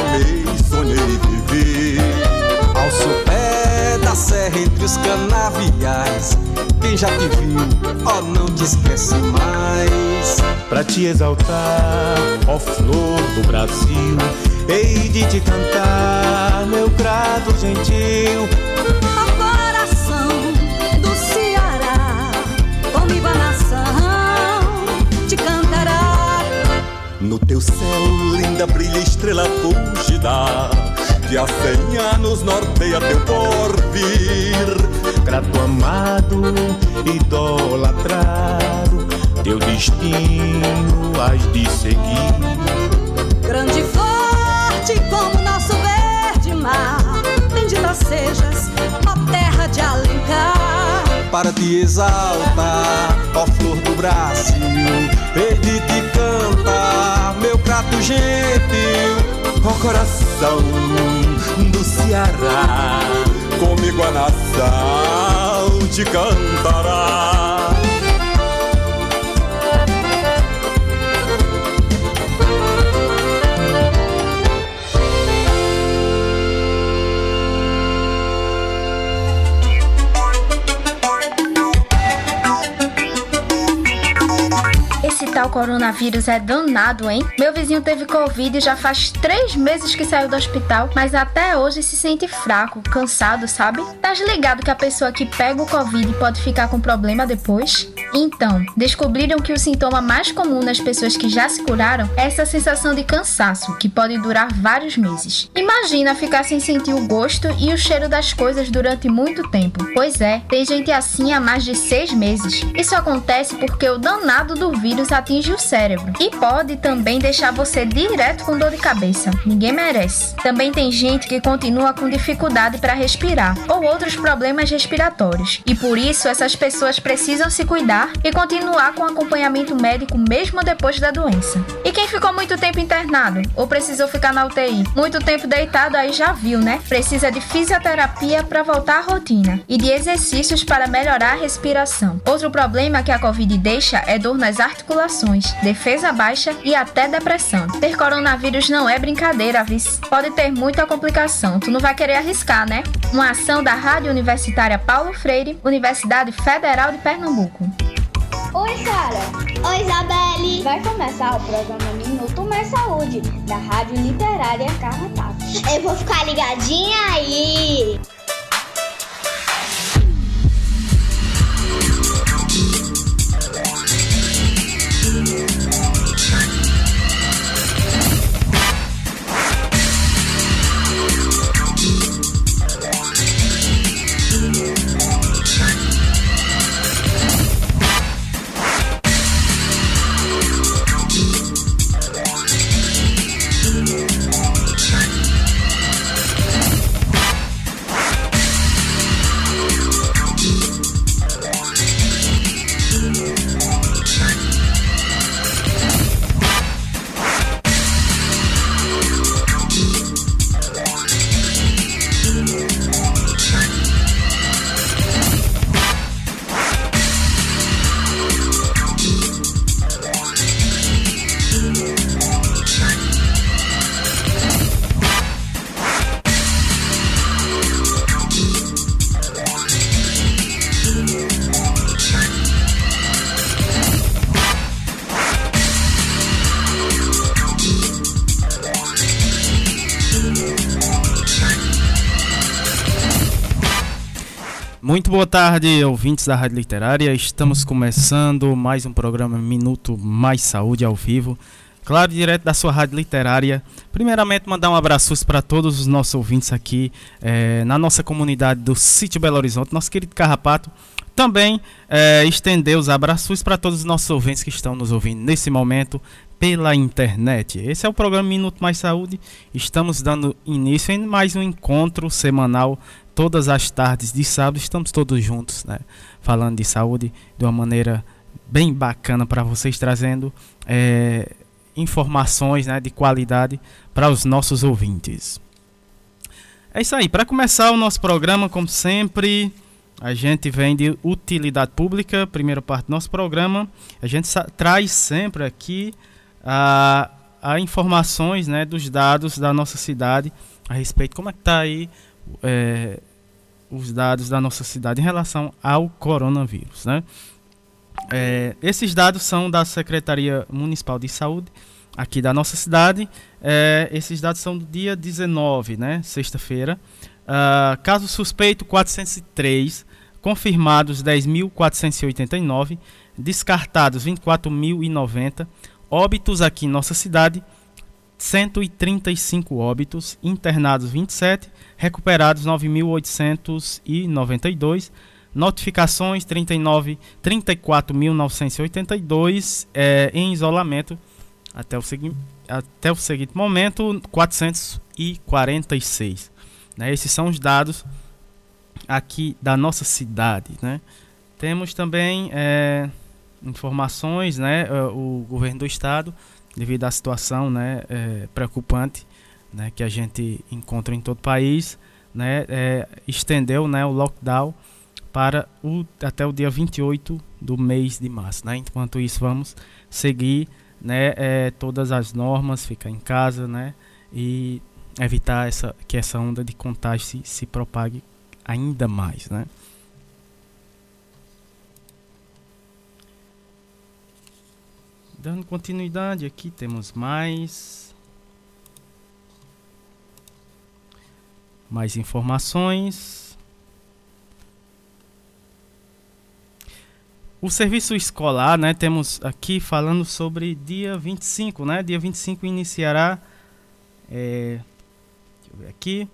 amei, sonhei viver. Ao sopé da serra entre os canaviais, quem já te viu, oh, não te esquece mais. Pra te exaltar, ó flor do Brasil, hei de te cantar, meu grato gentil. No teu céu, linda, brilha estrela fugida, que há cem anos norteia teu porvir. Grato amado, idolatrado, teu destino has de seguir. Grande e forte como nosso verde mar, bendita sejas, ó terra de Alencar. Para te exaltar, ó flor do Brasil, hei de te cantar, meu prato gentil, ó coração do Ceará, comigo a nação te cantará. Tal coronavírus é danado, hein? Meu vizinho teve Covid e já faz três meses que saiu do hospital, mas até hoje se sente fraco, cansado, sabe? Tá ligado que a pessoa que pega o Covid pode ficar com problema depois? Então, descobriram que o sintoma mais comum nas pessoas que já se curaram é essa sensação de cansaço, que pode durar vários meses. Imagina ficar sem sentir o gosto e o cheiro das coisas durante muito tempo. Pois é, tem gente assim há mais de seis meses. Isso acontece porque o danado do vírus atinge o cérebro e pode também deixar você direto com dor de cabeça. Ninguém merece. Também tem gente que continua com dificuldade para respirar ou outros problemas respiratórios. E por isso essas pessoas precisam se cuidar e continuar com acompanhamento médico mesmo depois da doença. E quem ficou muito tempo internado ou precisou ficar na UTI, muito tempo deitado aí já viu, né? Precisa de fisioterapia para voltar à rotina e de exercícios para melhorar a respiração. Outro problema que a Covid deixa é dor nas articulações, defesa baixa e até depressão. Ter coronavírus não é brincadeira, vice. Pode ter muita complicação. Tu não vai querer arriscar, né? Uma ação da Rádio Universitária Paulo Freire, Universidade Federal de Pernambuco. Oi, Sara. Oi, Isabelle. Vai começar o programa Minuto Mais Saúde, da Rádio Literária Carrapato. Eu vou ficar ligadinha aí. Muito boa tarde, ouvintes da Rádio Literária. Estamos começando mais um programa Minuto Mais Saúde ao vivo. Claro, direto da sua Rádio Literária. Primeiramente, mandar um abraço para todos os nossos ouvintes aqui eh, na nossa comunidade do Sítio Belo Horizonte, nosso querido Carrapato. Também eh, estender os abraços para todos os nossos ouvintes que estão nos ouvindo nesse momento pela internet. Esse é o programa Minuto Mais Saúde. Estamos dando início em mais um encontro semanal todas as tardes de sábado estamos todos juntos, né? Falando de saúde de uma maneira bem bacana para vocês, trazendo é, informações né, de qualidade para os nossos ouvintes. É isso aí. Para começar o nosso programa, como sempre, a gente vem de utilidade pública, primeira parte do nosso programa. A gente traz sempre aqui a a informações né, dos dados da nossa cidade a respeito como é que está aí é, os dados da nossa cidade em relação ao coronavírus. Né? É, esses dados são da Secretaria Municipal de Saúde aqui da nossa cidade. É, esses dados são do dia 19, né, sexta-feira. Uh, caso suspeito 403, confirmados 10.489, descartados 24.090, óbitos aqui em nossa cidade 135 óbitos, internados 27, recuperados 9.892, notificações 39, 34.982 é, em isolamento até o, segui até o seguinte momento 446. Né? Esses são os dados aqui da nossa cidade. Né? Temos também é, informações, né? É, o governo do estado, devido à situação né, é, preocupante né, que a gente encontra em todo o país, né, é, estendeu né, o lockdown para o, até o dia 28 do mês de março. Né? Enquanto isso, vamos seguir né, é, todas as normas, ficar em casa né, e evitar essa, que essa onda de contágio se, se propague ainda mais. Né? Dando continuidade aqui, temos mais. Mais informações. O serviço escolar, né, temos aqui falando sobre dia 25, né? Dia 25 iniciará é, deixa eu ver aqui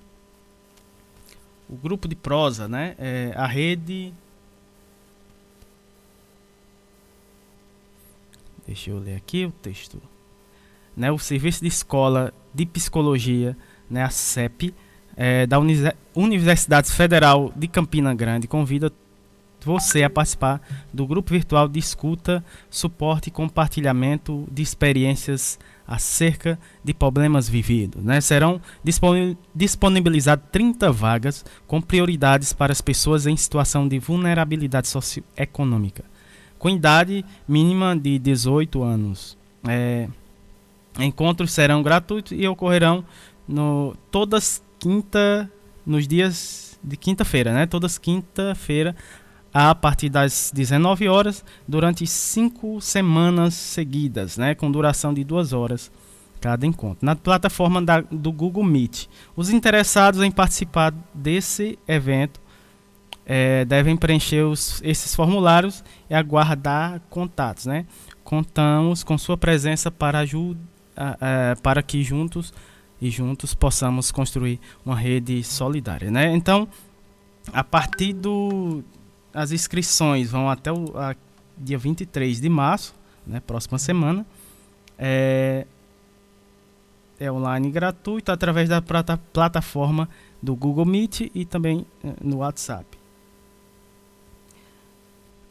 o grupo de prosa, né? É, a rede Deixa eu ler aqui o texto. Né, o Serviço de Escola de Psicologia, né, a CEP, é, da Universidade Federal de Campina Grande, convida você a participar do grupo virtual de escuta, suporte e compartilhamento de experiências acerca de problemas vividos. Né? Serão disponibilizadas 30 vagas com prioridades para as pessoas em situação de vulnerabilidade socioeconômica com idade mínima de 18 anos. É, encontros serão gratuitos e ocorrerão no, todas quinta, nos dias de quinta-feira, né? Todas quinta-feira a partir das 19 horas durante cinco semanas seguidas, né? Com duração de duas horas cada encontro na plataforma da, do Google Meet. Os interessados em participar desse evento é, devem preencher os, esses formulários e aguardar contatos. Né? Contamos com sua presença para, ajuda, para que juntos e juntos possamos construir uma rede solidária. Né? Então, a partir do. As inscrições vão até o a, dia 23 de março, né, próxima semana. É, é online gratuito através da plataforma do Google Meet e também eh, no WhatsApp.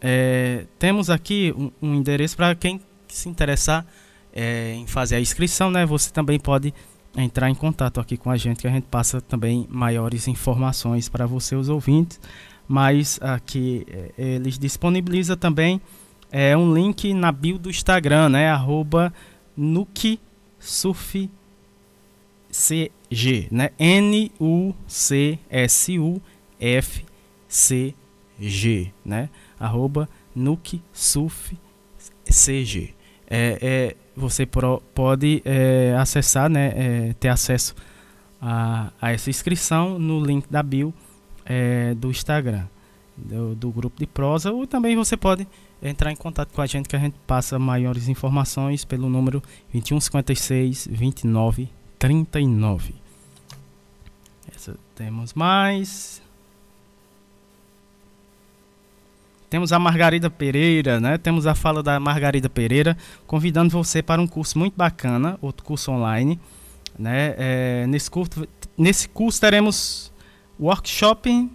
É, temos aqui um, um endereço para quem se interessar é, em fazer a inscrição, né? Você também pode entrar em contato aqui com a gente, que a gente passa também maiores informações para você, os ouvintes. Mas aqui é, eles disponibilizam também é, um link na bio do Instagram, né? Arroba né? N-U-C-S-U-F-C-G, né? Arroba nucsufcg. É, é, você pro, pode é, acessar, né, é, ter acesso a, a, essa inscrição no link da bio é, do Instagram, do, do, grupo de prosa, ou também você pode entrar em contato com a gente que a gente passa maiores informações pelo número 2156 2939. Essa, temos mais. Temos a Margarida Pereira, né? Temos a fala da Margarida Pereira, convidando você para um curso muito bacana, outro curso online. Né? É, nesse, curso, nesse curso teremos workshop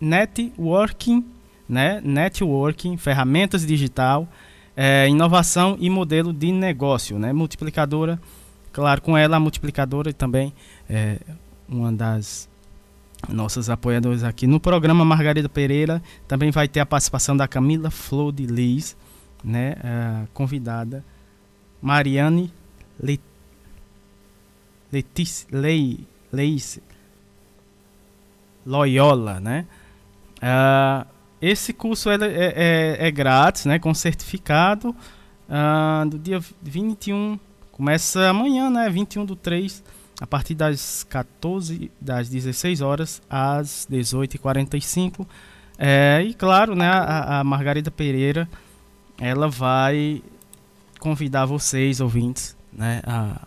networking, né? networking, ferramentas digital, é, inovação e modelo de negócio, né? multiplicadora. Claro, com ela a multiplicadora também é uma das nossos apoiadores aqui. No programa Margarida Pereira também vai ter a participação da Camila Flor de Liz, né, convidada, Mariane Letícia, Lei, Leis, Loyola, né? Uh, esse curso é, é, é, grátis, né? Com certificado uh, do dia 21, começa amanhã, né? 21 do 3, a partir das 14, das 16 horas às 18h45. É, e claro, né? A, a Margarida Pereira, ela vai convidar vocês, ouvintes, né? A,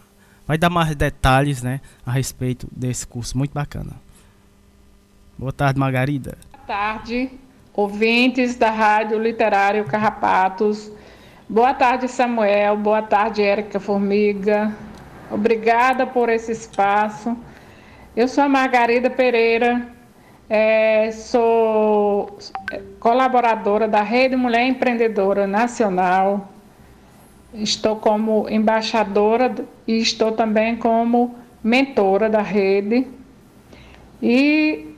vai dar mais detalhes, né? A respeito desse curso muito bacana. Boa tarde, Margarida. Boa tarde, ouvintes da Rádio Literário Carrapatos. Boa tarde, Samuel. Boa tarde, Érica Formiga. Obrigada por esse espaço. Eu sou a Margarida Pereira, é, sou colaboradora da Rede Mulher Empreendedora Nacional, Estou como embaixadora e estou também como mentora da rede. E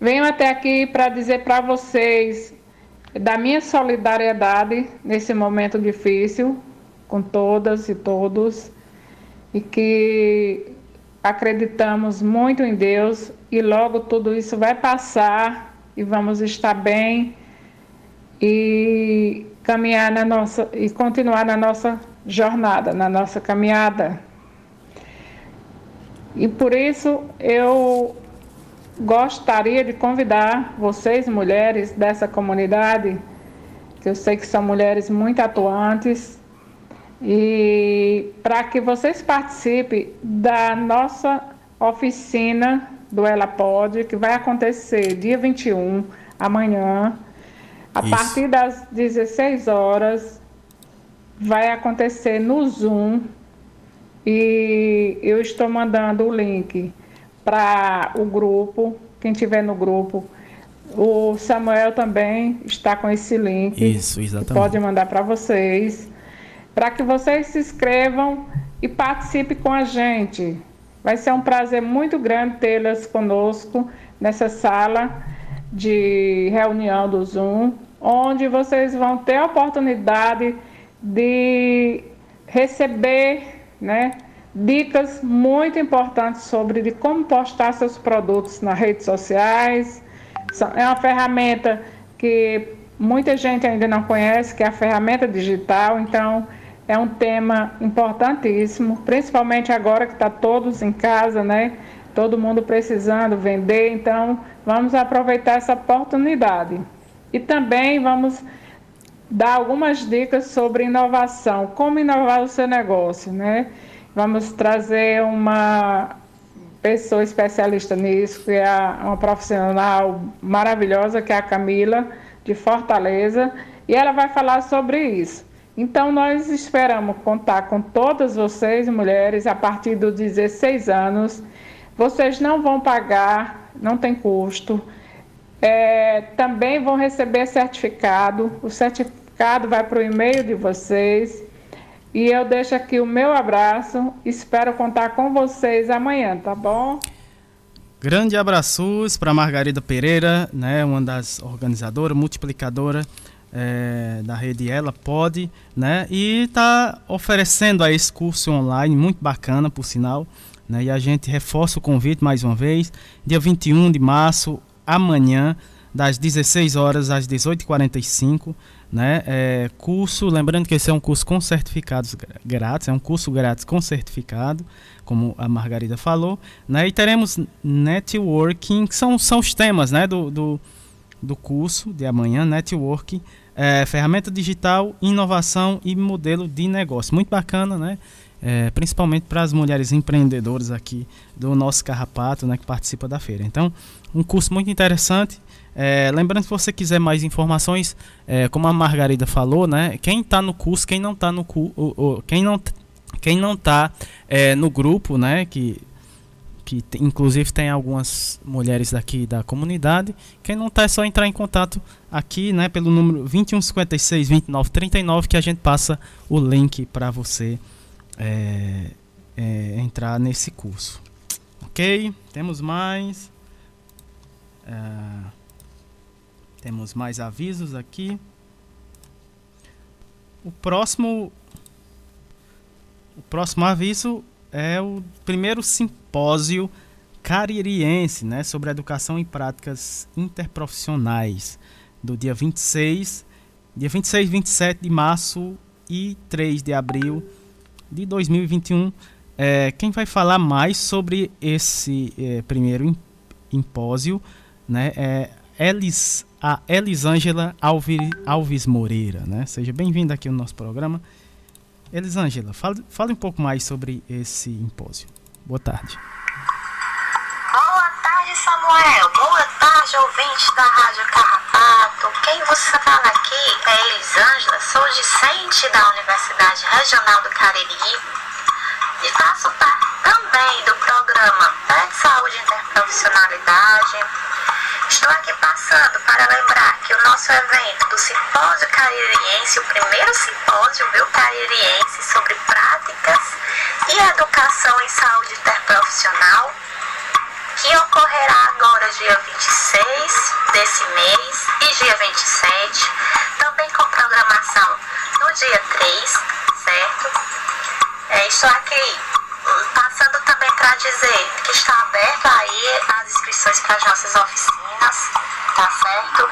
venho até aqui para dizer para vocês da minha solidariedade nesse momento difícil com todas e todos e que acreditamos muito em Deus e logo tudo isso vai passar e vamos estar bem e caminhar na nossa e continuar na nossa jornada, na nossa caminhada. E por isso eu gostaria de convidar vocês, mulheres dessa comunidade, que eu sei que são mulheres muito atuantes, e para que vocês participem da nossa oficina do Ela Pode, que vai acontecer dia 21, amanhã, a Isso. partir das 16 horas vai acontecer no Zoom e eu estou mandando o link para o grupo, quem tiver no grupo. O Samuel também está com esse link. Isso, exatamente. Pode mandar para vocês, para que vocês se inscrevam e participem com a gente. Vai ser um prazer muito grande tê-las conosco nessa sala de reunião do Zoom onde vocês vão ter a oportunidade de receber né, dicas muito importantes sobre de como postar seus produtos nas redes sociais. É uma ferramenta que muita gente ainda não conhece, que é a ferramenta digital, então é um tema importantíssimo, principalmente agora que está todos em casa, né? Todo mundo precisando vender, então vamos aproveitar essa oportunidade. E também vamos dar algumas dicas sobre inovação, como inovar o seu negócio, né? Vamos trazer uma pessoa especialista nisso, que é uma profissional maravilhosa, que é a Camila, de Fortaleza, e ela vai falar sobre isso. Então, nós esperamos contar com todas vocês, mulheres, a partir dos 16 anos. Vocês não vão pagar, não tem custo é, também vão receber certificado. O certificado vai para o e-mail de vocês. E eu deixo aqui o meu abraço. Espero contar com vocês amanhã, tá bom? Grande abraços para Margarida Pereira, né, uma das organizadoras, multiplicadora é, da rede Ela Pode, né, e está oferecendo aí esse curso online, muito bacana, por sinal. Né, e a gente reforça o convite mais uma vez, dia 21 de março, amanhã, das 16 horas às 18h45. Né? É, curso, lembrando que esse é um curso com certificados grátis, é um curso grátis com certificado, como a Margarida falou. Né? E teremos networking, que são, são os temas né? do, do, do curso de amanhã, networking, é, ferramenta digital, inovação e modelo de negócio. Muito bacana, né? É, principalmente para as mulheres empreendedoras aqui do nosso carrapato, né, que participa da feira. Então, um curso muito interessante. É, lembrando se você quiser mais informações, é, como a Margarida falou, né, quem está no curso, quem não está no cu, quem não quem não está no grupo, né, que que inclusive tem algumas mulheres daqui da comunidade. Quem não está é só entrar em contato aqui, né, pelo número 2156 2939 que a gente passa o link para você é, é, entrar nesse curso. Ok? Temos mais. É, temos mais avisos aqui. O próximo. o próximo aviso é o primeiro simpósio caririense, né, sobre educação e práticas interprofissionais, do dia 26, dia 26, 27 de março e 3 de abril de 2021. É, quem vai falar mais sobre esse é, primeiro impósio né, é Elis, a Elisângela Alves, Alves Moreira. Né? Seja bem-vinda aqui no nosso programa. Elisângela, fale, fale um pouco mais sobre esse impósio. Boa tarde. Boa tarde, Samuel. Boa tarde, ouvintes da Rádio Carrapato. Quem vos fala aqui é Elisângela, sou discente da Universidade Regional do Cariri e faço parte também do programa Pet Saúde e Interprofissionalidade Estou aqui passando para lembrar que o nosso evento do Simpósio Caririense, o primeiro simpósio viu, caririense sobre práticas e educação em saúde interprofissional, que ocorrerá agora dia 26 desse mês e dia 27, também com programação no dia 3, certo? É, estou aqui passando também para dizer que está aberto aí as inscrições para as nossas oficinas, tá certo?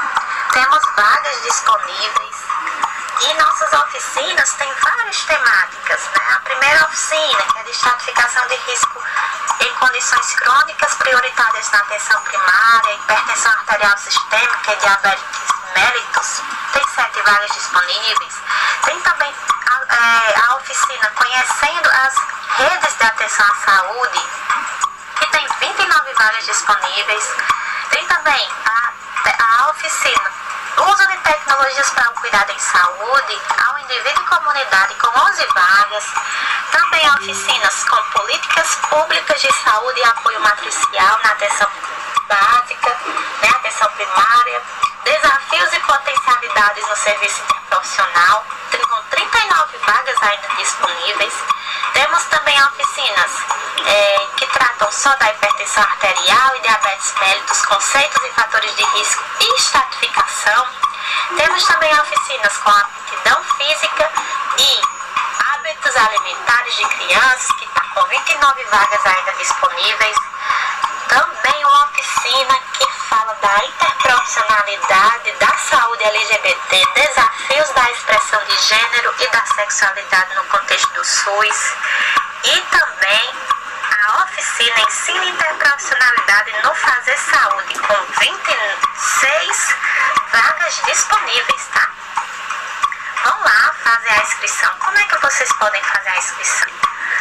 Temos vagas disponíveis e nossas oficinas têm várias temáticas, né? A primeira oficina, que é de estratificação de risco em condições crônicas prioritárias na atenção primária, hipertensão arterial sistêmica e diabetes mellitus, tem sete vagas disponíveis. Tem também a, é, a oficina Conhecendo as redes de atenção à saúde, que tem 29 vagas disponíveis. Tem também a, a oficina Uso de tecnologias para o cuidado em saúde ao indivíduo e comunidade com 11 vagas. Também oficinas com políticas públicas de saúde e apoio matricial na atenção básica, né, atenção primária, desafios e potencialidades no serviço interprofissional, com 39 vagas ainda disponíveis. Temos também oficinas é, que tratam só da hipertensão arterial e diabetes mellitus, conceitos e fatores de risco e estratificação. Temos também oficinas com aptidão física e hábitos alimentares de crianças, que está com 29 vagas ainda disponíveis também uma oficina que fala da interprofissionalidade, da saúde LGBT, desafios da expressão de gênero e da sexualidade no contexto do SUS. E também a oficina Ensino Interprofissionalidade no Fazer Saúde, com 26 vagas disponíveis, tá? Vão lá fazer a inscrição. Como é que vocês podem fazer a inscrição?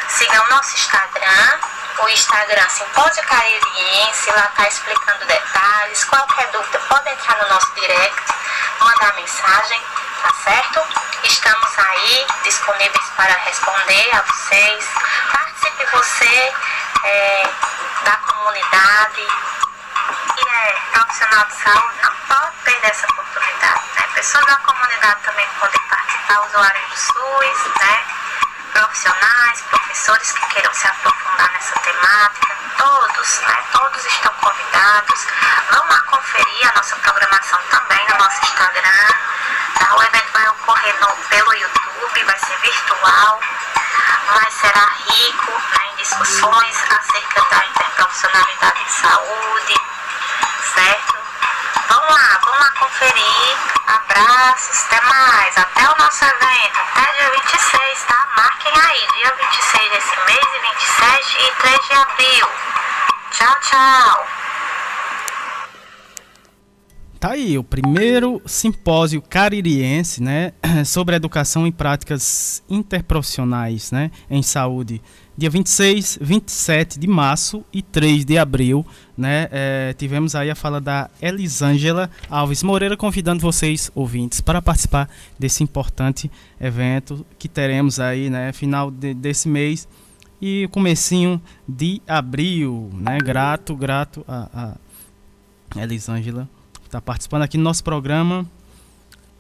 Sigam o nosso Instagram, o Instagram Simpósio Caririense, lá tá explicando detalhes. Qualquer dúvida pode entrar no nosso direct, mandar mensagem, tá certo? Estamos aí disponíveis para responder a vocês. Participe você é, da comunidade e é profissional de saúde, não pode perder essa oportunidade. Né? Pessoas da comunidade também podem participar, usuários do SUS, né? Profissionais, professores que queiram se aprofundar nessa temática, todos, né, todos estão convidados. Vão lá conferir a nossa programação também no nosso Instagram. Tá? O evento vai ocorrer no, pelo YouTube, vai ser virtual, mas será rico né, em discussões acerca da interprofissionalidade de saúde, certo? Vamos lá, vamos lá conferir. Abraços, até mais. Até o nosso evento, até dia 26, tá? Marquem aí, dia 26 desse mês e 27 e 3 de abril. Tchau, tchau. Tá aí, o primeiro simpósio caririense, né, sobre educação e práticas interprofissionais, né, em saúde dia 26, 27 de março e 3 de abril, né? É, tivemos aí a fala da Elisângela Alves Moreira, convidando vocês, ouvintes, para participar desse importante evento que teremos aí, né? Final de, desse mês e comecinho de abril, né? Grato, grato a, a Elisângela está participando aqui no nosso programa.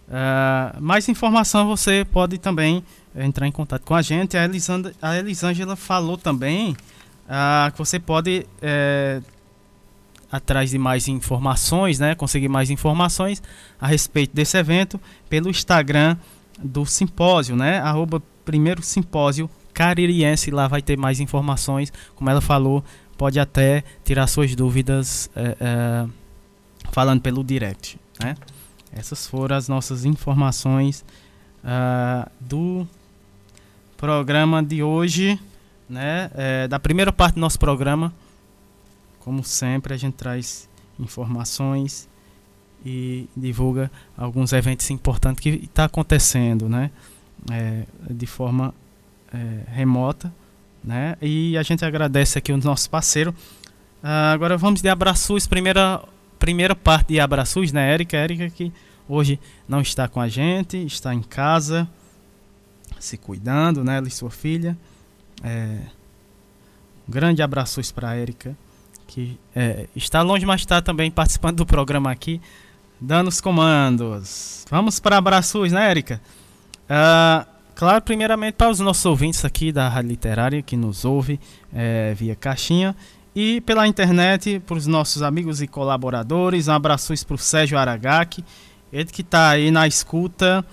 Uh, mais informação você pode também entrar em contato com a gente. A, a Elisângela falou também uh, que você pode, é, atrás de mais informações, né, conseguir mais informações a respeito desse evento pelo Instagram do simpósio, né, arroba primeiro simpósio Caririense. Lá vai ter mais informações. Como ela falou, pode até tirar suas dúvidas é, é, falando pelo direct. Né? Essas foram as nossas informações uh, do programa de hoje, né? É, da primeira parte do nosso programa. Como sempre, a gente traz informações e divulga alguns eventos importantes que está acontecendo, né? É, de forma é, remota, né? E a gente agradece aqui o nosso parceiro. Uh, agora vamos de abraços, primeira primeira parte de abraços, né, Érica? Érica que hoje não está com a gente, está em casa, se cuidando, né? Ela e sua filha. É, um grande abraços para Érica, que é, está longe, mas está também participando do programa aqui, dando os comandos. Vamos para abraços, né, Érica? Uh, claro, primeiramente para os nossos ouvintes aqui da Rádio Literária que nos ouve é, via caixinha e pela internet para os nossos amigos e colaboradores. Um abraço para o Sérgio Aragaki, ele que está aí na escuta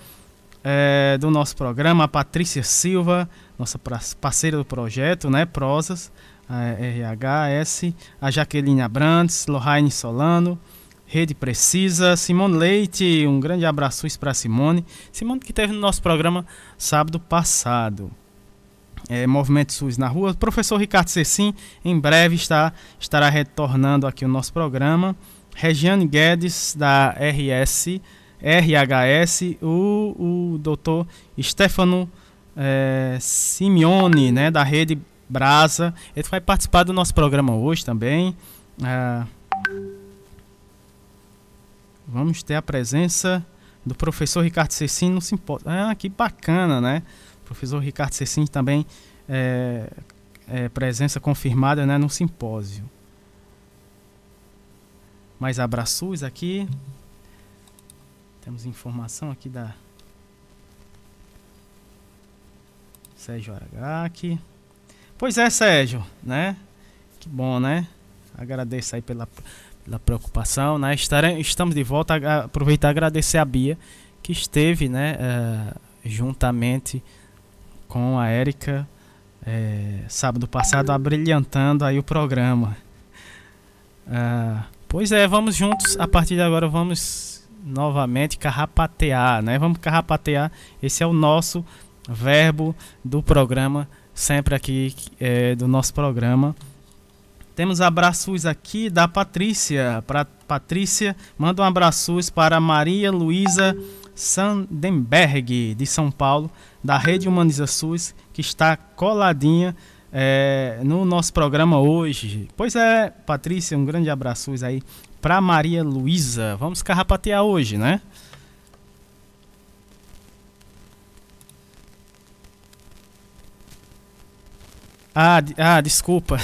é, do nosso programa, a Patrícia Silva, nossa parceira do projeto, né, Prosas, RHS, a Jaqueline Abrantes, Lohane Solano, Rede Precisa, Simone Leite, um grande abraço para Simone. Simone que teve no nosso programa sábado passado. É, Movimento SUS na rua. O professor Ricardo Cecim, em breve está, estará retornando aqui o nosso programa. Regiane Guedes, da RS, RHS, o, o doutor Stefano é, Simeone, né, da Rede Brasa. Ele vai participar do nosso programa hoje também. É, vamos ter a presença do professor Ricardo Cecim no simpósio. Ah, que bacana, né? Professor Ricardo Cecim também é, é, presença confirmada né, no simpósio. Mais abraços aqui. Temos informação aqui da Sérgio Aragaki. Pois é, Sérgio, né? Que bom, né? Agradeço aí pela, pela preocupação, né? Estamos de volta. Aproveitar e agradecer a Bia, que esteve, né? Uh, juntamente com a Érica, é, sábado passado, abrilhantando aí o programa. Uh, pois é, vamos juntos. A partir de agora, vamos novamente carrapatear, né? Vamos carrapatear. Esse é o nosso verbo do programa, sempre aqui é, do nosso programa. Temos abraços aqui da Patrícia. Para Patrícia, manda um abraços para Maria Luísa Sandenberg, de São Paulo, da Rede Humaniza SUS, que está coladinha é, no nosso programa hoje. Pois é, Patrícia, um grande abraço aí para Maria Luísa. Vamos carrapatear hoje, né? Ah, ah desculpa.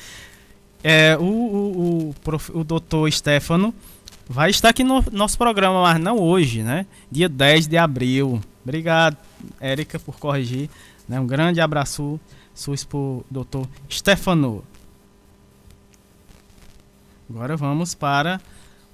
é, o, o, o, prof, o doutor Stefano vai estar aqui no nosso programa, mas não hoje, né? Dia 10 de abril. Obrigado, Érica, por corrigir. Né? Um grande abraço SUS para o doutor Stefano. Agora vamos para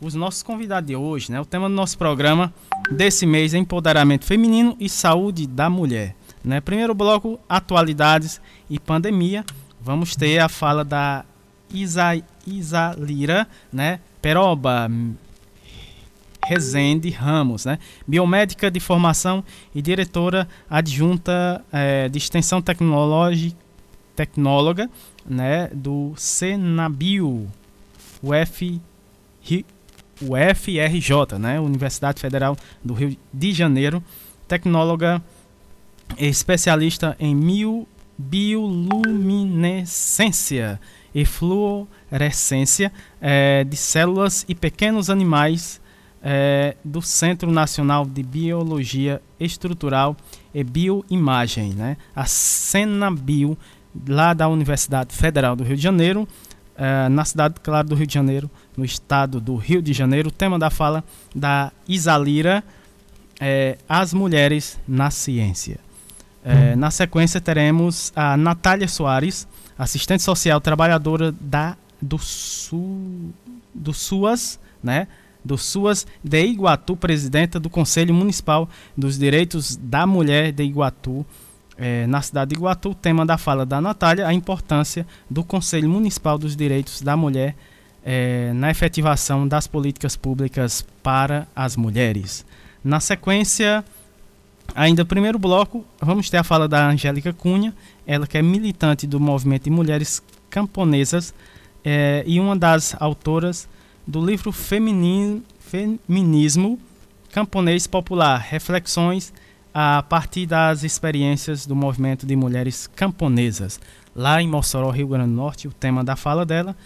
os nossos convidados de hoje, né? O tema do nosso programa desse mês é empoderamento feminino e saúde da mulher. Né? Primeiro bloco, atualidades e pandemia. Vamos ter a fala da Isa, Isa Lira, né? Peroba Rezende Ramos, né? Biomédica de formação e diretora adjunta é, de extensão tecnológica, tecnóloga, né? Do Senabio UF, UFRJ, né? Universidade Federal do Rio de Janeiro, tecnóloga especialista em bioluminescência e fluorescência é, de células e pequenos animais é, do Centro Nacional de Biologia Estrutural e Bioimagem, né? a Senabio, lá da Universidade Federal do Rio de Janeiro, é, na cidade, claro, do Rio de Janeiro, no estado do Rio de Janeiro. O tema da fala da Isalira é As Mulheres na Ciência. É, na sequência, teremos a Natália Soares, assistente social trabalhadora da, do, Su, do SUAS, né? Do SUAS de Iguatu, presidenta do Conselho Municipal dos Direitos da Mulher de Iguatu, é, na cidade de Iguatu, o tema da fala da Natália, a importância do Conselho Municipal dos Direitos da Mulher é, na efetivação das políticas públicas para as mulheres. Na sequência, ainda primeiro bloco, vamos ter a fala da Angélica Cunha, ela que é militante do movimento de mulheres camponesas é, e uma das autoras do livro Feminismo Camponês Popular, Reflexões a partir das experiências do movimento de mulheres camponesas. Lá em Mossoró, Rio Grande do Norte, o tema da fala dela,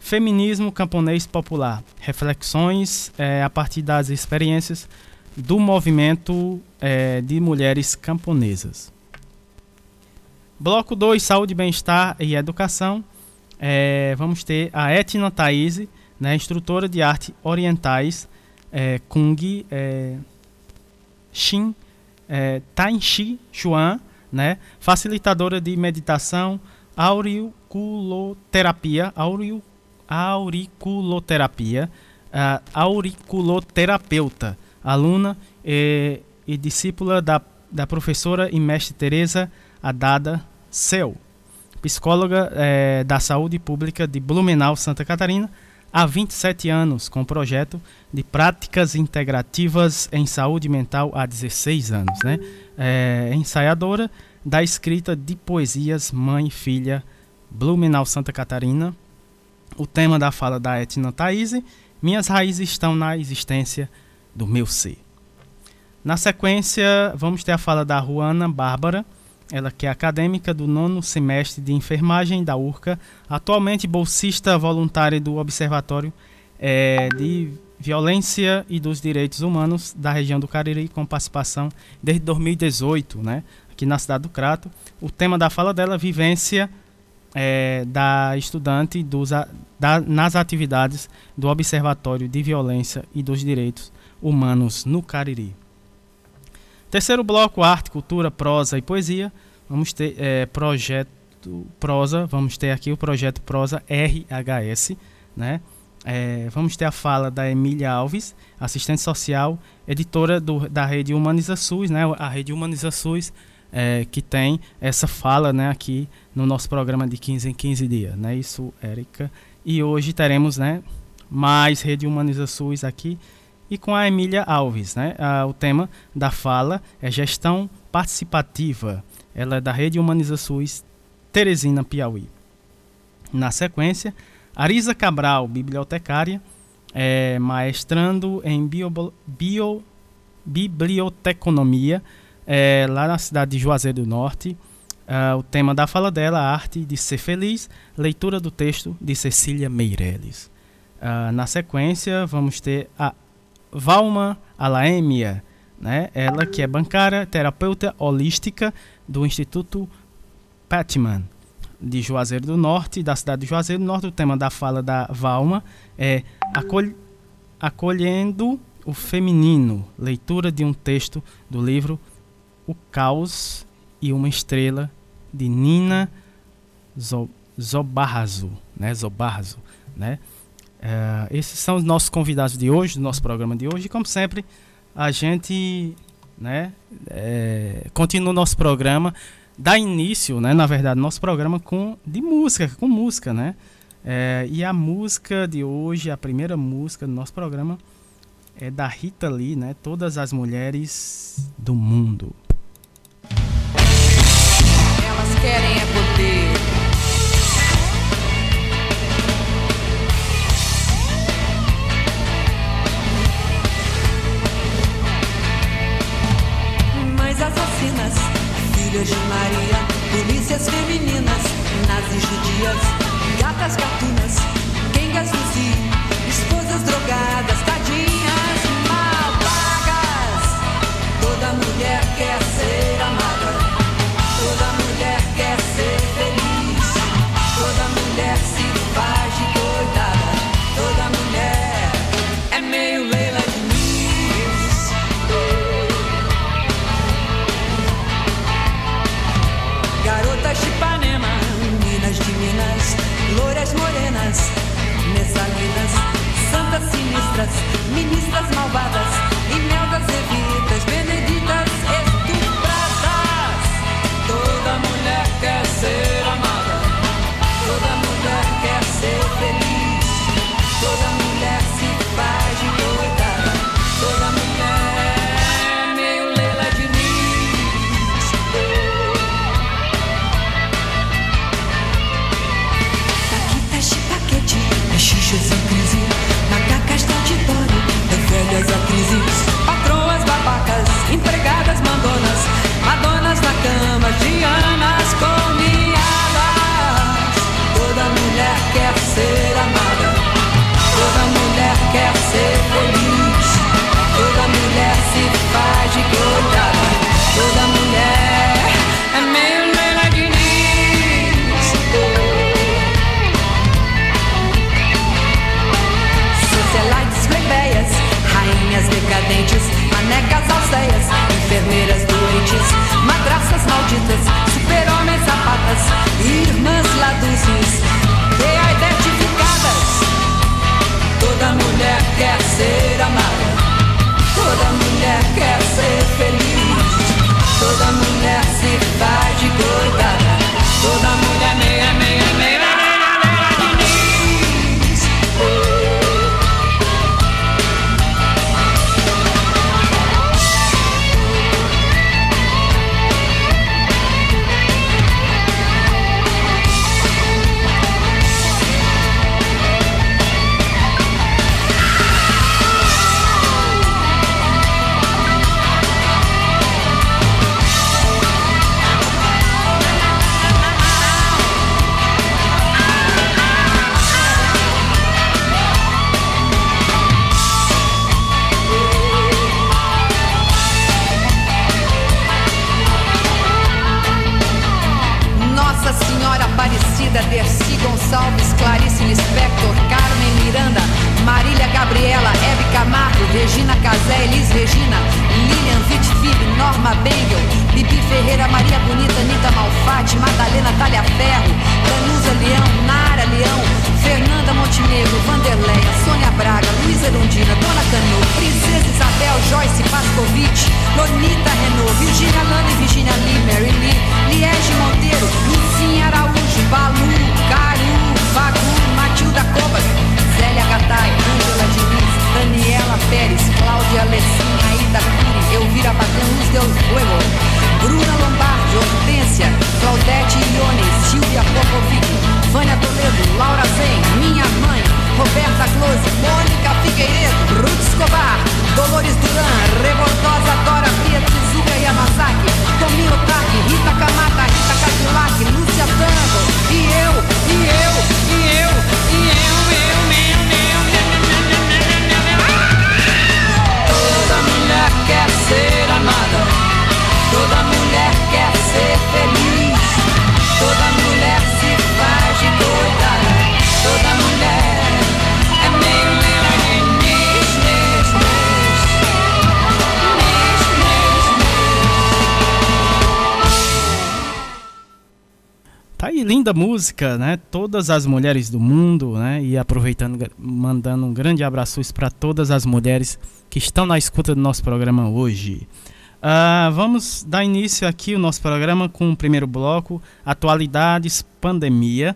Feminismo Camponês Popular, reflexões é, a partir das experiências do movimento é, de mulheres camponesas. Bloco 2, Saúde, Bem-Estar e Educação. É, vamos ter a Etna Thaís, né, instrutora de arte orientais, é, Kung é, Shin é, Tainchi Chuan, né? facilitadora de meditação, auriculoterapia, auriculoterapia, auriculoterapeuta, aluna e, e, discípula da, da professora e mestre Teresa Adada Seu, psicóloga é, da saúde pública de Blumenau, Santa Catarina, há 27 anos, com o projeto de práticas integrativas em saúde mental há 16 anos. Né? É ensaiadora da escrita de poesias Mãe e Filha, Blumenau, Santa Catarina. O tema da fala da Etna Thaís, Minhas raízes estão na existência do meu ser. Na sequência, vamos ter a fala da Juana Bárbara, ela que é acadêmica do nono semestre de enfermagem da URCA, atualmente bolsista voluntária do Observatório é, de Violência e dos Direitos Humanos da região do Cariri, com participação desde 2018, né, aqui na cidade do Crato. O tema da fala dela, vivência é, da estudante dos, da, nas atividades do Observatório de Violência e dos Direitos Humanos no Cariri. Terceiro bloco, arte, cultura, prosa e poesia. Vamos ter é, projeto prosa, vamos ter aqui o projeto Prosa RHS, né? É, vamos ter a fala da Emília Alves, assistente social, editora do, da rede Humaniza SUS, né? A rede Humaniza SUS é, que tem essa fala, né? Aqui no nosso programa de 15 em 15 dias, né? Isso, Érica. E hoje teremos, né? Mais rede Humaniza SUS aqui e com a Emília Alves. Né? Ah, o tema da fala é gestão participativa. Ela é da Rede Humaniza SUS Teresina, Piauí. Na sequência, Arisa Cabral, bibliotecária, é, maestrando em bio, bio, biblioteconomia, é, lá na cidade de Juazeiro do Norte. Uh, o tema da fala dela, a arte de ser feliz, leitura do texto de Cecília Meirelles. Uh, na sequência, vamos ter a Valma Alaemia, né? Ela que é bancária, terapeuta holística do Instituto Patman de Juazeiro do Norte, da cidade de Juazeiro do Norte. O tema da fala da Valma é acol Acolhendo o Feminino, leitura de um texto do livro O Caos e uma Estrela, de Nina Zobarrazo, né? Zobarrazo, né? É, esses são os nossos convidados de hoje, do nosso programa de hoje. E como sempre, a gente né, é, continua o nosso programa, dá início, né, na verdade, nosso programa com de música, com música, né? É, e a música de hoje, a primeira música do nosso programa é da Rita Lee, né? Todas as mulheres do mundo. Elas querem é poder filhas de Maria, polícias femininas, nazis judias, gatas gatunas, quengas do esposas drogadas, tadinhas, santas sinistras, ministras malvadas, linda música, né? Todas as mulheres do mundo, né? E aproveitando, mandando um grande abraço para todas as mulheres que estão na escuta do nosso programa hoje. Uh, vamos dar início aqui o nosso programa com o primeiro bloco, atualidades, pandemia.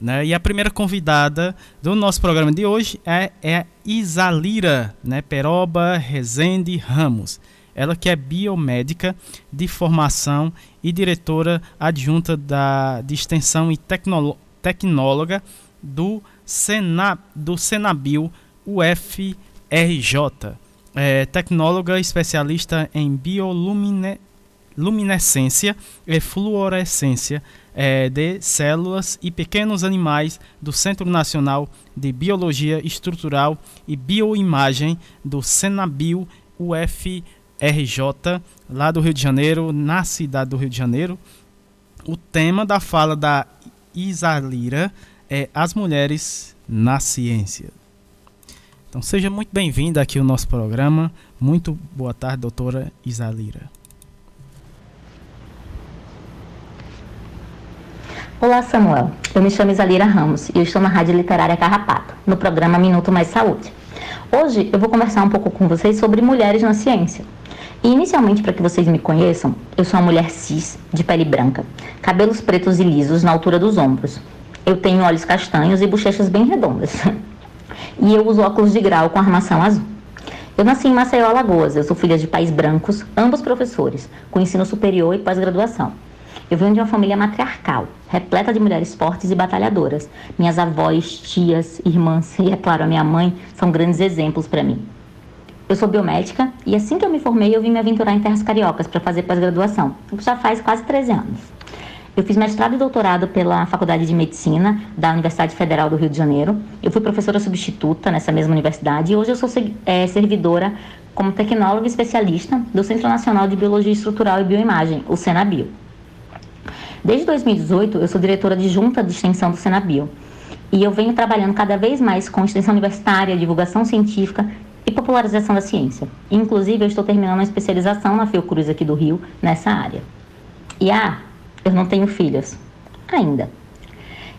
Né? E a primeira convidada do nosso programa de hoje é, é Isalira né? Peroba Rezende Ramos. Ela que é biomédica de formação e diretora adjunta da, de extensão e tecnóloga do, Sena, do Senabil UFRJ. É, tecnóloga especialista em bioluminescência e fluorescência é, de células e pequenos animais do Centro Nacional de Biologia Estrutural e Bioimagem do Senabil UFRJ RJ, lá do Rio de Janeiro, na cidade do Rio de Janeiro. O tema da fala da Isalira é As Mulheres na Ciência. Então seja muito bem-vinda aqui ao nosso programa. Muito boa tarde, doutora Isalira. Olá, Samuel. Eu me chamo Isalira Ramos e eu estou na Rádio Literária Carrapato, no programa Minuto Mais Saúde. Hoje eu vou conversar um pouco com vocês sobre mulheres na ciência. E inicialmente, para que vocês me conheçam, eu sou uma mulher cis, de pele branca, cabelos pretos e lisos na altura dos ombros. Eu tenho olhos castanhos e bochechas bem redondas. e eu uso óculos de grau com armação azul. Eu nasci em Maceió, Alagoas. Eu sou filha de pais brancos, ambos professores, com ensino superior e pós-graduação. Eu venho de uma família matriarcal, repleta de mulheres fortes e batalhadoras. Minhas avós, tias, irmãs e, é claro, a minha mãe são grandes exemplos para mim. Eu sou biomédica e assim que eu me formei, eu vim me aventurar em terras cariocas para fazer pós-graduação. Já faz quase 13 anos. Eu fiz mestrado e doutorado pela Faculdade de Medicina da Universidade Federal do Rio de Janeiro. Eu fui professora substituta nessa mesma universidade e hoje eu sou é, servidora como tecnóloga especialista do Centro Nacional de Biologia Estrutural e Bioimagem, o Senabio. Desde 2018, eu sou diretora de junta de extensão do Senabio. E eu venho trabalhando cada vez mais com extensão universitária, divulgação científica e popularização da ciência. Inclusive, eu estou terminando uma especialização na Fiocruz aqui do Rio, nessa área. E ah, eu não tenho filhos. Ainda.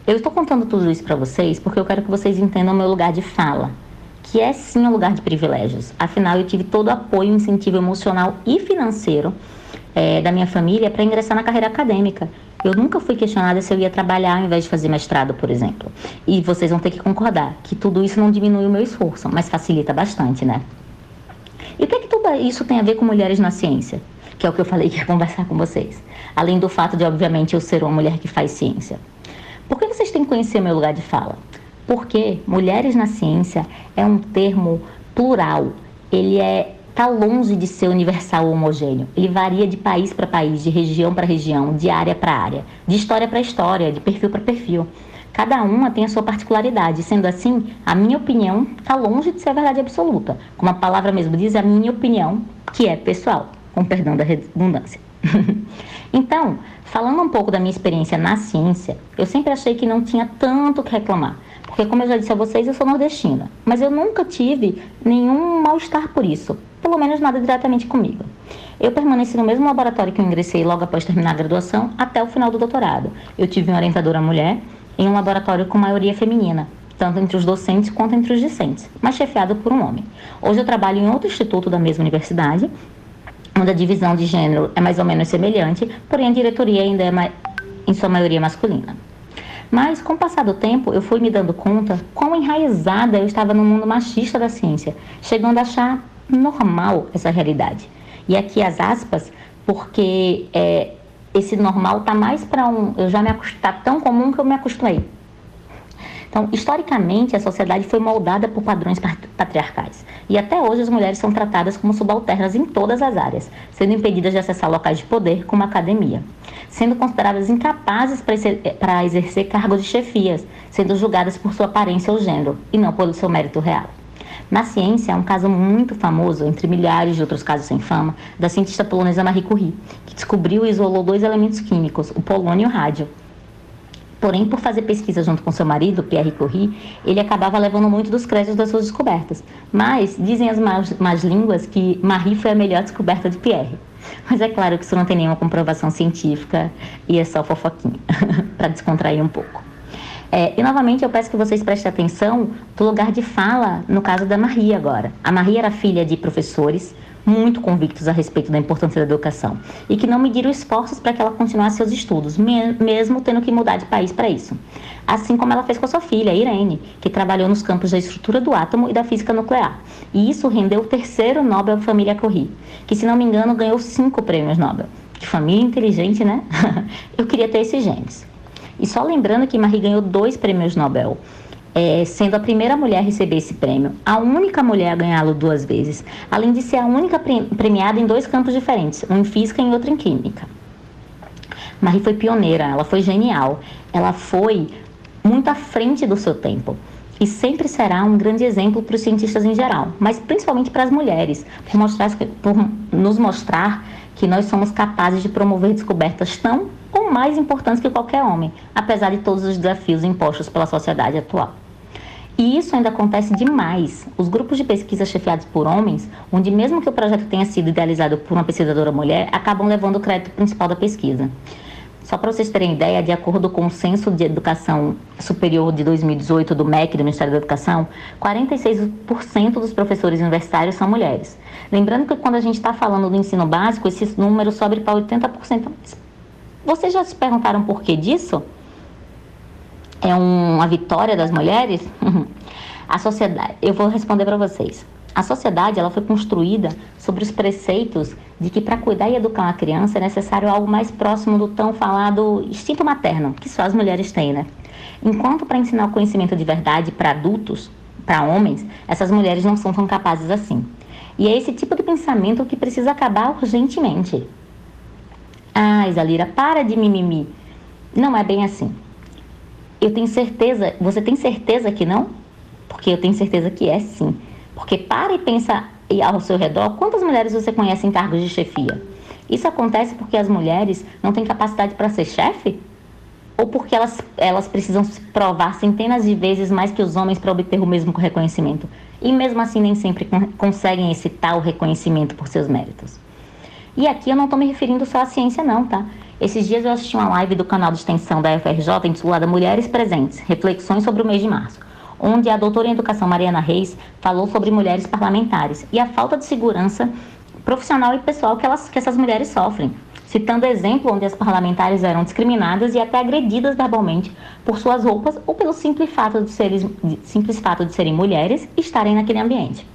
Eu estou contando tudo isso para vocês porque eu quero que vocês entendam o meu lugar de fala, que é sim um lugar de privilégios. Afinal, eu tive todo o apoio, incentivo emocional e financeiro é, da minha família para ingressar na carreira acadêmica. Eu nunca fui questionada se eu ia trabalhar ao invés de fazer mestrado, por exemplo. E vocês vão ter que concordar que tudo isso não diminui o meu esforço, mas facilita bastante, né? E o que é que tudo isso tem a ver com mulheres na ciência? Que é o que eu falei que ia conversar com vocês. Além do fato de, obviamente, eu ser uma mulher que faz ciência. Por que vocês têm que conhecer meu lugar de fala? Porque mulheres na ciência é um termo plural. Ele é está longe de ser universal ou homogêneo. Ele varia de país para país, de região para região, de área para área, de história para história, de perfil para perfil. Cada uma tem a sua particularidade. Sendo assim, a minha opinião está longe de ser a verdade absoluta. Como a palavra mesmo diz, a minha opinião, que é pessoal, com perdão da redundância. então, falando um pouco da minha experiência na ciência, eu sempre achei que não tinha tanto o que reclamar. Porque, como eu já disse a vocês, eu sou nordestina. Mas eu nunca tive nenhum mal-estar por isso pelo menos nada diretamente comigo. Eu permaneci no mesmo laboratório que eu ingressei logo após terminar a graduação até o final do doutorado. Eu tive uma orientadora mulher em um laboratório com maioria feminina, tanto entre os docentes quanto entre os discentes, mas chefiado por um homem. Hoje eu trabalho em outro instituto da mesma universidade, onde a divisão de gênero é mais ou menos semelhante, porém a diretoria ainda é em sua maioria masculina. Mas, com o passar do tempo, eu fui me dando conta quão enraizada eu estava no mundo machista da ciência, chegando a achar normal essa realidade. E aqui as aspas, porque é, esse normal está mais para um. Eu já me está tão comum que eu me acostumei. Então, historicamente, a sociedade foi moldada por padrões patriarcais. E até hoje as mulheres são tratadas como subalternas em todas as áreas, sendo impedidas de acessar locais de poder, como a academia. Sendo consideradas incapazes para exercer cargos de chefias, sendo julgadas por sua aparência ou gênero, e não pelo seu mérito real. Na ciência, há um caso muito famoso, entre milhares de outros casos sem fama, da cientista polonesa Marie Curie, que descobriu e isolou dois elementos químicos, o polônio e o rádio. Porém, por fazer pesquisa junto com seu marido, Pierre Curie, ele acabava levando muito dos créditos das suas descobertas. Mas dizem as más, más línguas que Marie foi a melhor descoberta de Pierre. Mas é claro que isso não tem nenhuma comprovação científica e é só fofoquinha, para descontrair um pouco. É, e novamente eu peço que vocês prestem atenção do lugar de fala no caso da Maria agora. A Maria era filha de professores muito convictos a respeito da importância da educação e que não mediram esforços para que ela continuasse seus estudos, mesmo tendo que mudar de país para isso. Assim como ela fez com a sua filha, Irene, que trabalhou nos campos da estrutura do átomo e da física nuclear. E isso rendeu o terceiro Nobel família Curie, que, se não me engano, ganhou cinco prêmios Nobel. Que família inteligente, né? Eu queria ter esses genes. E só lembrando que Marie ganhou dois prêmios Nobel, é, sendo a primeira mulher a receber esse prêmio, a única mulher a ganhá-lo duas vezes, além de ser a única premiada em dois campos diferentes, um em física e outro em química. Marie foi pioneira, ela foi genial, ela foi muito à frente do seu tempo e sempre será um grande exemplo para os cientistas em geral, mas principalmente para as mulheres, por, mostrar, por nos mostrar que nós somos capazes de promover descobertas tão ou mais importantes que qualquer homem, apesar de todos os desafios impostos pela sociedade atual. E isso ainda acontece demais. Os grupos de pesquisa chefiados por homens, onde mesmo que o projeto tenha sido idealizado por uma pesquisadora mulher, acabam levando o crédito principal da pesquisa. Só para vocês terem ideia, de acordo com o Censo de Educação Superior de 2018 do MEC, do Ministério da Educação, 46% dos professores universitários são mulheres. Lembrando que quando a gente está falando do ensino básico, esse número sobe para 80%. Vocês já se perguntaram por que disso? É uma vitória das mulheres? A sociedade, eu vou responder para vocês. A sociedade ela foi construída sobre os preceitos de que para cuidar e educar uma criança é necessário algo mais próximo do tão falado instinto materno, que só as mulheres têm, né? Enquanto para ensinar o conhecimento de verdade para adultos, para homens, essas mulheres não são tão capazes assim. E é esse tipo de pensamento que precisa acabar urgentemente. Ah, Isalira, para de mimimi. Não é bem assim. Eu tenho certeza, você tem certeza que não? Porque eu tenho certeza que é sim. Porque para e pensa ao seu redor, quantas mulheres você conhece em cargos de chefia? Isso acontece porque as mulheres não têm capacidade para ser chefe? Ou porque elas, elas precisam se provar centenas de vezes mais que os homens para obter o mesmo reconhecimento? E mesmo assim nem sempre conseguem esse tal reconhecimento por seus méritos. E aqui eu não estou me referindo só à ciência não, tá? Esses dias eu assisti uma live do canal de extensão da UFRJ intitulada Mulheres Presentes, Reflexões sobre o mês de março onde a doutora em educação Mariana Reis falou sobre mulheres parlamentares e a falta de segurança profissional e pessoal que, elas, que essas mulheres sofrem, citando exemplo onde as parlamentares eram discriminadas e até agredidas verbalmente por suas roupas ou pelo simples fato de serem, simples fato de serem mulheres e estarem naquele ambiente.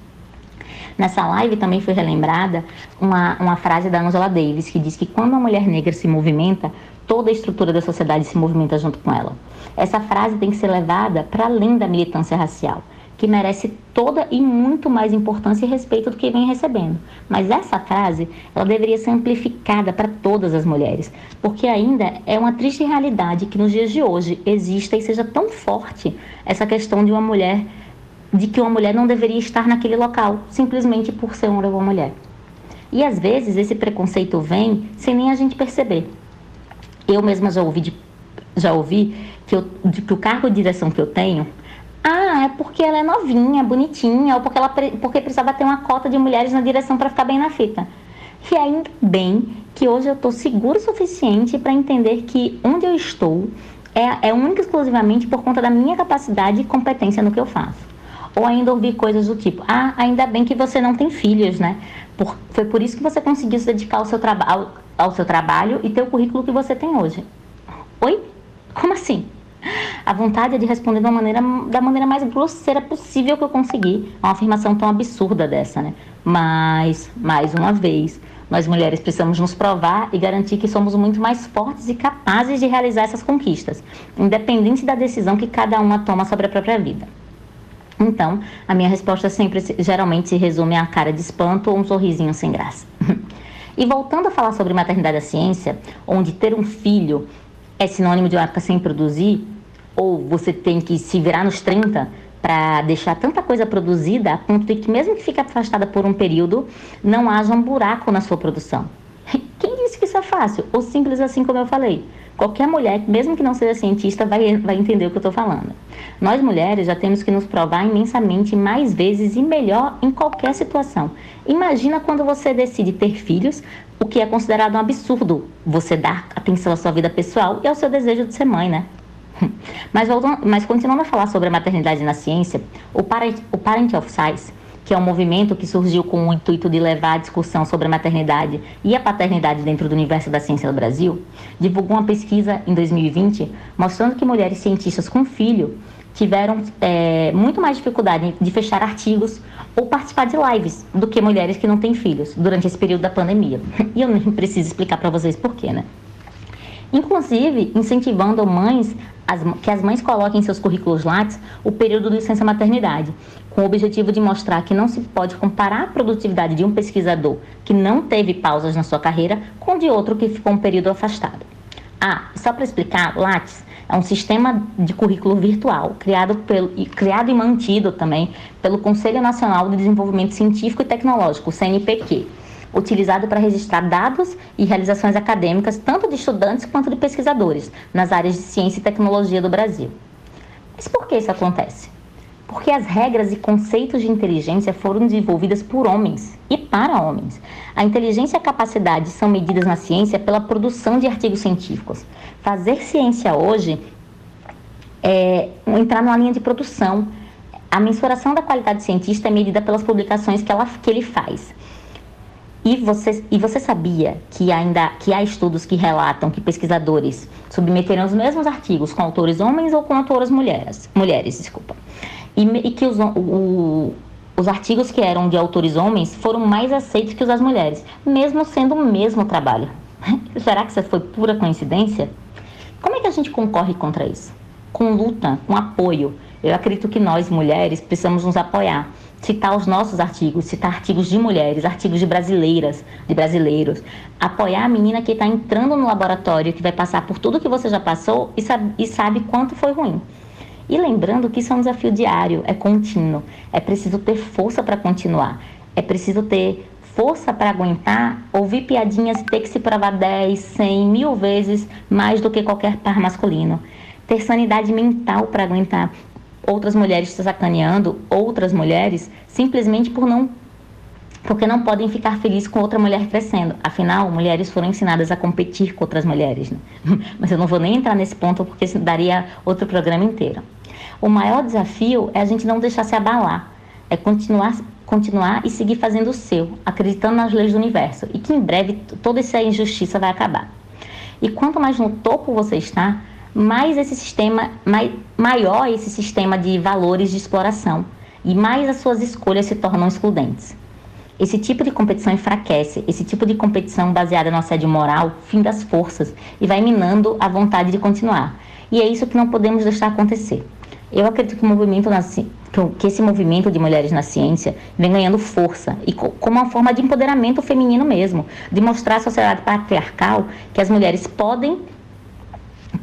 Nessa live também foi relembrada uma, uma frase da Angela Davis que diz que quando uma mulher negra se movimenta, toda a estrutura da sociedade se movimenta junto com ela. Essa frase tem que ser levada para além da militância racial, que merece toda e muito mais importância e respeito do que vem recebendo. Mas essa frase, ela deveria ser amplificada para todas as mulheres, porque ainda é uma triste realidade que nos dias de hoje exista e seja tão forte essa questão de uma mulher de que uma mulher não deveria estar naquele local, simplesmente por ser uma mulher. E às vezes esse preconceito vem sem nem a gente perceber. Eu mesma já ouvi, de, já ouvi que, eu, de, que o cargo de direção que eu tenho, ah, é porque ela é novinha, bonitinha, ou porque, ela, porque precisava ter uma cota de mulheres na direção para ficar bem na fita. E ainda bem que hoje eu estou seguro o suficiente para entender que onde eu estou é, é única e exclusivamente por conta da minha capacidade e competência no que eu faço. Ou ainda ouvir coisas do tipo, ah, ainda bem que você não tem filhos, né? Por, foi por isso que você conseguiu se dedicar ao seu, ao, ao seu trabalho e ter o currículo que você tem hoje. Oi? Como assim? A vontade é de responder da maneira, da maneira mais grosseira possível que eu consegui. Uma afirmação tão absurda dessa, né? Mas, mais uma vez, nós mulheres precisamos nos provar e garantir que somos muito mais fortes e capazes de realizar essas conquistas, independente da decisão que cada uma toma sobre a própria vida. Então, a minha resposta sempre geralmente se resume a cara de espanto ou um sorrisinho sem graça. e voltando a falar sobre maternidade da ciência, onde ter um filho é sinônimo de uma época sem produzir, ou você tem que se virar nos 30 para deixar tanta coisa produzida a ponto de que, mesmo que fique afastada por um período, não haja um buraco na sua produção. Quem disse que isso é fácil? Ou simples assim como eu falei? Qualquer mulher, mesmo que não seja cientista, vai, vai entender o que eu estou falando. Nós mulheres já temos que nos provar imensamente mais vezes e melhor em qualquer situação. Imagina quando você decide ter filhos, o que é considerado um absurdo você dar atenção à sua vida pessoal e ao seu desejo de ser mãe, né? Mas, mas continuando a falar sobre a maternidade na ciência, o Parent, o Parent of Science que é um movimento que surgiu com o intuito de levar a discussão sobre a maternidade e a paternidade dentro do universo da ciência no Brasil, divulgou uma pesquisa em 2020 mostrando que mulheres cientistas com filho tiveram é, muito mais dificuldade de fechar artigos ou participar de lives do que mulheres que não têm filhos durante esse período da pandemia. E eu nem preciso explicar para vocês porquê, né? Inclusive, incentivando mães as, que as mães coloquem em seus currículos Lattes o período de licença maternidade, com o objetivo de mostrar que não se pode comparar a produtividade de um pesquisador que não teve pausas na sua carreira com de outro que ficou um período afastado. Ah, só para explicar, Lattes é um sistema de currículo virtual criado, pelo, criado e mantido também pelo Conselho Nacional de Desenvolvimento Científico e Tecnológico, CNPq, utilizado para registrar dados e realizações acadêmicas tanto de estudantes quanto de pesquisadores nas áreas de ciência e tecnologia do Brasil. Mas por que isso acontece? Porque as regras e conceitos de inteligência foram desenvolvidas por homens e para homens. A inteligência e a capacidade são medidas na ciência pela produção de artigos científicos. Fazer ciência hoje é entrar numa linha de produção. A mensuração da qualidade cientista é medida pelas publicações que, ela, que ele faz. E você, e você sabia que ainda que há estudos que relatam que pesquisadores submeteram os mesmos artigos com autores homens ou com autoras mulheres, mulheres, desculpa. E, e que os, o, os artigos que eram de autores homens foram mais aceitos que os das mulheres, mesmo sendo o mesmo trabalho. Será que isso foi pura coincidência? Como é que a gente concorre contra isso? Com luta, com apoio. Eu acredito que nós, mulheres, precisamos nos apoiar. Citar os nossos artigos, citar artigos de mulheres, artigos de brasileiras, de brasileiros. Apoiar a menina que está entrando no laboratório, que vai passar por tudo que você já passou e sabe, e sabe quanto foi ruim. E lembrando que isso é um desafio diário, é contínuo. É preciso ter força para continuar. É preciso ter força para aguentar ouvir piadinhas e ter que se provar 10, 100, mil vezes mais do que qualquer par masculino. Ter sanidade mental para aguentar outras mulheres sacaneando, outras mulheres, simplesmente por não porque não podem ficar felizes com outra mulher crescendo. Afinal, mulheres foram ensinadas a competir com outras mulheres. Né? Mas eu não vou nem entrar nesse ponto porque daria outro programa inteiro. O maior desafio é a gente não deixar se abalar, é continuar continuar e seguir fazendo o seu, acreditando nas leis do universo e que em breve toda essa injustiça vai acabar. E quanto mais no topo você está, mais esse sistema, mai, maior esse sistema de valores de exploração e mais as suas escolhas se tornam excludentes. Esse tipo de competição enfraquece, esse tipo de competição baseada no assédio moral fim das forças e vai minando a vontade de continuar. E é isso que não podemos deixar acontecer. Eu acredito que o movimento que esse movimento de mulheres na ciência vem ganhando força e como uma forma de empoderamento feminino mesmo, de mostrar à sociedade patriarcal que as mulheres podem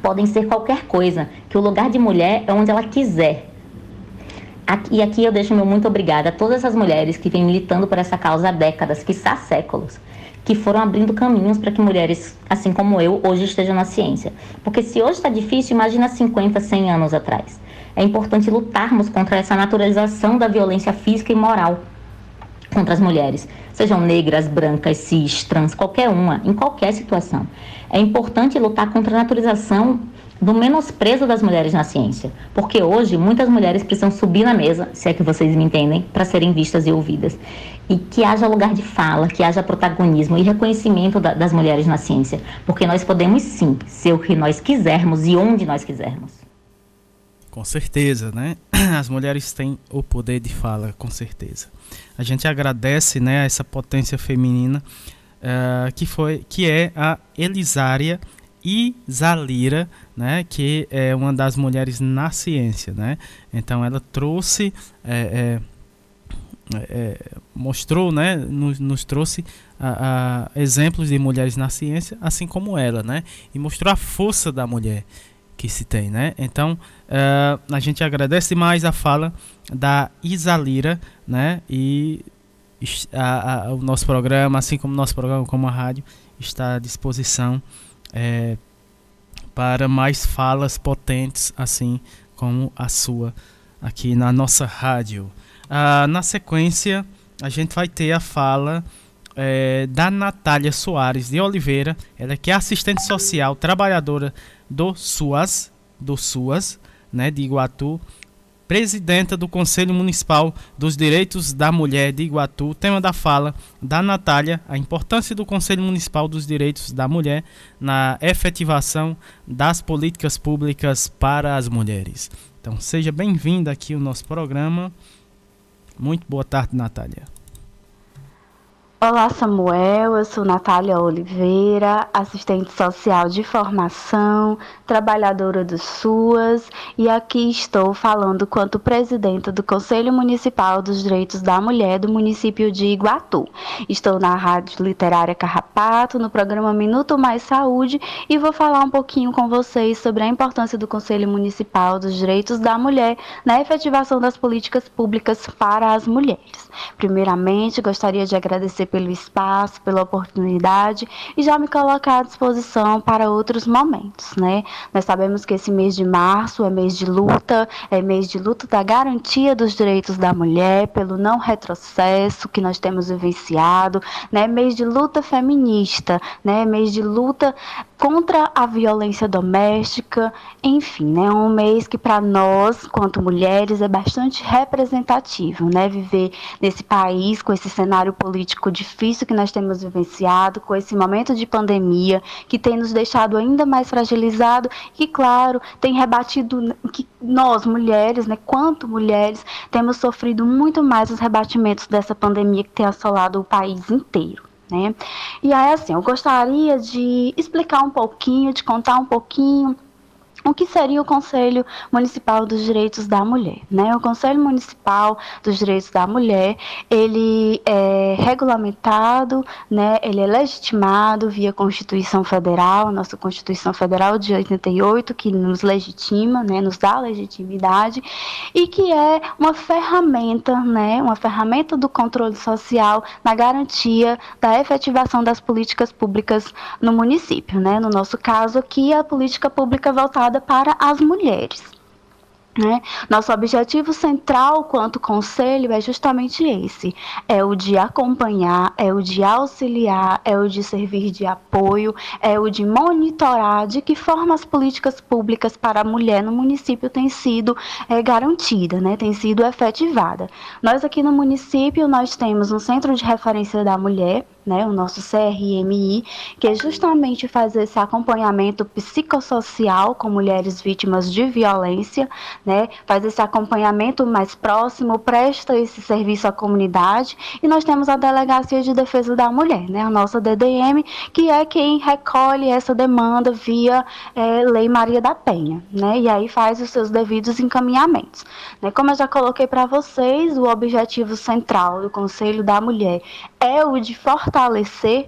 podem ser qualquer coisa, que o lugar de mulher é onde ela quiser. E aqui eu deixo meu muito obrigada a todas essas mulheres que vêm militando por essa causa há décadas, que há séculos, que foram abrindo caminhos para que mulheres, assim como eu, hoje estejam na ciência. Porque se hoje está difícil, imagina 50, 100 anos atrás. É importante lutarmos contra essa naturalização da violência física e moral contra as mulheres, sejam negras, brancas, cis, trans, qualquer uma, em qualquer situação. É importante lutar contra a naturalização do menosprezo das mulheres na ciência, porque hoje muitas mulheres precisam subir na mesa, se é que vocês me entendem, para serem vistas e ouvidas, e que haja lugar de fala, que haja protagonismo e reconhecimento da, das mulheres na ciência, porque nós podemos sim ser o que nós quisermos e onde nós quisermos. Com certeza, né? As mulheres têm o poder de fala, com certeza. A gente agradece, né, essa potência feminina uh, que foi, que é a Elisária Isalira, né, que é uma das mulheres na ciência, né? Então ela trouxe, é, é, é, mostrou, né, nos, nos trouxe a, a, exemplos de mulheres na ciência, assim como ela, né? E mostrou a força da mulher que se tem, né? Então uh, a gente agradece mais a fala da Isalira, né? E a, a, o nosso programa, assim como o nosso programa, como a rádio, está à disposição é, para mais falas potentes, assim como a sua aqui na nossa rádio. Uh, na sequência, a gente vai ter a fala é, da Natália Soares de Oliveira, ela que é assistente social, trabalhadora do SUAS, do SUAS, né, de Iguatu, presidenta do Conselho Municipal dos Direitos da Mulher de Iguatu. Tema da fala da Natália: a importância do Conselho Municipal dos Direitos da Mulher na efetivação das políticas públicas para as mulheres. Então, seja bem-vinda aqui ao nosso programa. Muito boa tarde, Natália. Olá, Samuel. Eu sou Natália Oliveira, assistente social de formação, trabalhadora do SUAS, e aqui estou falando quanto presidenta do Conselho Municipal dos Direitos da Mulher do município de Iguatu. Estou na Rádio Literária Carrapato, no programa Minuto Mais Saúde, e vou falar um pouquinho com vocês sobre a importância do Conselho Municipal dos Direitos da Mulher na efetivação das políticas públicas para as mulheres. Primeiramente, gostaria de agradecer pelo espaço, pela oportunidade e já me colocar à disposição para outros momentos, né? Nós sabemos que esse mês de março é mês de luta, é mês de luta da garantia dos direitos da mulher, pelo não retrocesso que nós temos vivenciado, né? Mês de luta feminista, né? Mês de luta contra a violência doméstica, enfim, né, um mês que para nós, quanto mulheres, é bastante representativo, né, viver nesse país com esse cenário político difícil que nós temos vivenciado, com esse momento de pandemia que tem nos deixado ainda mais fragilizado e, claro, tem rebatido que nós mulheres, né, quanto mulheres, temos sofrido muito mais os rebatimentos dessa pandemia que tem assolado o país inteiro né? E aí, assim, eu gostaria de explicar um pouquinho, de contar um pouquinho o que seria o Conselho Municipal dos Direitos da Mulher, né? O Conselho Municipal dos Direitos da Mulher, ele é regulamentado, né? Ele é legitimado via Constituição Federal, nossa Constituição Federal de 88, que nos legitima, né? Nos dá legitimidade e que é uma ferramenta, né? Uma ferramenta do controle social na garantia da efetivação das políticas públicas no município, né? No nosso caso aqui, a política pública voltada voltada para as mulheres. Né? Nosso objetivo central quanto conselho é justamente esse: é o de acompanhar, é o de auxiliar, é o de servir de apoio, é o de monitorar de que forma as políticas públicas para a mulher no município têm sido é, garantida, né? tem sido efetivada. Nós aqui no município nós temos um centro de referência da mulher, né, o nosso CRMI, que é justamente fazer esse acompanhamento psicossocial com mulheres vítimas de violência, né, faz esse acompanhamento mais próximo, presta esse serviço à comunidade, e nós temos a Delegacia de Defesa da Mulher, né, a nossa DDM, que é quem recolhe essa demanda via é, Lei Maria da Penha, né, e aí faz os seus devidos encaminhamentos. Né. Como eu já coloquei para vocês, o objetivo central do Conselho da Mulher é o de fortalecer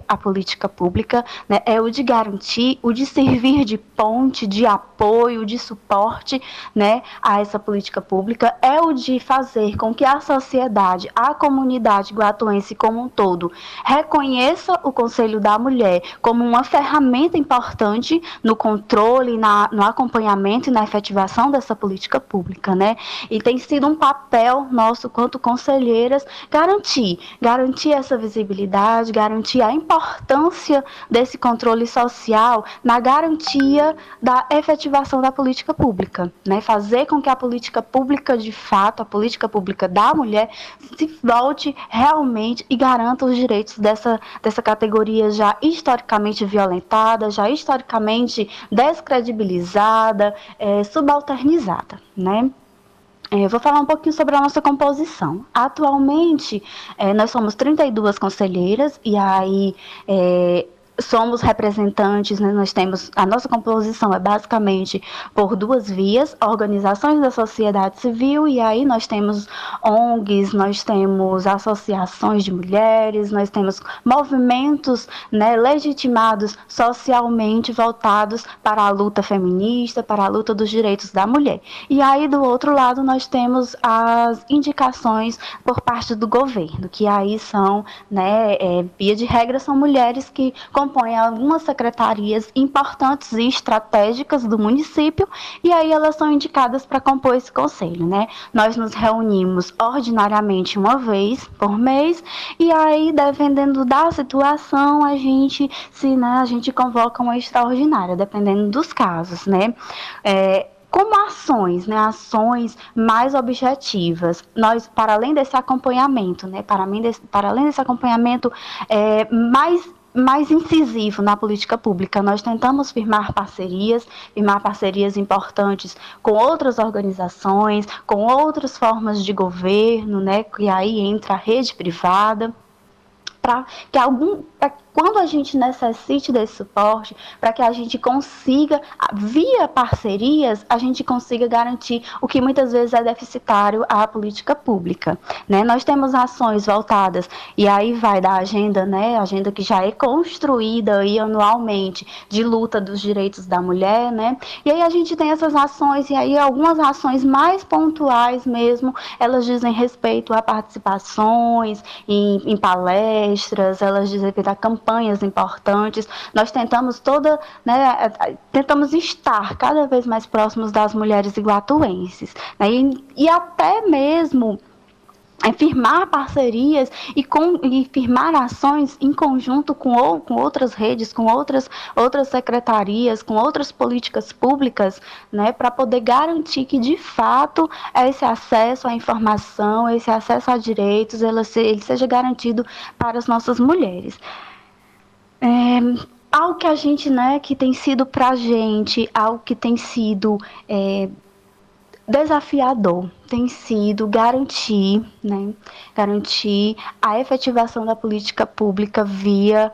a política pública, né, é o de garantir, o de servir de ponte, de apoio, de suporte né, a essa política pública, é o de fazer com que a sociedade, a comunidade guatuense como um todo, reconheça o Conselho da Mulher como uma ferramenta importante no controle, na, no acompanhamento e na efetivação dessa política pública. Né? E tem sido um papel nosso, quanto conselheiras, garantir, garantir essa visibilidade, garantir a importância desse controle social na garantia da efetivação da política pública, né? Fazer com que a política pública de fato, a política pública da mulher, se volte realmente e garanta os direitos dessa, dessa categoria já historicamente violentada, já historicamente descredibilizada, é, subalternizada, né? É, vou falar um pouquinho sobre a nossa composição. Atualmente, é, nós somos 32 conselheiras, e aí é, somos representantes, né, nós temos, a nossa composição é basicamente por duas vias, organizações da sociedade civil, e aí nós temos ONGs, nós temos associações de mulheres, nós temos movimentos né, legitimados socialmente voltados para a luta feminista, para a luta dos direitos da mulher. E aí, do outro lado, nós temos as indicações por parte do governo, que aí são, né, é, via de regra, são mulheres que compõem algumas secretarias importantes e estratégicas do município e aí elas são indicadas para compor esse conselho, né? Nós nos reunimos ordinariamente uma vez por mês e aí dependendo da situação a gente se né, a gente convoca uma extraordinária, dependendo dos casos, né? É, como ações, né, ações mais objetivas. Nós, para além desse acompanhamento, né, para, mim, desse, para além desse acompanhamento é, mais mais incisivo na política pública. Nós tentamos firmar parcerias, firmar parcerias importantes com outras organizações, com outras formas de governo, né? E aí entra a rede privada para que algum pra quando a gente necessite desse suporte, para que a gente consiga, via parcerias, a gente consiga garantir o que muitas vezes é deficitário à política pública. Né? Nós temos ações voltadas, e aí vai da agenda, né, agenda que já é construída aí anualmente, de luta dos direitos da mulher, né? e aí a gente tem essas ações, e aí algumas ações mais pontuais mesmo, elas dizem respeito a participações em, em palestras, elas dizem respeito a campanhas campanhas importantes. Nós tentamos toda, né, tentamos estar cada vez mais próximos das mulheres iguatuenses, né, e, e até mesmo é firmar parcerias e, com, e firmar ações em conjunto com, ou, com outras redes, com outras, outras secretarias, com outras políticas públicas, né, para poder garantir que, de fato, esse acesso à informação, esse acesso a direitos, ele, ele seja garantido para as nossas mulheres. É, algo que a gente, né, que tem sido para a gente, algo que tem sido é, desafiador tem sido garantir, né, garantir a efetivação da política pública via,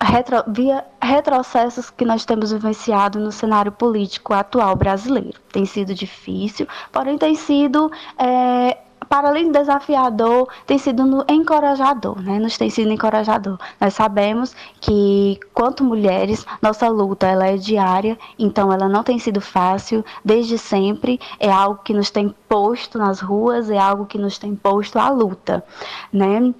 retro, via retrocessos que nós temos vivenciado no cenário político atual brasileiro. Tem sido difícil, porém tem sido é, para além desafiador, tem sido encorajador, né? Nos tem sido encorajador. Nós sabemos que, quanto mulheres, nossa luta ela é diária, então ela não tem sido fácil desde sempre. É algo que nos tem posto nas ruas, é algo que nos tem posto à luta, né?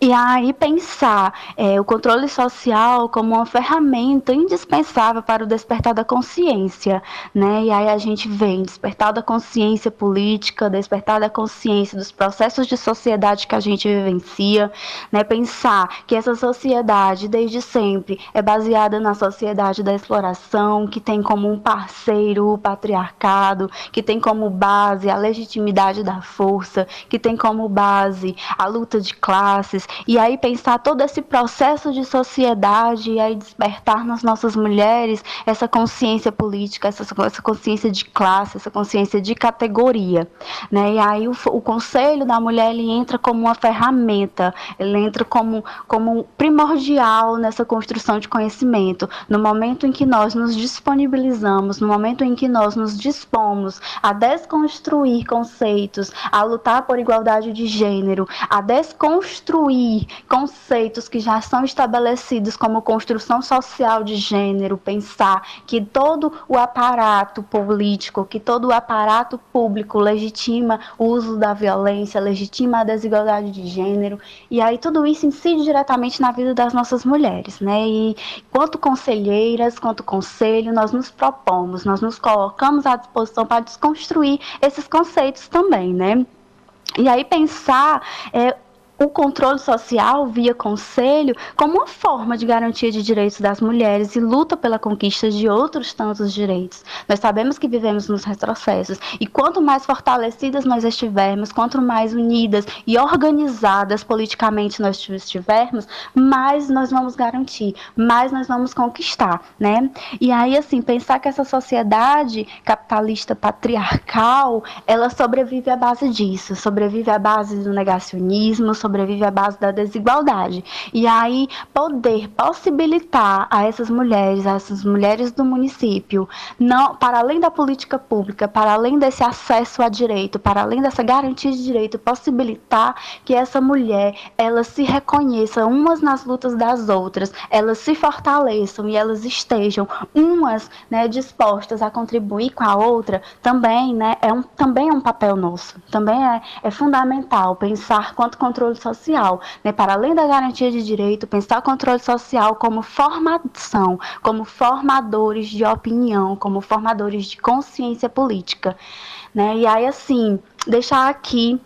E aí pensar é, o controle social como uma ferramenta indispensável para o despertar da consciência, né? E aí a gente vem despertar da consciência política, despertar da consciência dos processos de sociedade que a gente vivencia, né? Pensar que essa sociedade desde sempre é baseada na sociedade da exploração, que tem como um parceiro o patriarcado, que tem como base a legitimidade da força, que tem como base a luta de classes e aí pensar todo esse processo de sociedade e aí despertar nas nossas mulheres essa consciência política, essa, essa consciência de classe, essa consciência de categoria, né? E aí o, o conselho da mulher ele entra como uma ferramenta, ele entra como como primordial nessa construção de conhecimento. No momento em que nós nos disponibilizamos, no momento em que nós nos dispomos a desconstruir conceitos, a lutar por igualdade de gênero, a desconstruir conceitos que já são estabelecidos como construção social de gênero, pensar que todo o aparato político, que todo o aparato público legitima o uso da violência, legitima a desigualdade de gênero, e aí tudo isso incide diretamente na vida das nossas mulheres, né? E quanto conselheiras, quanto conselho, nós nos propomos, nós nos colocamos à disposição para desconstruir esses conceitos também, né? E aí pensar é, o controle social via conselho como uma forma de garantia de direitos das mulheres e luta pela conquista de outros tantos direitos. Nós sabemos que vivemos nos retrocessos e quanto mais fortalecidas nós estivermos, quanto mais unidas e organizadas politicamente nós estivermos, mais nós vamos garantir, mais nós vamos conquistar, né? E aí assim, pensar que essa sociedade capitalista patriarcal, ela sobrevive à base disso, sobrevive à base do negacionismo, sobrevive à base da desigualdade. E aí poder possibilitar a essas mulheres, a essas mulheres do município, não para além da política pública, para além desse acesso a direito, para além dessa garantia de direito, possibilitar que essa mulher ela se reconheça umas nas lutas das outras, elas se fortaleçam e elas estejam umas né, dispostas a contribuir com a outra, também, né, é um, também é um papel nosso. Também é, é fundamental pensar quanto controle social, né, para além da garantia de direito, pensar o controle social como formação, como formadores de opinião, como formadores de consciência política. Né? E aí, assim, deixar aqui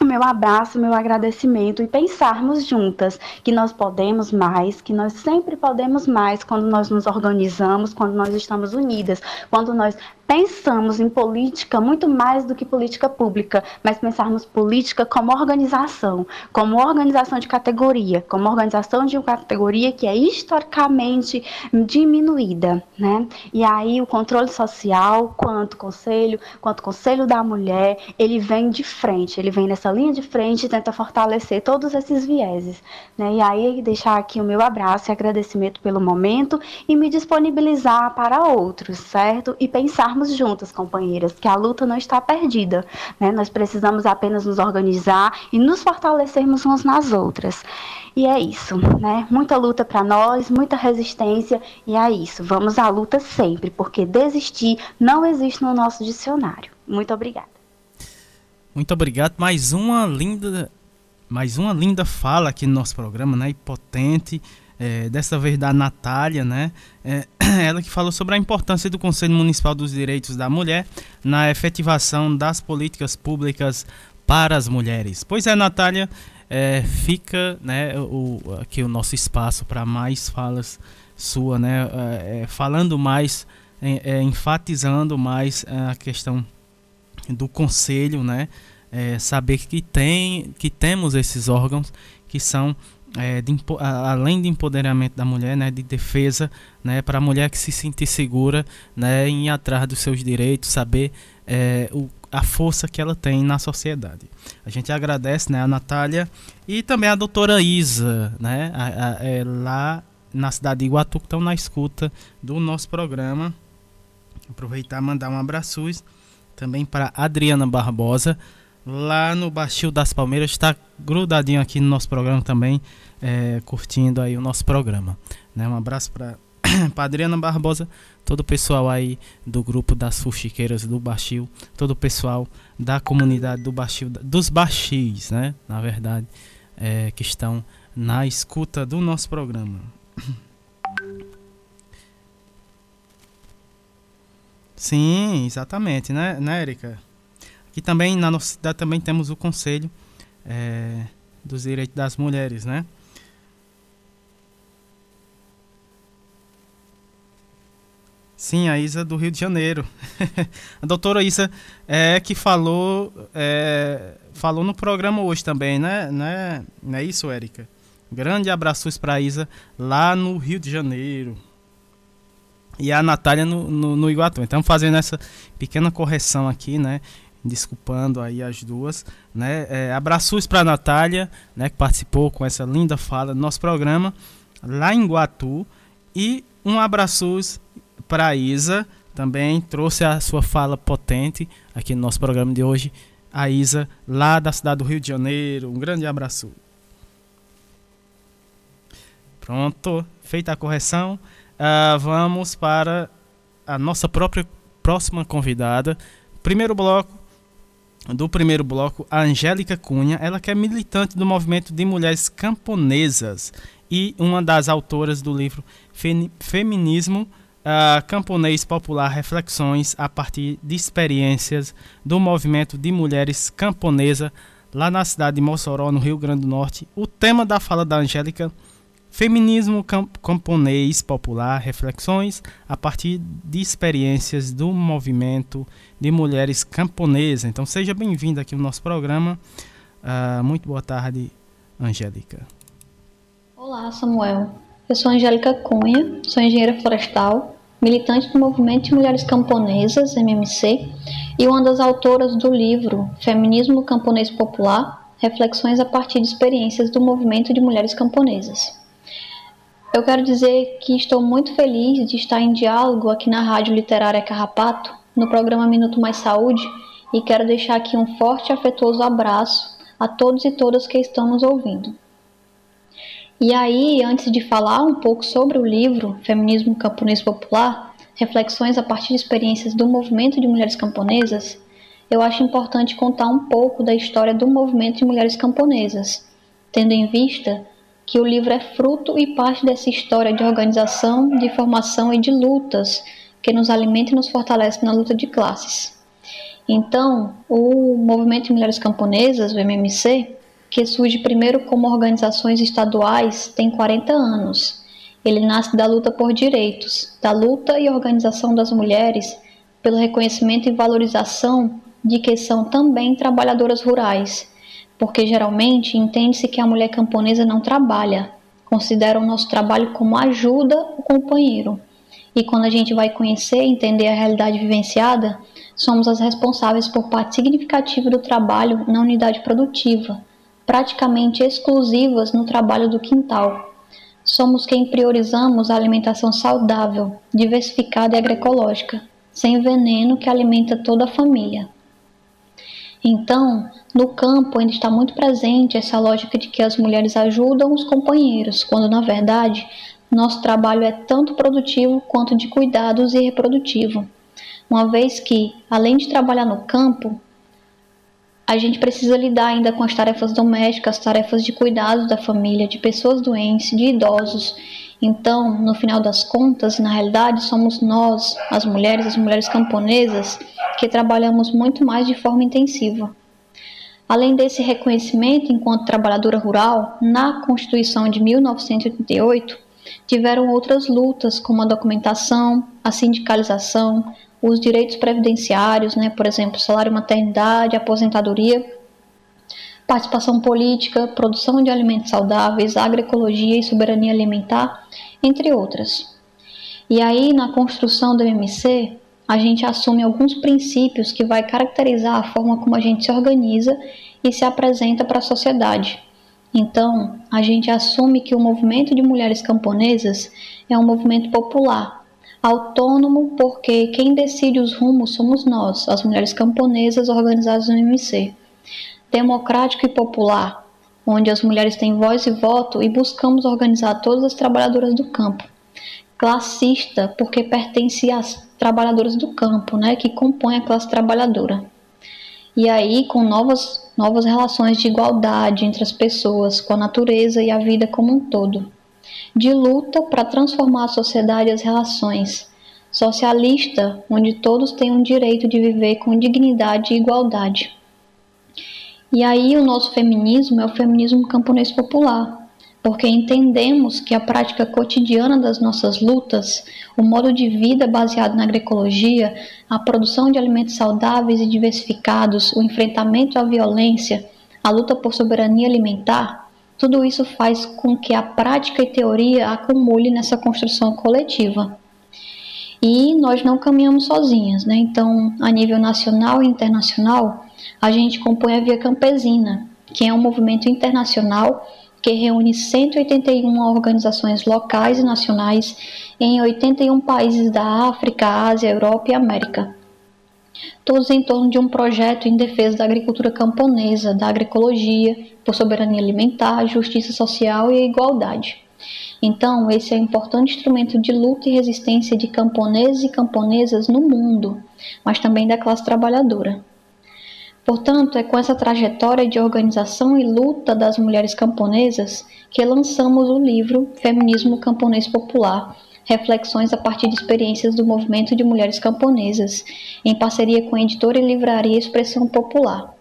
o meu abraço, o meu agradecimento e pensarmos juntas que nós podemos mais, que nós sempre podemos mais quando nós nos organizamos, quando nós estamos unidas, quando nós pensamos em política muito mais do que política pública, mas pensarmos política como organização, como organização de categoria, como organização de uma categoria que é historicamente diminuída, né? E aí o controle social, quanto conselho, quanto conselho da mulher, ele vem de frente, ele vem nessa linha de frente tenta fortalecer todos esses vieses, né? E aí deixar aqui o meu abraço e agradecimento pelo momento e me disponibilizar para outros, certo? E pensar estarmos juntas, companheiras, que a luta não está perdida. Né? Nós precisamos apenas nos organizar e nos fortalecermos uns nas outras. E é isso, né? Muita luta para nós, muita resistência, e é isso. Vamos à luta sempre, porque desistir não existe no nosso dicionário. Muito obrigada. Muito obrigado. Mais uma linda, mais uma linda fala aqui no nosso programa, né? E potente é, dessa vez da Natália, né? É, ela que falou sobre a importância do Conselho Municipal dos Direitos da Mulher na efetivação das políticas públicas para as mulheres. Pois é, Natália, é, fica né, o, aqui o nosso espaço para mais falas sua, né, é, é falando mais, é, enfatizando mais a questão do conselho, né, saber que tem, que temos esses órgãos que são é, de, além de empoderamento da mulher, né, de defesa, né, para a mulher que se sentir segura, né, em ir atrás dos seus direitos, saber é, o, a força que ela tem na sociedade. A gente agradece, né, a Natália e também a doutora Isa, né, a, a, é, lá na cidade de Iguatu, que estão na escuta do nosso programa. Aproveitar e mandar um abraço também para Adriana Barbosa, lá no Baixio das Palmeiras, está grudadinho aqui no nosso programa também, é, curtindo aí o nosso programa. Né? Um abraço para Adriana Barbosa, todo o pessoal aí do grupo das fuxiqueiras do Baixio, todo o pessoal da comunidade do Baixio, dos Baixis, né? Na verdade, é, que estão na escuta do nosso programa. Sim, exatamente, né, né Erika? Aqui também na nossa cidade também temos o Conselho é, dos Direitos das Mulheres, né? Sim, a Isa do Rio de Janeiro. a doutora Isa é que falou é, falou no programa hoje também, né? né? Não é isso, Érica? Grande abraços para a Isa lá no Rio de Janeiro. E a Natália no, no, no Iguatu. Então, fazendo essa pequena correção aqui, né? Desculpando aí as duas, né? É, abraços para a Natália, né? Que participou com essa linda fala do nosso programa lá em Iguatu. E um abraços para a Isa, também trouxe a sua fala potente aqui no nosso programa de hoje. A Isa, lá da cidade do Rio de Janeiro. Um grande abraço. Pronto, feita a correção, uh, vamos para a nossa própria próxima convidada. Primeiro bloco, do primeiro bloco, a Angélica Cunha, ela que é militante do movimento de mulheres camponesas e uma das autoras do livro Feminismo uh, camponês popular reflexões a partir de experiências do movimento de mulheres camponesa lá na cidade de Mossoró, no Rio Grande do Norte. O tema da fala da Angélica Feminismo camponês popular, reflexões a partir de experiências do movimento de mulheres camponesas. Então seja bem-vinda aqui no nosso programa. Uh, muito boa tarde, Angélica. Olá, Samuel. Eu sou Angélica Cunha, sou engenheira florestal militante do Movimento de Mulheres Camponesas, MMC, e uma das autoras do livro Feminismo Camponês Popular Reflexões a partir de experiências do movimento de mulheres camponesas. Eu quero dizer que estou muito feliz de estar em diálogo aqui na Rádio Literária Carrapato, no programa Minuto Mais Saúde, e quero deixar aqui um forte e afetuoso abraço a todos e todas que estão nos ouvindo. E aí, antes de falar um pouco sobre o livro Feminismo Camponês Popular, reflexões a partir de experiências do movimento de mulheres camponesas, eu acho importante contar um pouco da história do movimento de mulheres camponesas, tendo em vista que o livro é fruto e parte dessa história de organização, de formação e de lutas que nos alimenta e nos fortalece na luta de classes. Então, o movimento de mulheres camponesas, o MMC, que surge primeiro como organizações estaduais, tem 40 anos. Ele nasce da luta por direitos, da luta e organização das mulheres pelo reconhecimento e valorização de que são também trabalhadoras rurais, porque geralmente entende-se que a mulher camponesa não trabalha, considera o nosso trabalho como ajuda ao companheiro. E quando a gente vai conhecer e entender a realidade vivenciada, somos as responsáveis por parte significativa do trabalho na unidade produtiva praticamente exclusivas no trabalho do quintal. Somos quem priorizamos a alimentação saudável, diversificada e agroecológica, sem veneno que alimenta toda a família. Então, no campo ainda está muito presente essa lógica de que as mulheres ajudam os companheiros, quando na verdade nosso trabalho é tanto produtivo quanto de cuidados e reprodutivo. Uma vez que, além de trabalhar no campo, a gente precisa lidar ainda com as tarefas domésticas, tarefas de cuidado da família, de pessoas doentes, de idosos. Então, no final das contas, na realidade, somos nós, as mulheres, as mulheres camponesas, que trabalhamos muito mais de forma intensiva. Além desse reconhecimento enquanto trabalhadora rural, na Constituição de 1988 tiveram outras lutas, como a documentação, a sindicalização, os direitos previdenciários, né, por exemplo, salário maternidade, aposentadoria, participação política, produção de alimentos saudáveis, agroecologia e soberania alimentar, entre outras. E aí, na construção do MMC, a gente assume alguns princípios que vai caracterizar a forma como a gente se organiza e se apresenta para a sociedade. Então, a gente assume que o movimento de mulheres camponesas é um movimento popular, autônomo, porque quem decide os rumos somos nós, as mulheres camponesas organizadas no MC. Democrático e popular, onde as mulheres têm voz e voto e buscamos organizar todas as trabalhadoras do campo. Classista, porque pertence às trabalhadoras do campo, né, que compõem a classe trabalhadora. E aí, com novas novas relações de igualdade entre as pessoas, com a natureza e a vida como um todo. De luta para transformar a sociedade e as relações. Socialista, onde todos têm o direito de viver com dignidade e igualdade. E aí o nosso feminismo é o feminismo camponês popular, porque entendemos que a prática cotidiana das nossas lutas, o modo de vida baseado na agroecologia, a produção de alimentos saudáveis e diversificados, o enfrentamento à violência, a luta por soberania alimentar, tudo isso faz com que a prática e teoria acumule nessa construção coletiva. E nós não caminhamos sozinhas, né? Então, a nível nacional e internacional, a gente compõe a Via Campesina, que é um movimento internacional que reúne 181 organizações locais e nacionais em 81 países da África, Ásia, Europa e América. Todos em torno de um projeto em defesa da agricultura camponesa, da agroecologia, por soberania alimentar, justiça social e igualdade. Então, esse é um importante instrumento de luta e resistência de camponeses e camponesas no mundo, mas também da classe trabalhadora. Portanto, é com essa trajetória de organização e luta das mulheres camponesas que lançamos o livro Feminismo Camponês Popular Reflexões a partir de experiências do movimento de mulheres camponesas, em parceria com a editora e livraria Expressão Popular.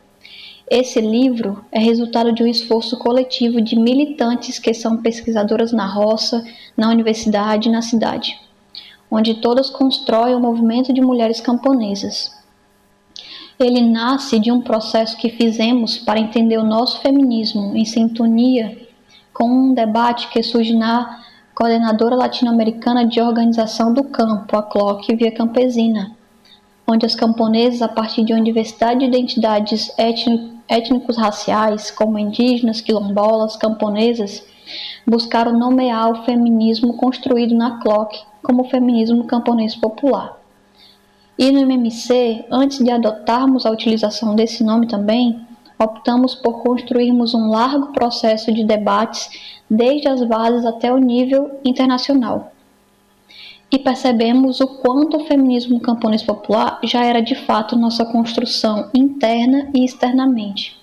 Esse livro é resultado de um esforço coletivo de militantes que são pesquisadoras na roça, na universidade e na cidade, onde todas constroem o movimento de mulheres camponesas ele nasce de um processo que fizemos para entender o nosso feminismo em sintonia com um debate que surge na Coordenadora Latino-Americana de Organização do Campo, a CLOC Via Campesina, onde as camponesas, a partir de uma diversidade de identidades étnicos raciais, como indígenas, quilombolas, camponesas, buscaram nomear o feminismo construído na CLOC como feminismo camponês popular. E no MMC, antes de adotarmos a utilização desse nome também, optamos por construirmos um largo processo de debates desde as bases até o nível internacional. E percebemos o quanto o feminismo camponês popular já era de fato nossa construção interna e externamente.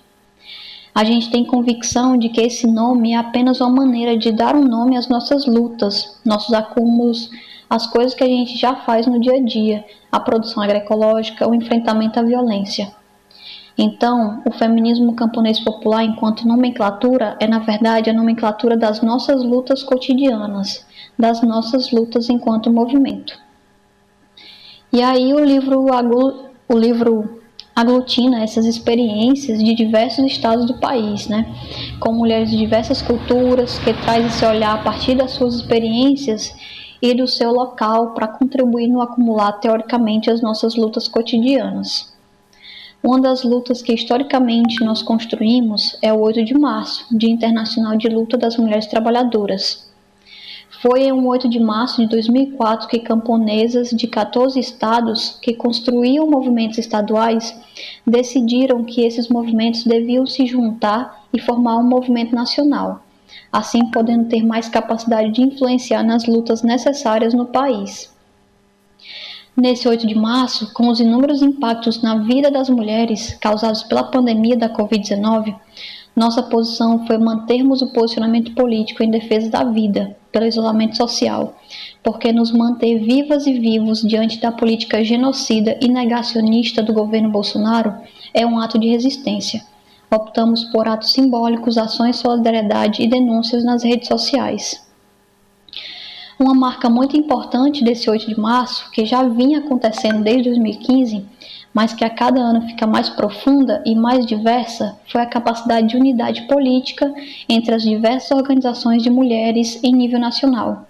A gente tem convicção de que esse nome é apenas uma maneira de dar um nome às nossas lutas, nossos acúmulos, as coisas que a gente já faz no dia a dia, a produção agroecológica, o enfrentamento à violência. Então, o feminismo camponês popular, enquanto nomenclatura, é na verdade a nomenclatura das nossas lutas cotidianas, das nossas lutas enquanto movimento. E aí o livro, o livro aglutina essas experiências de diversos estados do país, né? Com mulheres de diversas culturas, que traz esse olhar a partir das suas experiências e do seu local para contribuir no acumular teoricamente as nossas lutas cotidianas. Uma das lutas que historicamente nós construímos é o 8 de março, Dia Internacional de Luta das Mulheres Trabalhadoras. Foi em 8 de março de 2004 que camponesas de 14 estados que construíam movimentos estaduais decidiram que esses movimentos deviam se juntar e formar um movimento nacional assim podendo ter mais capacidade de influenciar nas lutas necessárias no país. Nesse 8 de março, com os inúmeros impactos na vida das mulheres causados pela pandemia da Covid-19, nossa posição foi mantermos o posicionamento político em defesa da vida, pelo isolamento social, porque nos manter vivas e vivos diante da política genocida e negacionista do governo Bolsonaro é um ato de resistência optamos por atos simbólicos, ações de solidariedade e denúncias nas redes sociais. Uma marca muito importante desse 8 de março, que já vinha acontecendo desde 2015, mas que a cada ano fica mais profunda e mais diversa, foi a capacidade de unidade política entre as diversas organizações de mulheres em nível nacional.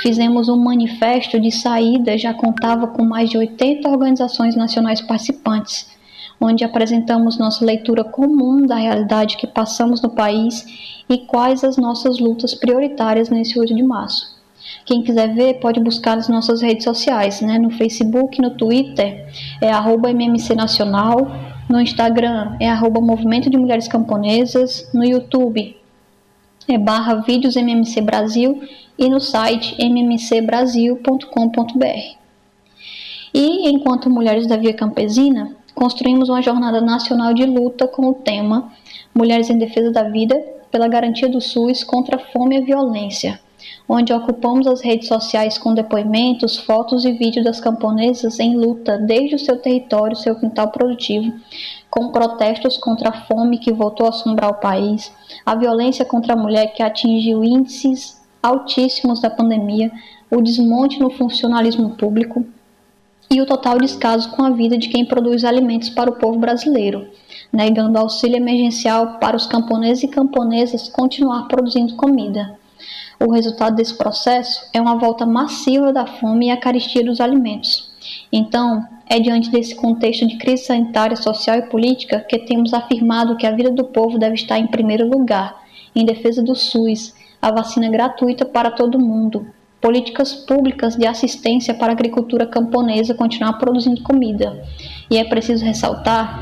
Fizemos um manifesto de saída, já contava com mais de 80 organizações nacionais participantes, onde apresentamos nossa leitura comum da realidade que passamos no país e quais as nossas lutas prioritárias nesse 8 de março. Quem quiser ver pode buscar nas nossas redes sociais, né? No Facebook, no Twitter é arroba MMC Nacional, no Instagram é arroba Movimento de Mulheres Camponesas, no YouTube é barra Vídeos MMC Brasil e no site mmcbrasil.com.br. E enquanto Mulheres da Via Campesina, construímos uma jornada nacional de luta com o tema Mulheres em Defesa da Vida pela Garantia do SUS contra a Fome e a Violência onde ocupamos as redes sociais com depoimentos, fotos e vídeos das camponesas em luta desde o seu território, seu quintal produtivo, com protestos contra a fome que voltou a assombrar o país, a violência contra a mulher que atingiu índices altíssimos da pandemia, o desmonte no funcionalismo público e o total descaso com a vida de quem produz alimentos para o povo brasileiro, negando auxílio emergencial para os camponeses e camponesas continuar produzindo comida. O resultado desse processo é uma volta massiva da fome e a carestia dos alimentos. Então, é diante desse contexto de crise sanitária, social e política que temos afirmado que a vida do povo deve estar em primeiro lugar, em defesa do SUS, a vacina gratuita para todo mundo, políticas públicas de assistência para a agricultura camponesa continuar produzindo comida. E é preciso ressaltar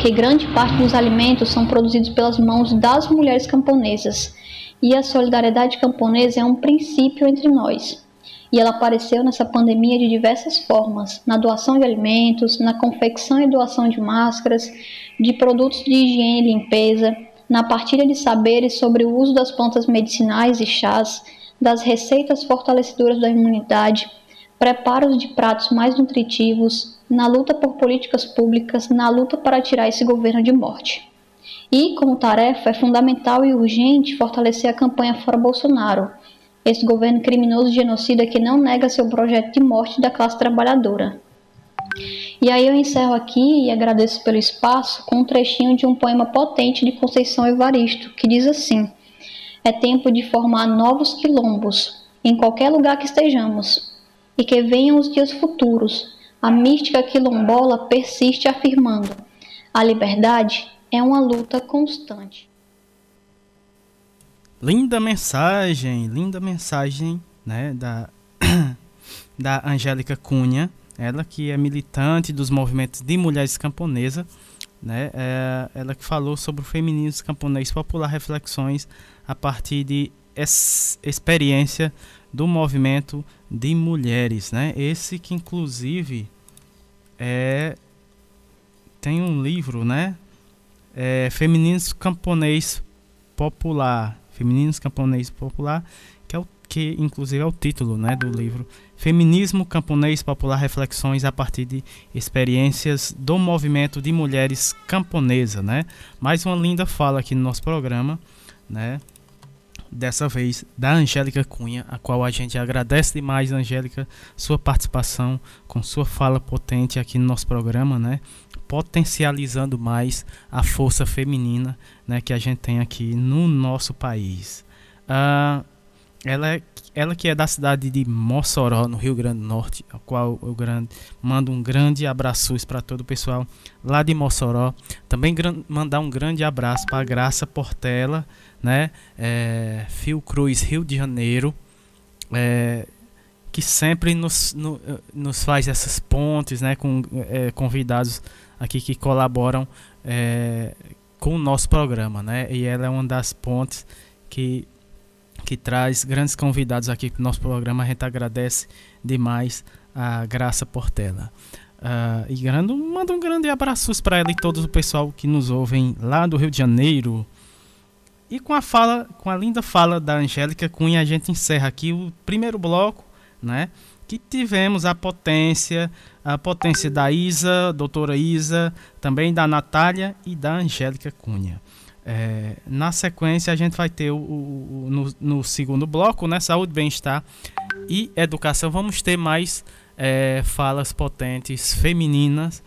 que grande parte dos alimentos são produzidos pelas mãos das mulheres camponesas e a solidariedade camponesa é um princípio entre nós. E ela apareceu nessa pandemia de diversas formas: na doação de alimentos, na confecção e doação de máscaras, de produtos de higiene e limpeza, na partilha de saberes sobre o uso das plantas medicinais e chás, das receitas fortalecedoras da imunidade, preparos de pratos mais nutritivos, na luta por políticas públicas, na luta para tirar esse governo de morte. E, como tarefa, é fundamental e urgente fortalecer a campanha Fora Bolsonaro, esse governo criminoso genocida que não nega seu projeto de morte da classe trabalhadora. E aí eu encerro aqui e agradeço pelo espaço com um trechinho de um poema potente de Conceição Evaristo, que diz assim: É tempo de formar novos quilombos, em qualquer lugar que estejamos, e que venham os dias futuros. A mística quilombola persiste afirmando: a liberdade é uma luta constante. Linda mensagem, linda mensagem, né, da da Angélica Cunha, ela que é militante dos movimentos de mulheres camponesas, né, é, ela que falou sobre o feminismo camponês popular, reflexões a partir de experiência do movimento de mulheres, né, esse que inclusive é tem um livro, né, é, Femininos Camponês Popular. Femininos Camponês Popular, que é o que inclusive é o título, né, do livro. Feminismo Camponês Popular Reflexões a partir de experiências do movimento de mulheres camponesa, né? Mais uma linda fala aqui no nosso programa, né? Dessa vez da Angélica Cunha, a qual a gente agradece demais, Angélica, sua participação com sua fala potente aqui no nosso programa, né? potencializando mais a força feminina né, que a gente tem aqui no nosso país. Uh, ela, é, ela que é da cidade de Mossoró, no Rio Grande do Norte, a qual eu grande, mando um grande abraço para todo o pessoal lá de Mossoró. Também mandar um grande abraço para Graça Portela, né, é, Cruz, Rio de Janeiro. É, que sempre nos, no, nos faz essas pontes né, com é, convidados aqui que colaboram é, com o nosso programa, né? E ela é uma das pontes que que traz grandes convidados aqui para o nosso programa. A gente agradece demais a Graça Portela. Uh, e grande, manda um grande abraço para ela e todo o pessoal que nos ouvem lá do Rio de Janeiro. E com a fala, com a linda fala da Angélica Cunha, a gente encerra aqui o primeiro bloco né? Que tivemos a potência, a potência da Isa, doutora Isa, também da Natália e da Angélica Cunha. É, na sequência, a gente vai ter o, o, no, no, segundo bloco, né? Saúde, bem-estar e educação. Vamos ter mais é, falas potentes femininas.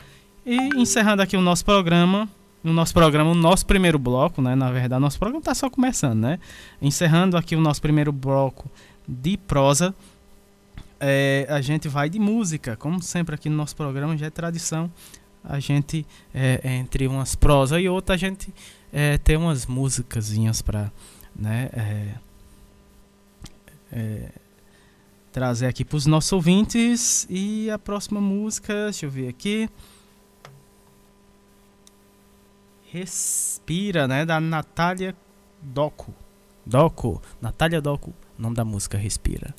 E encerrando aqui o nosso programa, no nosso programa, o nosso primeiro bloco, né? Na verdade, nosso programa está só começando, né? Encerrando aqui o nosso primeiro bloco de prosa, é, a gente vai de música. Como sempre aqui no nosso programa, já é tradição. A gente, é, entre umas prosa e outra, a gente é, ter umas músicasinhas para né, é, é, trazer aqui para os nossos ouvintes. E a próxima música, deixa eu ver aqui. Respira, né? Da Natália Doco. Doco. Natália Doco. O nome da música Respira.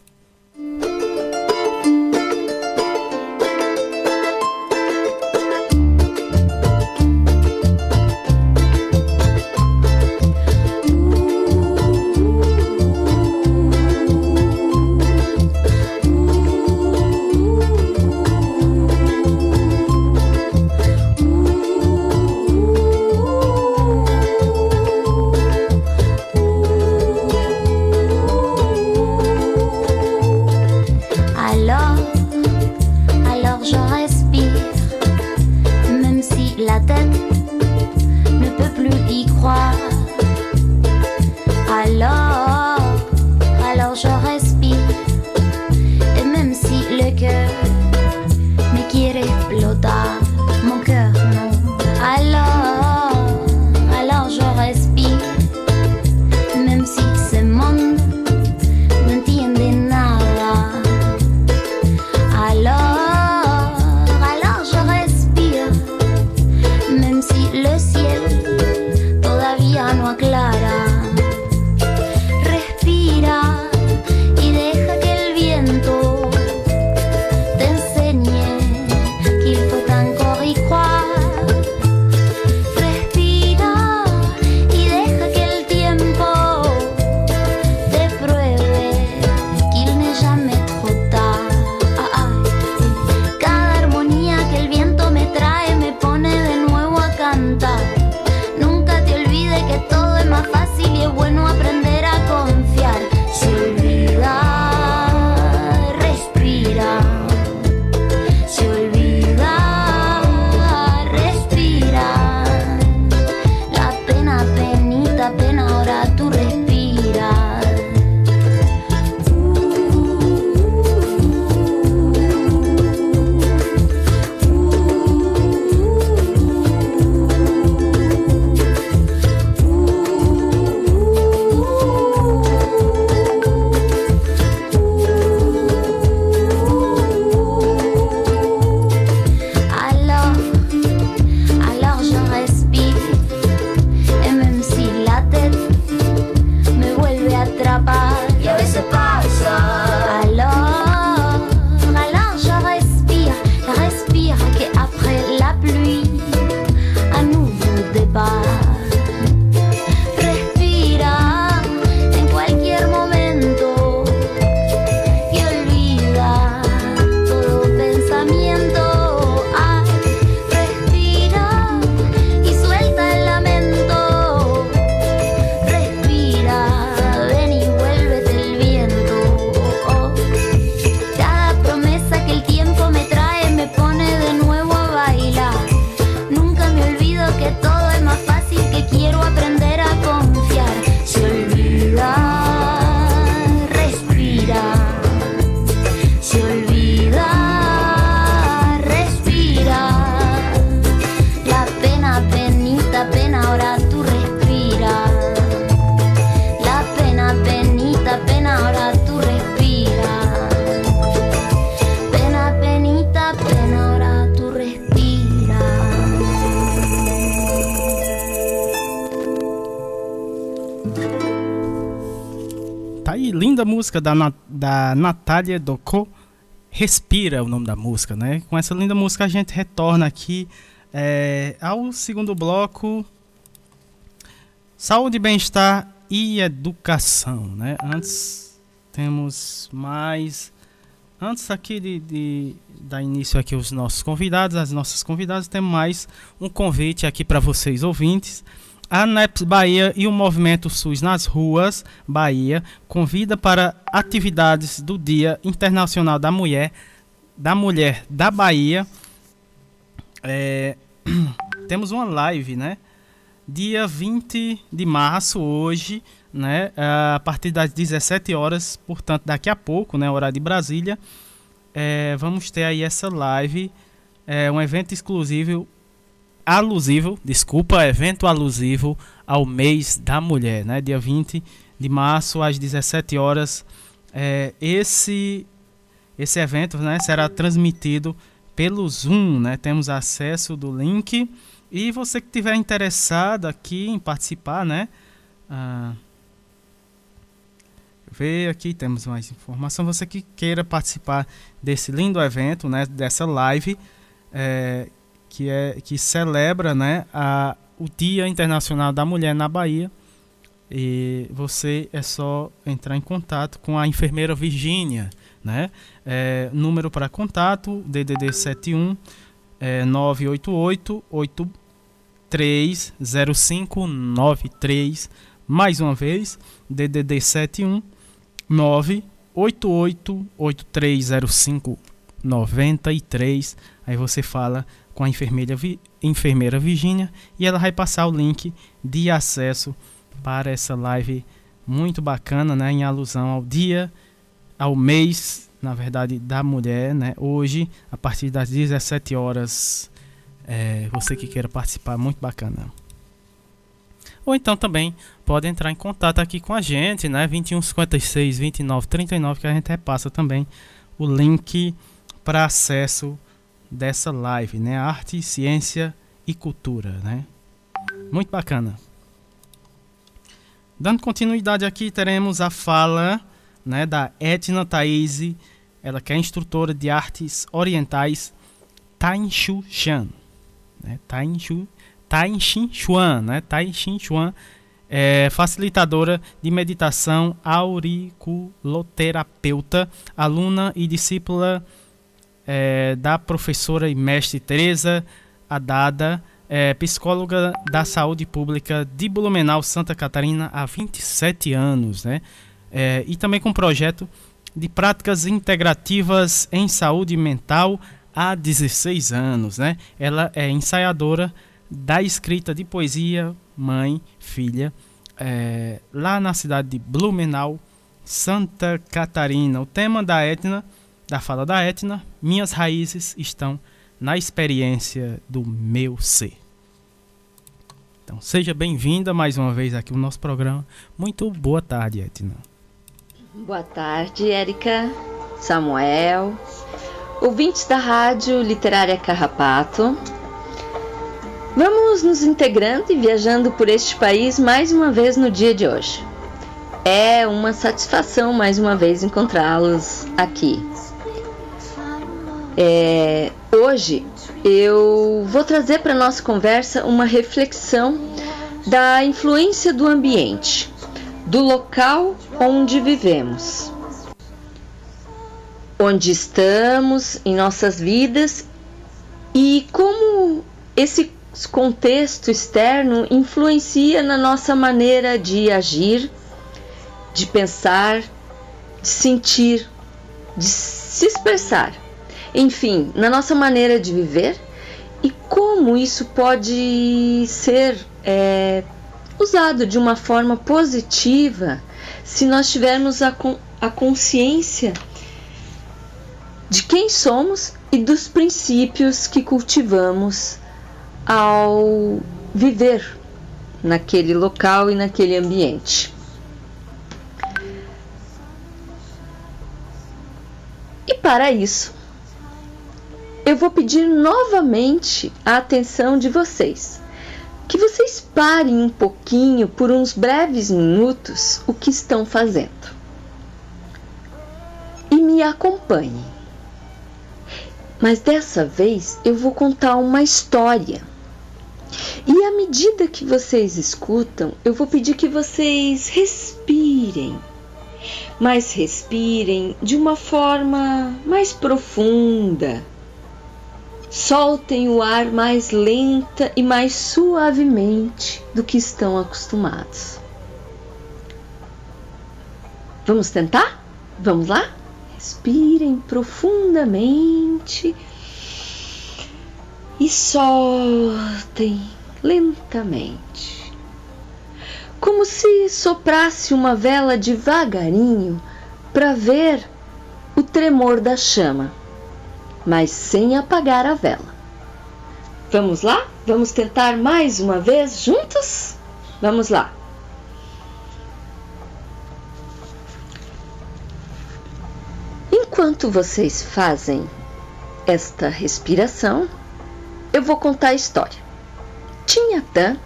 Música da, da Natália Docô, Respira o nome da música, né? Com essa linda música a gente retorna aqui é, ao segundo bloco Saúde, bem-estar e educação, né? Antes temos mais antes aqui de, de dar início aqui aos nossos convidados, as nossas convidadas, temos mais um convite aqui para vocês ouvintes. A NEPS Bahia e o Movimento SUS nas Ruas Bahia convida para atividades do Dia Internacional da Mulher da Mulher da Bahia. É, temos uma live, né? Dia 20 de março, hoje, né? A partir das 17 horas, portanto, daqui a pouco, né? Horário de Brasília. É, vamos ter aí essa live. É um evento exclusivo alusivo, desculpa, evento alusivo ao mês da mulher, né? Dia 20 de março às 17 horas. É, esse esse evento, né, será transmitido pelo Zoom, né? Temos acesso do link e você que tiver interessado aqui em participar, né? Ah, aqui temos mais informação. Você que queira participar desse lindo evento, né? Dessa live, é, que é que celebra né, a, o Dia Internacional da Mulher na Bahia. E você é só entrar em contato com a enfermeira Virgínia, né? É, número para contato DDD 71 é, 988 830593 mais uma vez DDD 71 988 830593 aí você fala com a enfermeira, enfermeira Virginia e ela vai passar o link de acesso para essa live muito bacana, né, em alusão ao dia, ao mês, na verdade, da mulher, né? Hoje, a partir das 17 horas, é, você que queira participar, muito bacana. Ou então também pode entrar em contato aqui com a gente, né? 2156 2939 que a gente repassa também o link para acesso dessa live, né? Arte, ciência e cultura, né? Muito bacana. Dando continuidade aqui, teremos a fala né, da Etna Thaís, ela que é instrutora de artes orientais Tainshu Shan. Né, Tainshu, Tainshin Chuan, né, Tainshin Chuan, é facilitadora de meditação auriculoterapeuta, aluna e discípula é, da professora e mestre Teresa Adada, é, psicóloga da saúde pública de Blumenau, Santa Catarina, há 27 anos, né? É, e também com projeto de práticas integrativas em saúde mental há 16 anos, né? Ela é ensaiadora da escrita de poesia Mãe, Filha, é, lá na cidade de Blumenau, Santa Catarina. O tema da Etna da fala da Etna, minhas raízes estão na experiência do meu ser. Então, seja bem-vinda mais uma vez aqui no nosso programa. Muito boa tarde, Etna. Boa tarde, Érica, Samuel, ouvintes da Rádio Literária Carrapato. Vamos nos integrando e viajando por este país mais uma vez no dia de hoje. É uma satisfação mais uma vez encontrá-los aqui é, hoje eu vou trazer para nossa conversa uma reflexão da influência do ambiente, do local onde vivemos, onde estamos em nossas vidas e como esse contexto externo influencia na nossa maneira de agir, de pensar, de sentir, de se expressar enfim, na nossa maneira de viver e como isso pode ser é, usado de uma forma positiva se nós tivermos a, a consciência de quem somos e dos princípios que cultivamos ao viver naquele local e naquele ambiente. E para isso, eu vou pedir novamente a atenção de vocês. Que vocês parem um pouquinho por uns breves minutos o que estão fazendo. E me acompanhem. Mas dessa vez eu vou contar uma história. E à medida que vocês escutam, eu vou pedir que vocês respirem. mas respirem de uma forma mais profunda. Soltem o ar mais lenta e mais suavemente do que estão acostumados. Vamos tentar? Vamos lá? Respirem profundamente e soltem lentamente como se soprasse uma vela devagarinho para ver o tremor da chama, mas sem apagar a vela. Vamos lá? Vamos tentar mais uma vez juntos? Vamos lá. Enquanto vocês fazem esta respiração, eu vou contar a história. Tinha Tan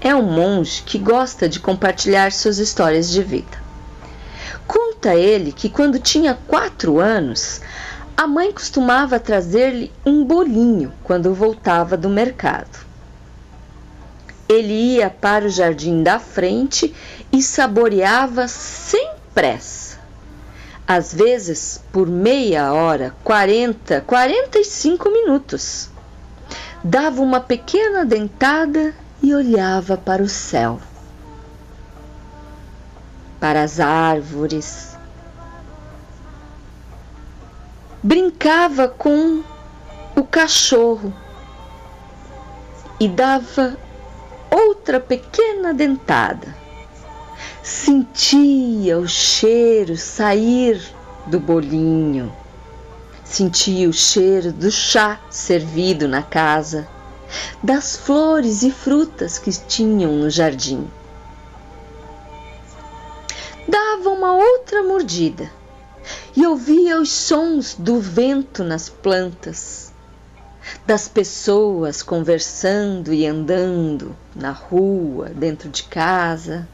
é um monge que gosta de compartilhar suas histórias de vida. Conta ele que quando tinha quatro anos, a mãe costumava trazer-lhe um bolinho quando voltava do mercado. Ele ia para o jardim da frente e saboreava sem pressa. Às vezes por meia hora, 40, 45 minutos. Dava uma pequena dentada e olhava para o céu, para as árvores. Brincava com o cachorro e dava outra pequena dentada. Sentia o cheiro sair do bolinho, sentia o cheiro do chá servido na casa das flores e frutas que tinham no jardim. Dava uma outra mordida e ouvia os sons do vento nas plantas, das pessoas conversando e andando na rua, dentro de casa.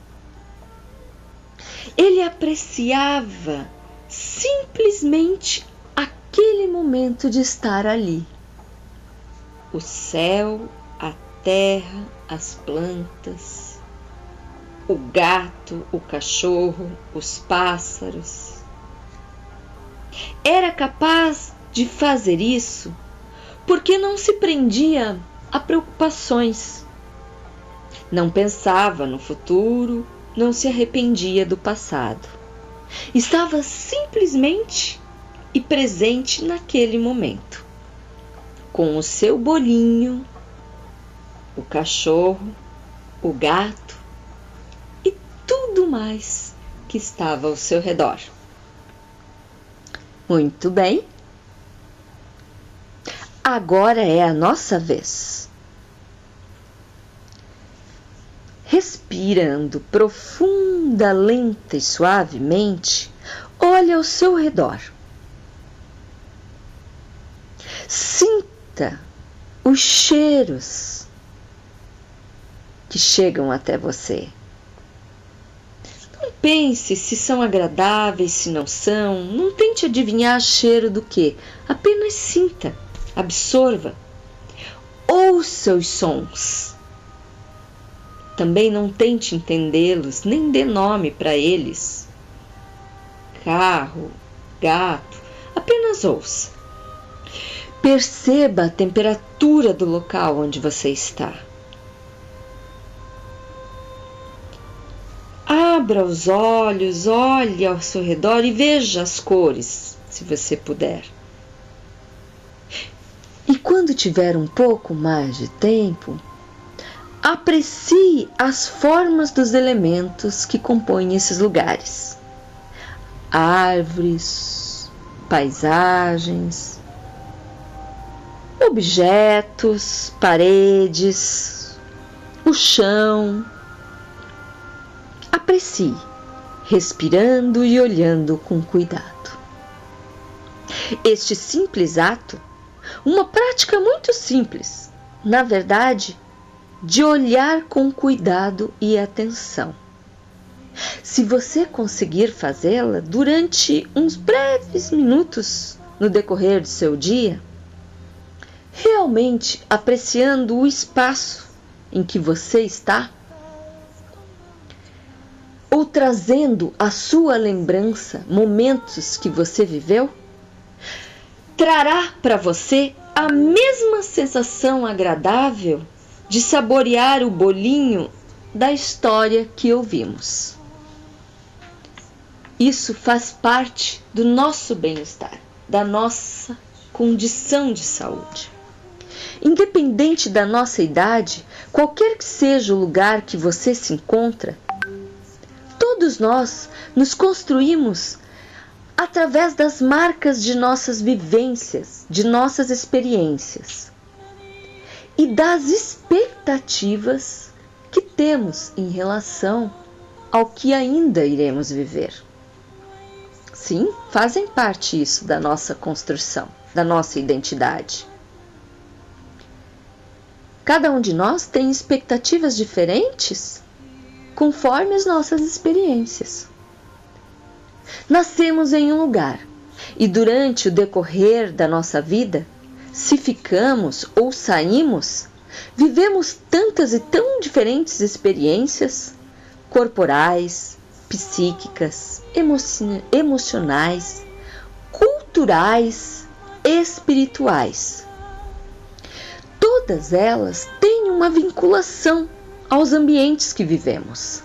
Ele apreciava simplesmente aquele momento de estar ali o céu, a terra, as plantas, o gato, o cachorro, os pássaros. Era capaz de fazer isso porque não se prendia a preocupações. Não pensava no futuro, não se arrependia do passado. Estava simplesmente e presente naquele momento com o seu bolinho, o cachorro, o gato e tudo mais que estava ao seu redor. Muito bem. Agora é a nossa vez. Respirando profunda, lenta e suavemente, olhe ao seu redor. Sinta os cheiros que chegam até você. Não pense se são agradáveis, se não são. Não tente adivinhar cheiro do que. Apenas sinta, absorva. Ouça os sons. Também não tente entendê-los, nem dê nome para eles. Carro, gato, apenas ouça. Perceba a temperatura do local onde você está. Abra os olhos, olhe ao seu redor e veja as cores, se você puder. E quando tiver um pouco mais de tempo, aprecie as formas dos elementos que compõem esses lugares: árvores, paisagens, objetos, paredes, o chão. Aprecie, respirando e olhando com cuidado. Este simples ato, uma prática muito simples, na verdade, de olhar com cuidado e atenção. Se você conseguir fazê-la durante uns breves minutos no decorrer do seu dia, realmente apreciando o espaço em que você está? Ou trazendo à sua lembrança momentos que você viveu? Trará para você a mesma sensação agradável de saborear o bolinho da história que ouvimos. Isso faz parte do nosso bem-estar, da nossa condição de saúde. Independente da nossa idade, qualquer que seja o lugar que você se encontra, todos nós nos construímos através das marcas de nossas vivências, de nossas experiências e das expectativas que temos em relação ao que ainda iremos viver. Sim, fazem parte isso da nossa construção, da nossa identidade. Cada um de nós tem expectativas diferentes conforme as nossas experiências. Nascemos em um lugar e durante o decorrer da nossa vida, se ficamos ou saímos, vivemos tantas e tão diferentes experiências corporais, psíquicas, emocionais, culturais, espirituais. Todas elas têm uma vinculação aos ambientes que vivemos: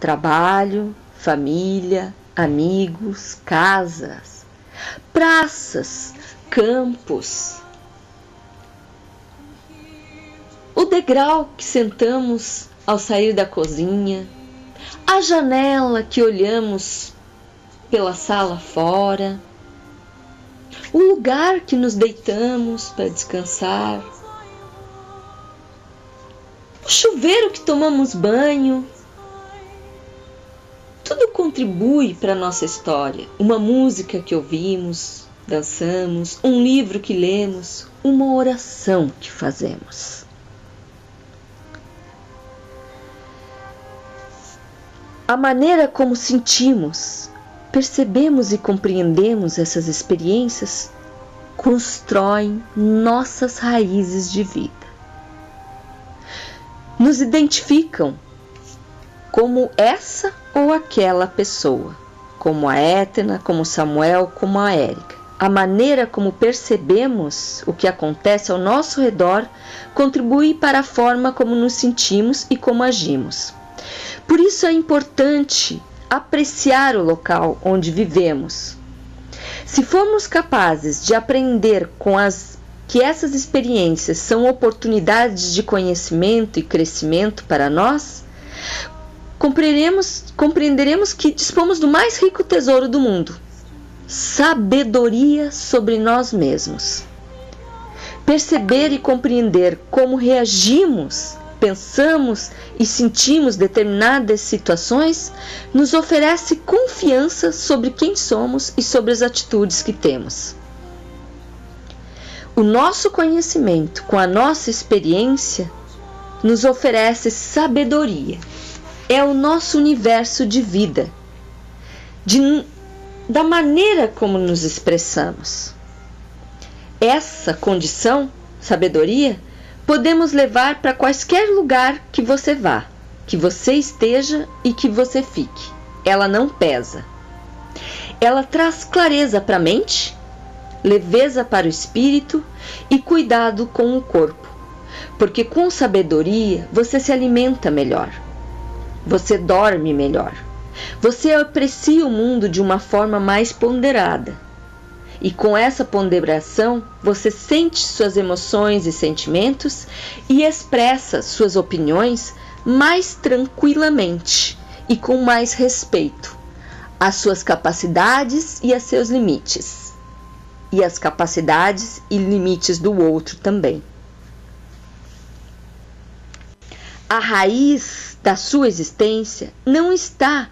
trabalho, família, amigos, casas, praças, campos. O degrau que sentamos ao sair da cozinha, a janela que olhamos pela sala fora, o lugar que nos deitamos para descansar, o chuveiro que tomamos banho, tudo contribui para a nossa história. Uma música que ouvimos, dançamos, um livro que lemos, uma oração que fazemos. A maneira como sentimos, percebemos e compreendemos essas experiências constroem nossas raízes de vida. Nos identificam como essa ou aquela pessoa, como a Etna, como Samuel, como a Érica. A maneira como percebemos o que acontece ao nosso redor contribui para a forma como nos sentimos e como agimos. Por isso é importante apreciar o local onde vivemos. Se formos capazes de aprender com as que essas experiências são oportunidades de conhecimento e crescimento para nós, compreenderemos, compreenderemos que dispomos do mais rico tesouro do mundo sabedoria sobre nós mesmos. Perceber e compreender como reagimos, pensamos e sentimos determinadas situações nos oferece confiança sobre quem somos e sobre as atitudes que temos. O nosso conhecimento com a nossa experiência nos oferece sabedoria é o nosso universo de vida, de, da maneira como nos expressamos. Essa condição, sabedoria, podemos levar para quaisquer lugar que você vá, que você esteja e que você fique. Ela não pesa. Ela traz clareza para a mente, leveza para o espírito e cuidado com o corpo, porque com sabedoria você se alimenta melhor você dorme melhor. Você aprecia o mundo de uma forma mais ponderada. E com essa ponderação, você sente suas emoções e sentimentos e expressa suas opiniões mais tranquilamente e com mais respeito às suas capacidades e a seus limites, e às capacidades e limites do outro também. A raiz da sua existência não está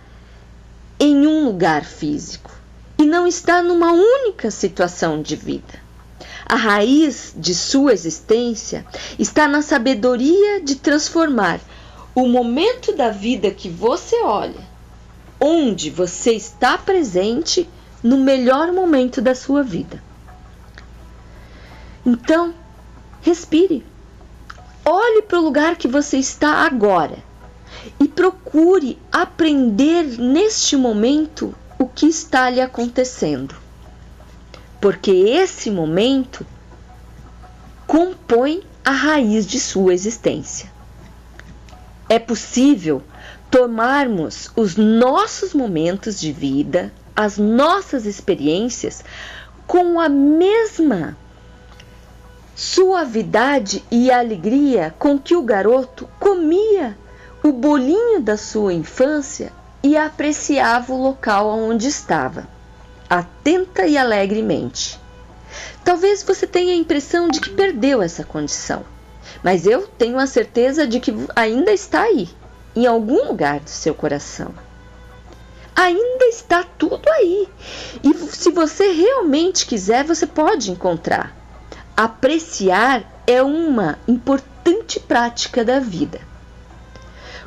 em um lugar físico e não está numa única situação de vida. A raiz de sua existência está na sabedoria de transformar o momento da vida que você olha, onde você está presente, no melhor momento da sua vida. Então, respire. Olhe para o lugar que você está agora e procure aprender neste momento o que está lhe acontecendo. Porque esse momento compõe a raiz de sua existência. É possível tomarmos os nossos momentos de vida, as nossas experiências, com a mesma suavidade e alegria com que o garoto comia o bolinho da sua infância e apreciava o local onde estava, atenta e alegremente. Talvez você tenha a impressão de que perdeu essa condição, mas eu tenho a certeza de que ainda está aí, em algum lugar do seu coração. Ainda está tudo aí. E se você realmente quiser, você pode encontrar. Apreciar é uma importante prática da vida.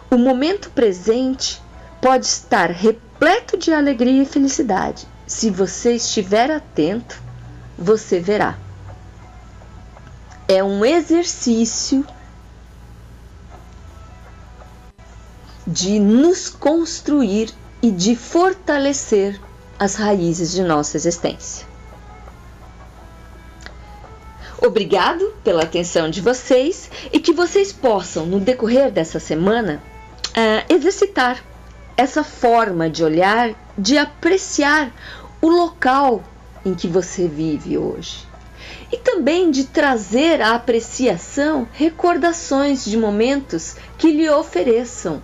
O momento presente pode estar repleto de alegria e felicidade. Se você estiver atento, você verá. É um exercício de nos construir e de fortalecer as raízes de nossa existência. Obrigado pela atenção de vocês e que vocês possam, no decorrer dessa semana, uh, exercitar essa forma de olhar, de apreciar o local em que você vive hoje. E também de trazer à apreciação recordações de momentos que lhe ofereçam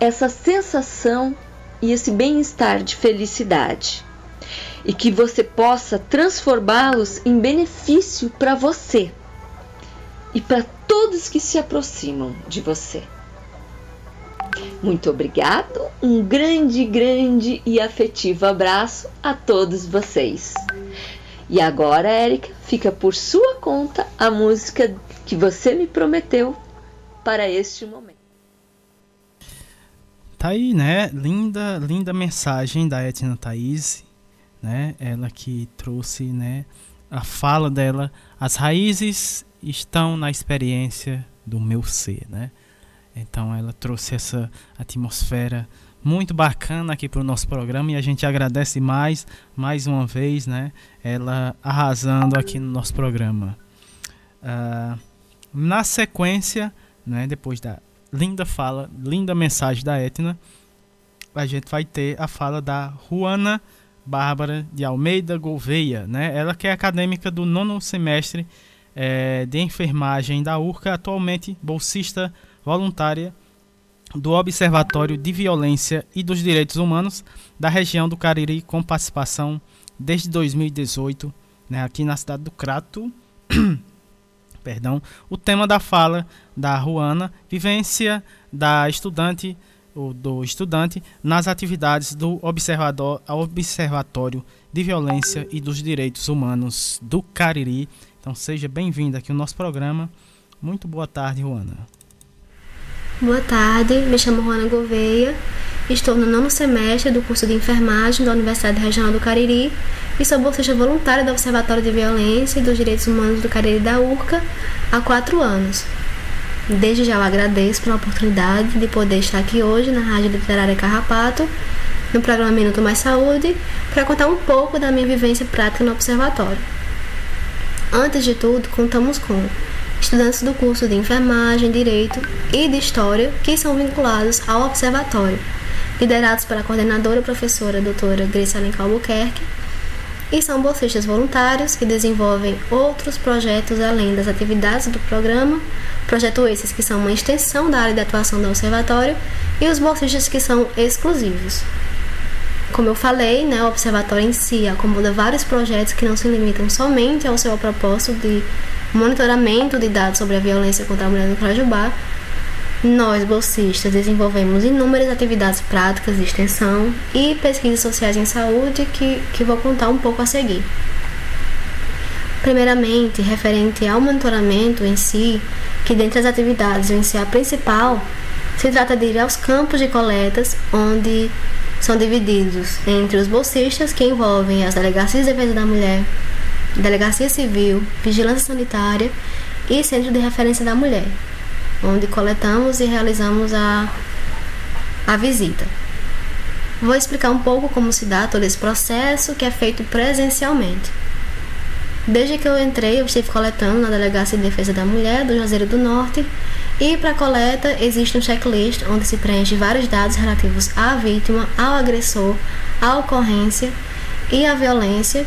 essa sensação e esse bem-estar de felicidade. E que você possa transformá-los em benefício para você e para todos que se aproximam de você. Muito obrigado, um grande, grande e afetivo abraço a todos vocês. E agora, Érica, fica por sua conta a música que você me prometeu para este momento. Tá aí, né? Linda, linda mensagem da Etna Thaís, né? Ela que trouxe, né, a fala dela, as raízes estão na experiência do meu ser, né? Então ela trouxe essa atmosfera muito bacana aqui para o nosso programa e a gente agradece mais, mais uma vez, né? Ela arrasando aqui no nosso programa. Uh, na sequência, né? Depois da linda fala, linda mensagem da Etna, a gente vai ter a fala da Juana Bárbara de Almeida Gouveia, né? Ela que é acadêmica do nono semestre é, de enfermagem da URCA, atualmente bolsista voluntária do Observatório de Violência e dos Direitos Humanos da região do Cariri, com participação desde 2018, né, aqui na cidade do Crato. Perdão, o tema da fala da Ruana, vivência da estudante do estudante nas atividades do Observatório de Violência e dos Direitos Humanos do Cariri. Então seja bem-vinda aqui ao nosso programa. Muito boa tarde, Ruana. Boa tarde, me chamo Juana Gouveia, estou no nono semestre do curso de enfermagem da Universidade Regional do Cariri e sou bolsista voluntária do Observatório de Violência e dos Direitos Humanos do Cariri da URCA há quatro anos. Desde já eu agradeço pela oportunidade de poder estar aqui hoje na Rádio Literária Carrapato, no programa Minuto Mais Saúde, para contar um pouco da minha vivência prática no Observatório. Antes de tudo, contamos com estudantes do curso de enfermagem, direito e de história que são vinculados ao observatório, liderados pela coordenadora professora doutora Grace Alencar Albuquerque, e são bolsistas voluntários que desenvolvem outros projetos além das atividades do programa, projetos esses que são uma extensão da área de atuação do observatório, e os bolsistas que são exclusivos. Como eu falei, né, o observatório em si acomoda vários projetos que não se limitam somente ao seu propósito de monitoramento de dados sobre a violência contra a mulher no Crajubá, nós, bolsistas, desenvolvemos inúmeras atividades práticas de extensão e pesquisas sociais em saúde que, que vou contar um pouco a seguir. Primeiramente, referente ao monitoramento em si, que dentre as atividades em si a principal, se trata de ir aos campos de coletas, onde são divididos entre os bolsistas, que envolvem as delegacias de defesa da mulher, Delegacia Civil, Vigilância Sanitária e Centro de Referência da Mulher, onde coletamos e realizamos a a visita. Vou explicar um pouco como se dá todo esse processo que é feito presencialmente. Desde que eu entrei, eu estive coletando na Delegacia de Defesa da Mulher do Juazeiro do Norte e para coleta existe um checklist onde se preenche vários dados relativos à vítima, ao agressor, à ocorrência e à violência.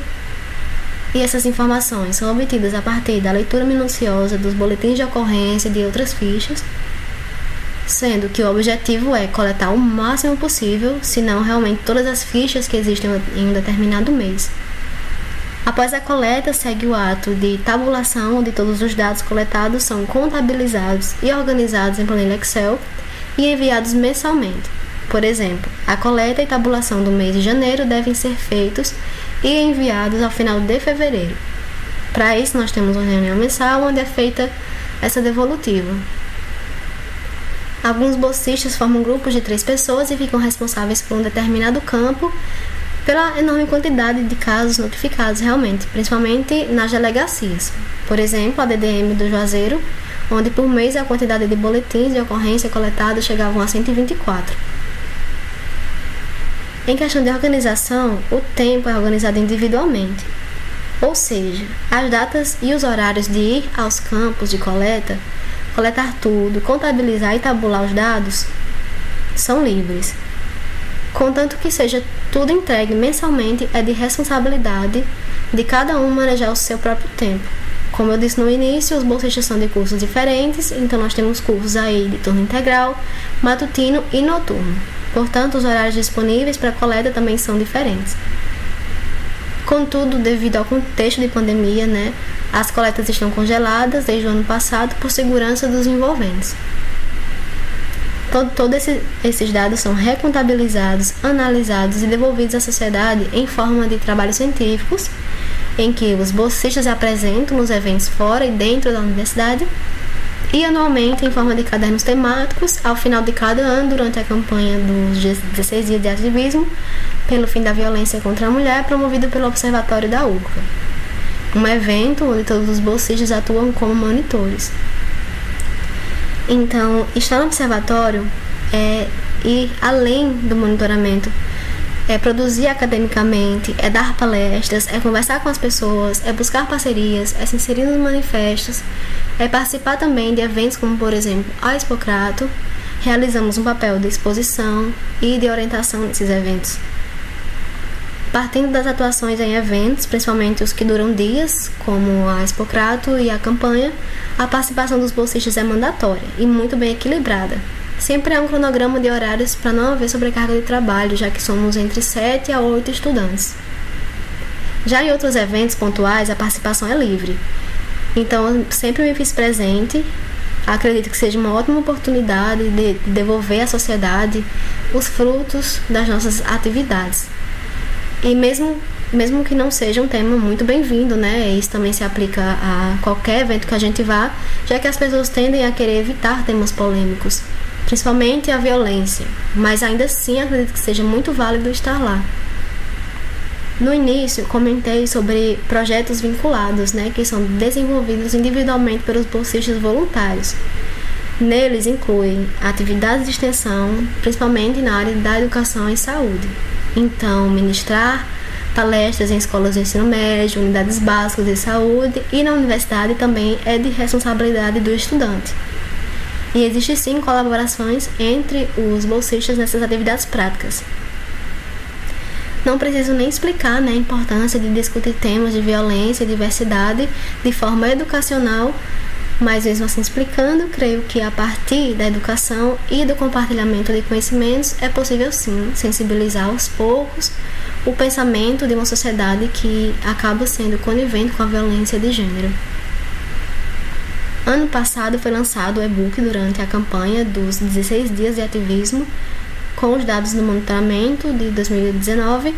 E essas informações são obtidas a partir da leitura minuciosa dos boletins de ocorrência e de outras fichas, sendo que o objetivo é coletar o máximo possível, se não realmente todas as fichas que existem em um determinado mês. Após a coleta, segue o ato de tabulação, onde todos os dados coletados são contabilizados e organizados em planilha Excel e enviados mensalmente. Por exemplo, a coleta e tabulação do mês de janeiro devem ser feitos e enviados ao final de fevereiro. Para isso, nós temos uma reunião mensal onde é feita essa devolutiva. Alguns bolsistas formam grupos de três pessoas e ficam responsáveis por um determinado campo pela enorme quantidade de casos notificados realmente, principalmente nas delegacias. Por exemplo, a DDM do Juazeiro, onde por mês a quantidade de boletins de ocorrência coletados chegavam a 124. Em questão de organização, o tempo é organizado individualmente. Ou seja, as datas e os horários de ir aos campos de coleta, coletar tudo, contabilizar e tabular os dados são livres contanto que seja tudo entregue mensalmente, é de responsabilidade de cada um manejar o seu próprio tempo. Como eu disse no início, os bolsistas são de cursos diferentes, então nós temos cursos aí de turno integral, matutino e noturno. Portanto, os horários disponíveis para coleta também são diferentes. Contudo, devido ao contexto de pandemia, né, as coletas estão congeladas desde o ano passado por segurança dos envolventes. Todos todo esse, esses dados são recontabilizados, analisados e devolvidos à sociedade em forma de trabalhos científicos, em que os bolsistas apresentam nos eventos fora e dentro da universidade, e anualmente em forma de cadernos temáticos, ao final de cada ano, durante a campanha dos 16 dias de ativismo pelo fim da violência contra a mulher, promovido pelo Observatório da URCA. Um evento onde todos os bolsistas atuam como monitores. Então, estar no observatório é ir além do monitoramento, é produzir academicamente, é dar palestras, é conversar com as pessoas, é buscar parcerias, é se inserir nos manifestos, é participar também de eventos como, por exemplo, a Expocrato. Realizamos um papel de exposição e de orientação nesses eventos. Partindo das atuações em eventos, principalmente os que duram dias, como a Expocrato e a campanha, a participação dos bolsistas é mandatória e muito bem equilibrada. Sempre há um cronograma de horários para não haver sobrecarga de trabalho, já que somos entre 7 a 8 estudantes. Já em outros eventos pontuais, a participação é livre. Então, sempre me fiz presente. Acredito que seja uma ótima oportunidade de devolver à sociedade os frutos das nossas atividades. E mesmo, mesmo que não seja um tema muito bem-vindo, né? Isso também se aplica a qualquer evento que a gente vá, já que as pessoas tendem a querer evitar temas polêmicos, principalmente a violência. Mas ainda assim acredito que seja muito válido estar lá. No início, comentei sobre projetos vinculados, né, que são desenvolvidos individualmente pelos bolsistas voluntários. Neles incluem atividades de extensão, principalmente na área da educação e saúde. Então, ministrar palestras em escolas de ensino médio, unidades básicas de saúde e na universidade também é de responsabilidade do estudante. E existe sim colaborações entre os bolsistas nessas atividades práticas. Não preciso nem explicar né, a importância de discutir temas de violência e diversidade de forma educacional mas mesmo assim explicando, creio que a partir da educação e do compartilhamento de conhecimentos é possível sim sensibilizar aos poucos o pensamento de uma sociedade que acaba sendo conivente com a violência de gênero. Ano passado foi lançado o e-book durante a campanha dos 16 dias de ativismo com os dados do monitoramento de 2019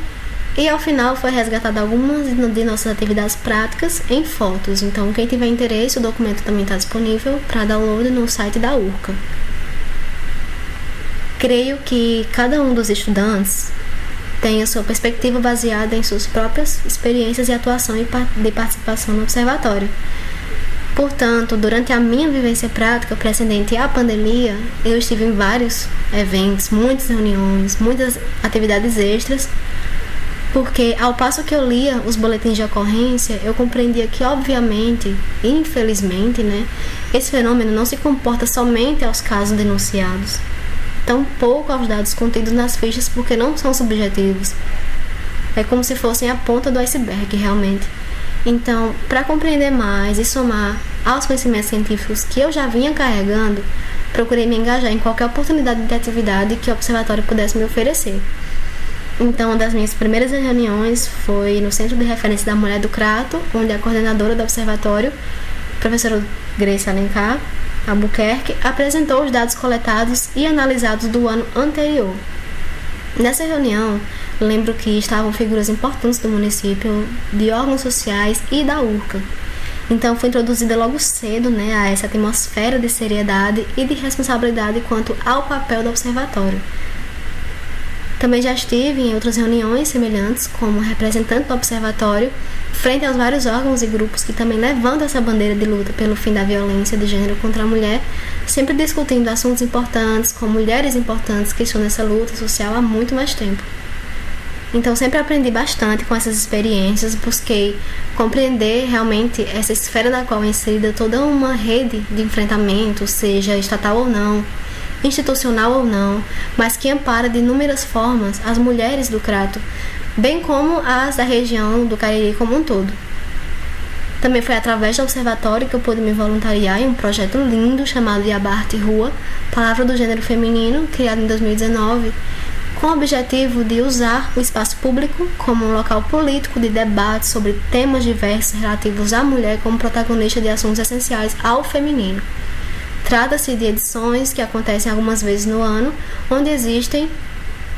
e ao final foi resgatado algumas de nossas atividades práticas em fotos. Então, quem tiver interesse, o documento também está disponível para download no site da URCA. Creio que cada um dos estudantes tem a sua perspectiva baseada em suas próprias experiências de atuação e de participação no observatório. Portanto, durante a minha vivência prática precedente à pandemia, eu estive em vários eventos, muitas reuniões, muitas atividades extras, porque ao passo que eu lia os boletins de ocorrência, eu compreendia que, obviamente, infelizmente, né, esse fenômeno não se comporta somente aos casos denunciados, tampouco aos dados contidos nas fichas, porque não são subjetivos. É como se fossem a ponta do iceberg, realmente. Então, para compreender mais e somar aos conhecimentos científicos que eu já vinha carregando, procurei me engajar em qualquer oportunidade de atividade que o observatório pudesse me oferecer. Então, uma das minhas primeiras reuniões foi no Centro de Referência da Mulher do Crato, onde a coordenadora do observatório, professora Grace Alencar Albuquerque, apresentou os dados coletados e analisados do ano anterior. Nessa reunião, lembro que estavam figuras importantes do município, de órgãos sociais e da URCA. Então foi introduzida logo cedo né, a essa atmosfera de seriedade e de responsabilidade quanto ao papel do observatório. Também já estive em outras reuniões semelhantes, como representante do observatório, frente aos vários órgãos e grupos que também levantam essa bandeira de luta pelo fim da violência de gênero contra a mulher, sempre discutindo assuntos importantes, com mulheres importantes que estão nessa luta social há muito mais tempo. Então sempre aprendi bastante com essas experiências, busquei compreender realmente essa esfera da qual é inserida toda uma rede de enfrentamento, seja estatal ou não, institucional ou não, mas que ampara de inúmeras formas as mulheres do Crato, bem como as da região do Cariri como um todo. Também foi através do observatório que eu pude me voluntariar em um projeto lindo chamado Yabarte Rua, Palavra do Gênero Feminino, criado em 2019, com o objetivo de usar o espaço público como um local político de debate sobre temas diversos relativos à mulher como protagonista de assuntos essenciais ao feminino. Trata-se de edições que acontecem algumas vezes no ano, onde existem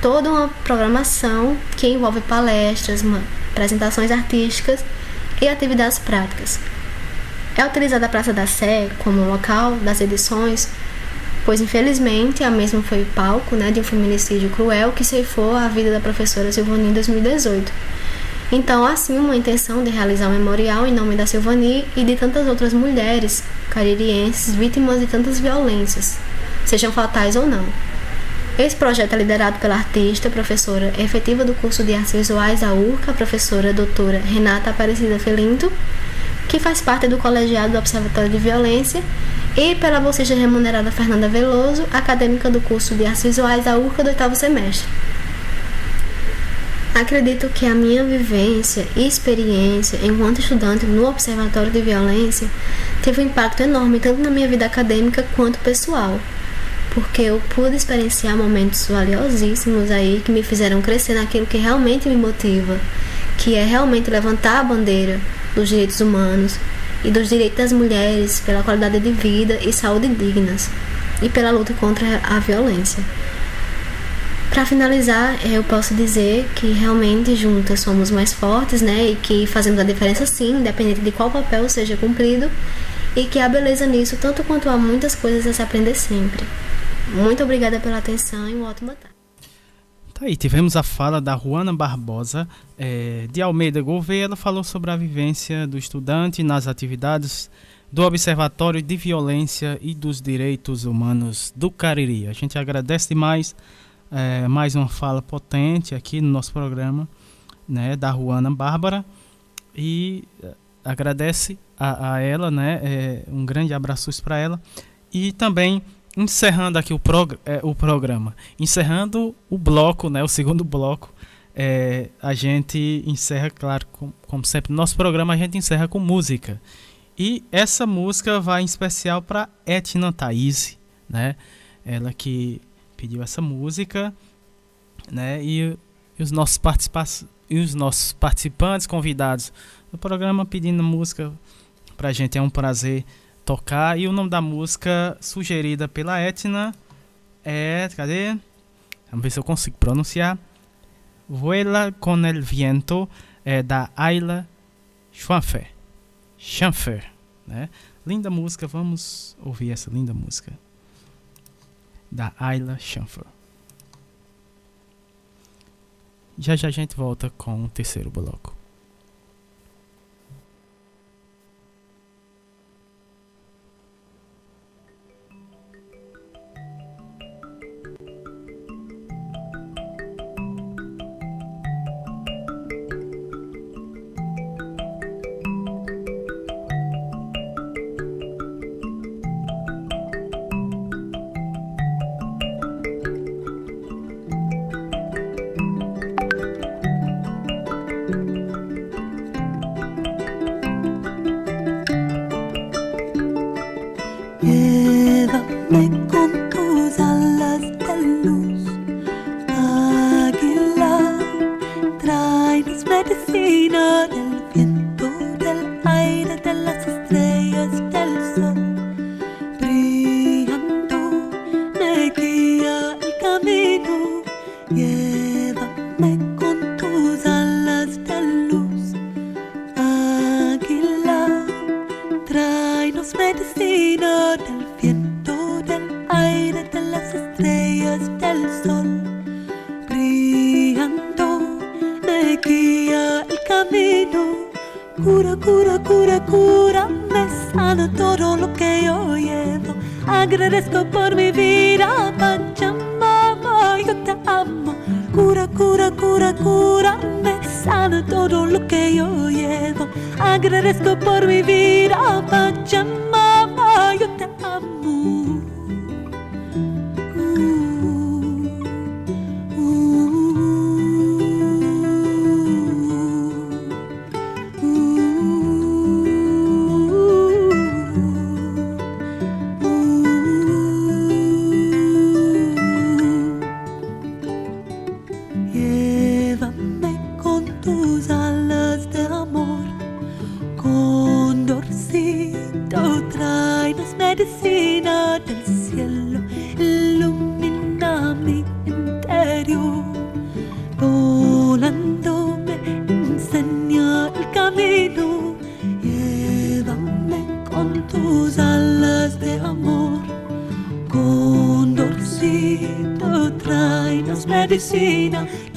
toda uma programação que envolve palestras, apresentações artísticas e atividades práticas. É utilizada a Praça da Sé como local das edições, pois infelizmente a mesma foi palco né, de um feminicídio cruel que ceifou a vida da professora Silvani em 2018. Então, assim, uma intenção de realizar um memorial em nome da Silvani e de tantas outras mulheres caririenses vítimas de tantas violências, sejam fatais ou não. Esse projeto é liderado pela artista, professora efetiva do curso de Artes Visuais da URCA, a professora doutora Renata Aparecida Felinto, que faz parte do colegiado do Observatório de Violência, e pela bolsista remunerada Fernanda Veloso, acadêmica do curso de Artes Visuais da URCA do oitavo semestre. Acredito que a minha vivência e experiência enquanto estudante no Observatório de Violência teve um impacto enorme tanto na minha vida acadêmica quanto pessoal, porque eu pude experienciar momentos valiosíssimos aí que me fizeram crescer naquilo que realmente me motiva, que é realmente levantar a bandeira dos direitos humanos e dos direitos das mulheres pela qualidade de vida e saúde dignas e pela luta contra a violência. Para finalizar, eu posso dizer que realmente juntas somos mais fortes, né? E que fazemos a diferença sim, independente de qual papel seja cumprido, e que há beleza nisso, tanto quanto há muitas coisas a se aprender sempre. Muito obrigada pela atenção e uma ótima tarde. Tá aí, tivemos a fala da Juana Barbosa é, de Almeida Gouveia. Ela falou sobre a vivência do estudante nas atividades do Observatório de Violência e dos Direitos Humanos do Cariri. A gente agradece demais é, mais uma fala potente aqui no nosso programa, né, da Juana Bárbara, e é, agradece a, a ela, né, é, um grande abraço para ela, e também encerrando aqui o, prog é, o programa, encerrando o bloco, né, o segundo bloco, é, a gente encerra, claro, com, como sempre, no nosso programa a gente encerra com música. E essa música vai em especial para Etna Thaís, né? Ela que pediu essa música, né? E, e os nossos participantes e os nossos participantes convidados do programa pedindo música pra gente é um prazer tocar e o nome da música sugerida pela Etna é, cadê? Vamos ver se eu consigo pronunciar. Vuela con el viento é da Ayla Schwanfer. Schwanfer, né? Linda música, vamos ouvir essa linda música da Ayla Schanfer. Já já a gente volta com o terceiro bloco. Medicina del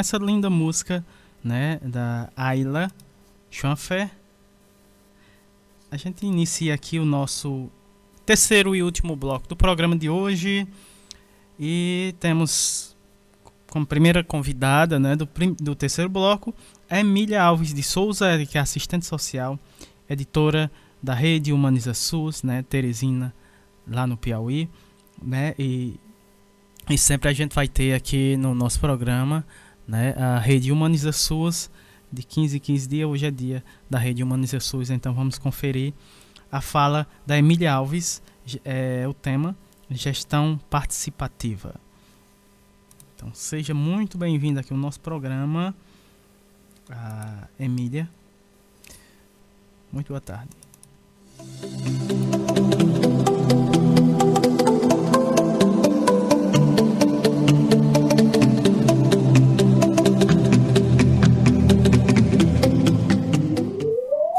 essa linda música, né, da Ayla Chanfé, a gente inicia aqui o nosso terceiro e último bloco do programa de hoje. E temos como primeira convidada né, do, do terceiro bloco Emília Alves de Souza, que é assistente social, editora da Rede Humaniza SUS, né, Teresina, lá no Piauí. Né, e e sempre a gente vai ter aqui no nosso programa né, a Rede Humaniza SUS de 15 em 15 dias. Hoje é dia da Rede Humaniza SUS, então vamos conferir a fala da Emília Alves, é, o tema Gestão Participativa. Então seja muito bem-vinda aqui ao nosso programa, a Emília. Muito boa tarde.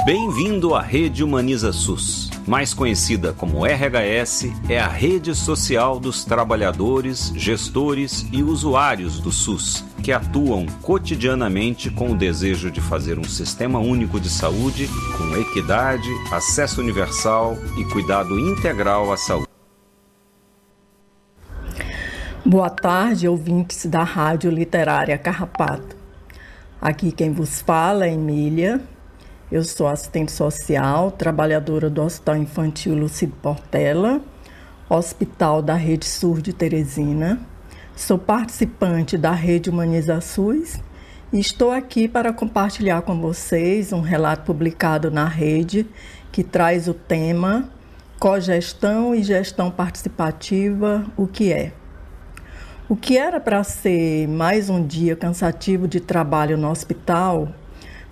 Bem-vindo à Rede Humaniza SUS. Mais conhecida como RHS, é a rede social dos trabalhadores, gestores e usuários do SUS, que atuam cotidianamente com o desejo de fazer um sistema único de saúde com equidade, acesso universal e cuidado integral à saúde. Boa tarde, ouvintes da Rádio Literária Carrapato. Aqui quem vos fala é Emília, eu sou assistente social, trabalhadora do Hospital Infantil Lucido Portela, Hospital da Rede Sur de Teresina. Sou participante da Rede Humaniza SUS e estou aqui para compartilhar com vocês um relato publicado na rede que traz o tema Cogestão e Gestão Participativa, o que é? O que era para ser mais um dia cansativo de trabalho no hospital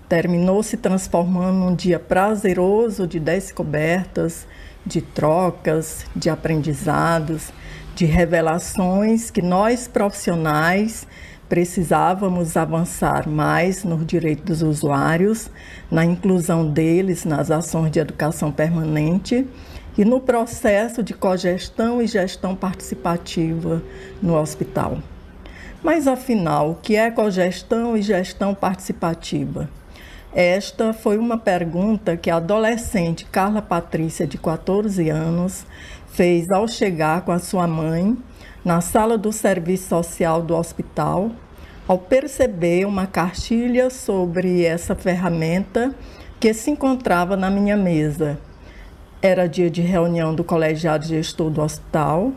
terminou se transformando num dia prazeroso de descobertas, de trocas, de aprendizados, de revelações que nós profissionais precisávamos avançar mais nos direitos dos usuários, na inclusão deles nas ações de educação permanente e no processo de cogestão e gestão participativa no hospital. Mas afinal, o que é cogestão e gestão participativa? Esta foi uma pergunta que a adolescente Carla Patrícia, de 14 anos, fez ao chegar com a sua mãe na sala do serviço social do hospital, ao perceber uma cartilha sobre essa ferramenta que se encontrava na minha mesa. Era dia de reunião do colegiado gestor do hospital,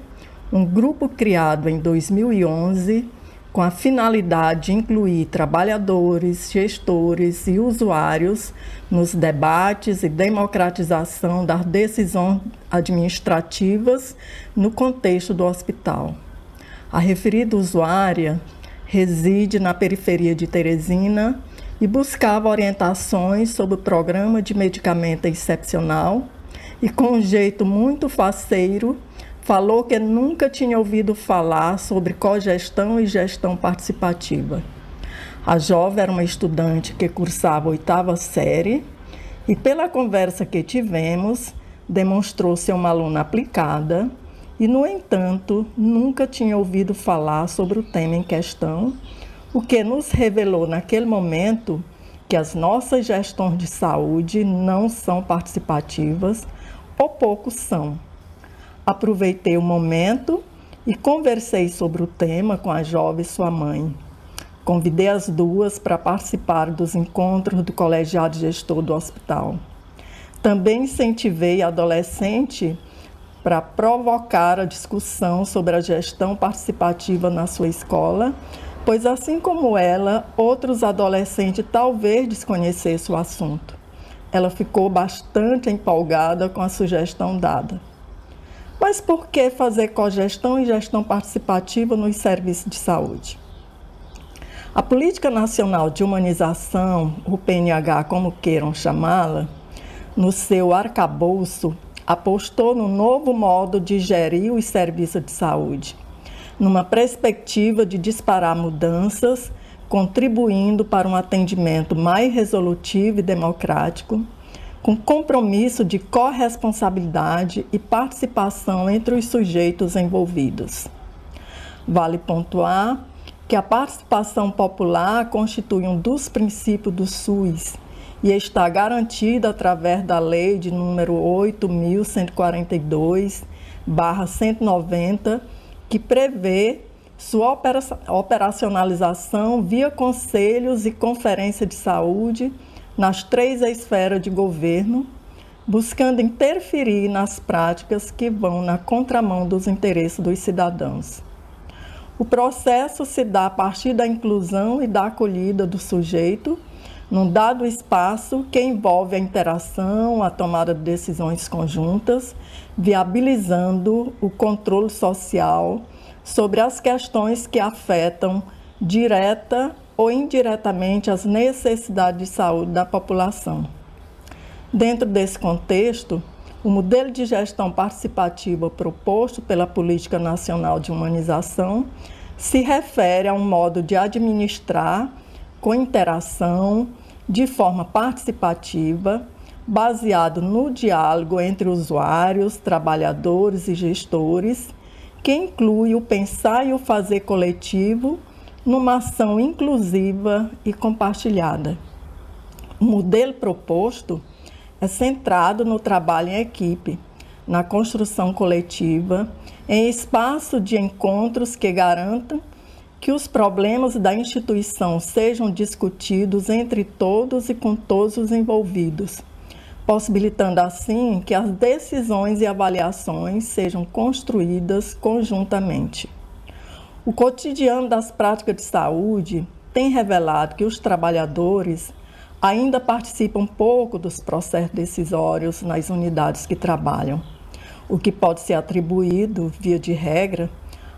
um grupo criado em 2011 com a finalidade de incluir trabalhadores, gestores e usuários nos debates e democratização das decisões administrativas no contexto do hospital. A referida usuária reside na periferia de Teresina e buscava orientações sobre o programa de medicamento excepcional e com um jeito muito faceiro falou que nunca tinha ouvido falar sobre cogestão e gestão participativa. A jovem era uma estudante que cursava oitava série e, pela conversa que tivemos, demonstrou ser uma aluna aplicada e, no entanto, nunca tinha ouvido falar sobre o tema em questão, o que nos revelou naquele momento que as nossas gestões de saúde não são participativas ou pouco são. Aproveitei o momento e conversei sobre o tema com a jovem sua mãe. Convidei as duas para participar dos encontros do colegiado gestor do hospital. Também incentivei a adolescente para provocar a discussão sobre a gestão participativa na sua escola, pois, assim como ela, outros adolescentes talvez desconhecessem o assunto. Ela ficou bastante empolgada com a sugestão dada. Mas por que fazer cogestão e gestão participativa nos serviços de saúde? A Política Nacional de Humanização, o PNH, como queiram chamá-la, no seu arcabouço, apostou no novo modo de gerir os serviços de saúde, numa perspectiva de disparar mudanças, contribuindo para um atendimento mais resolutivo e democrático com compromisso de corresponsabilidade e participação entre os sujeitos envolvidos. Vale pontuar que a participação popular constitui um dos princípios do SUS e está garantida através da lei de número 81.142/190, que prevê sua operacionalização via conselhos e conferência de saúde nas três esferas de governo, buscando interferir nas práticas que vão na contramão dos interesses dos cidadãos. O processo se dá a partir da inclusão e da acolhida do sujeito num dado espaço que envolve a interação, a tomada de decisões conjuntas, viabilizando o controle social sobre as questões que afetam direta ou indiretamente as necessidades de saúde da população. Dentro desse contexto, o modelo de gestão participativa proposto pela Política Nacional de Humanização se refere a um modo de administrar com interação, de forma participativa, baseado no diálogo entre usuários, trabalhadores e gestores, que inclui o pensar e o fazer coletivo numa ação inclusiva e compartilhada. O modelo proposto é centrado no trabalho em equipe, na construção coletiva, em espaço de encontros que garantam que os problemas da instituição sejam discutidos entre todos e com todos os envolvidos, possibilitando assim que as decisões e avaliações sejam construídas conjuntamente. O cotidiano das práticas de saúde tem revelado que os trabalhadores ainda participam pouco dos processos decisórios nas unidades que trabalham, o que pode ser atribuído, via de regra,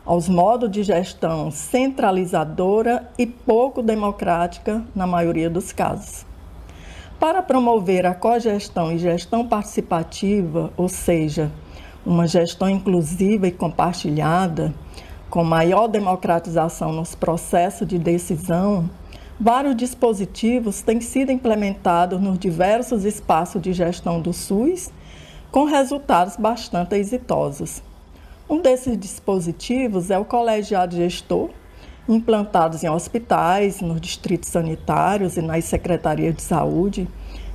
aos modos de gestão centralizadora e pouco democrática na maioria dos casos. Para promover a cogestão e gestão participativa, ou seja, uma gestão inclusiva e compartilhada, com maior democratização nos processos de decisão, Vários dispositivos têm sido implementados nos diversos espaços de gestão do SUS, com resultados bastante exitosos. Um desses dispositivos é o colegiado gestor, implantados em hospitais, nos distritos sanitários e nas secretarias de saúde,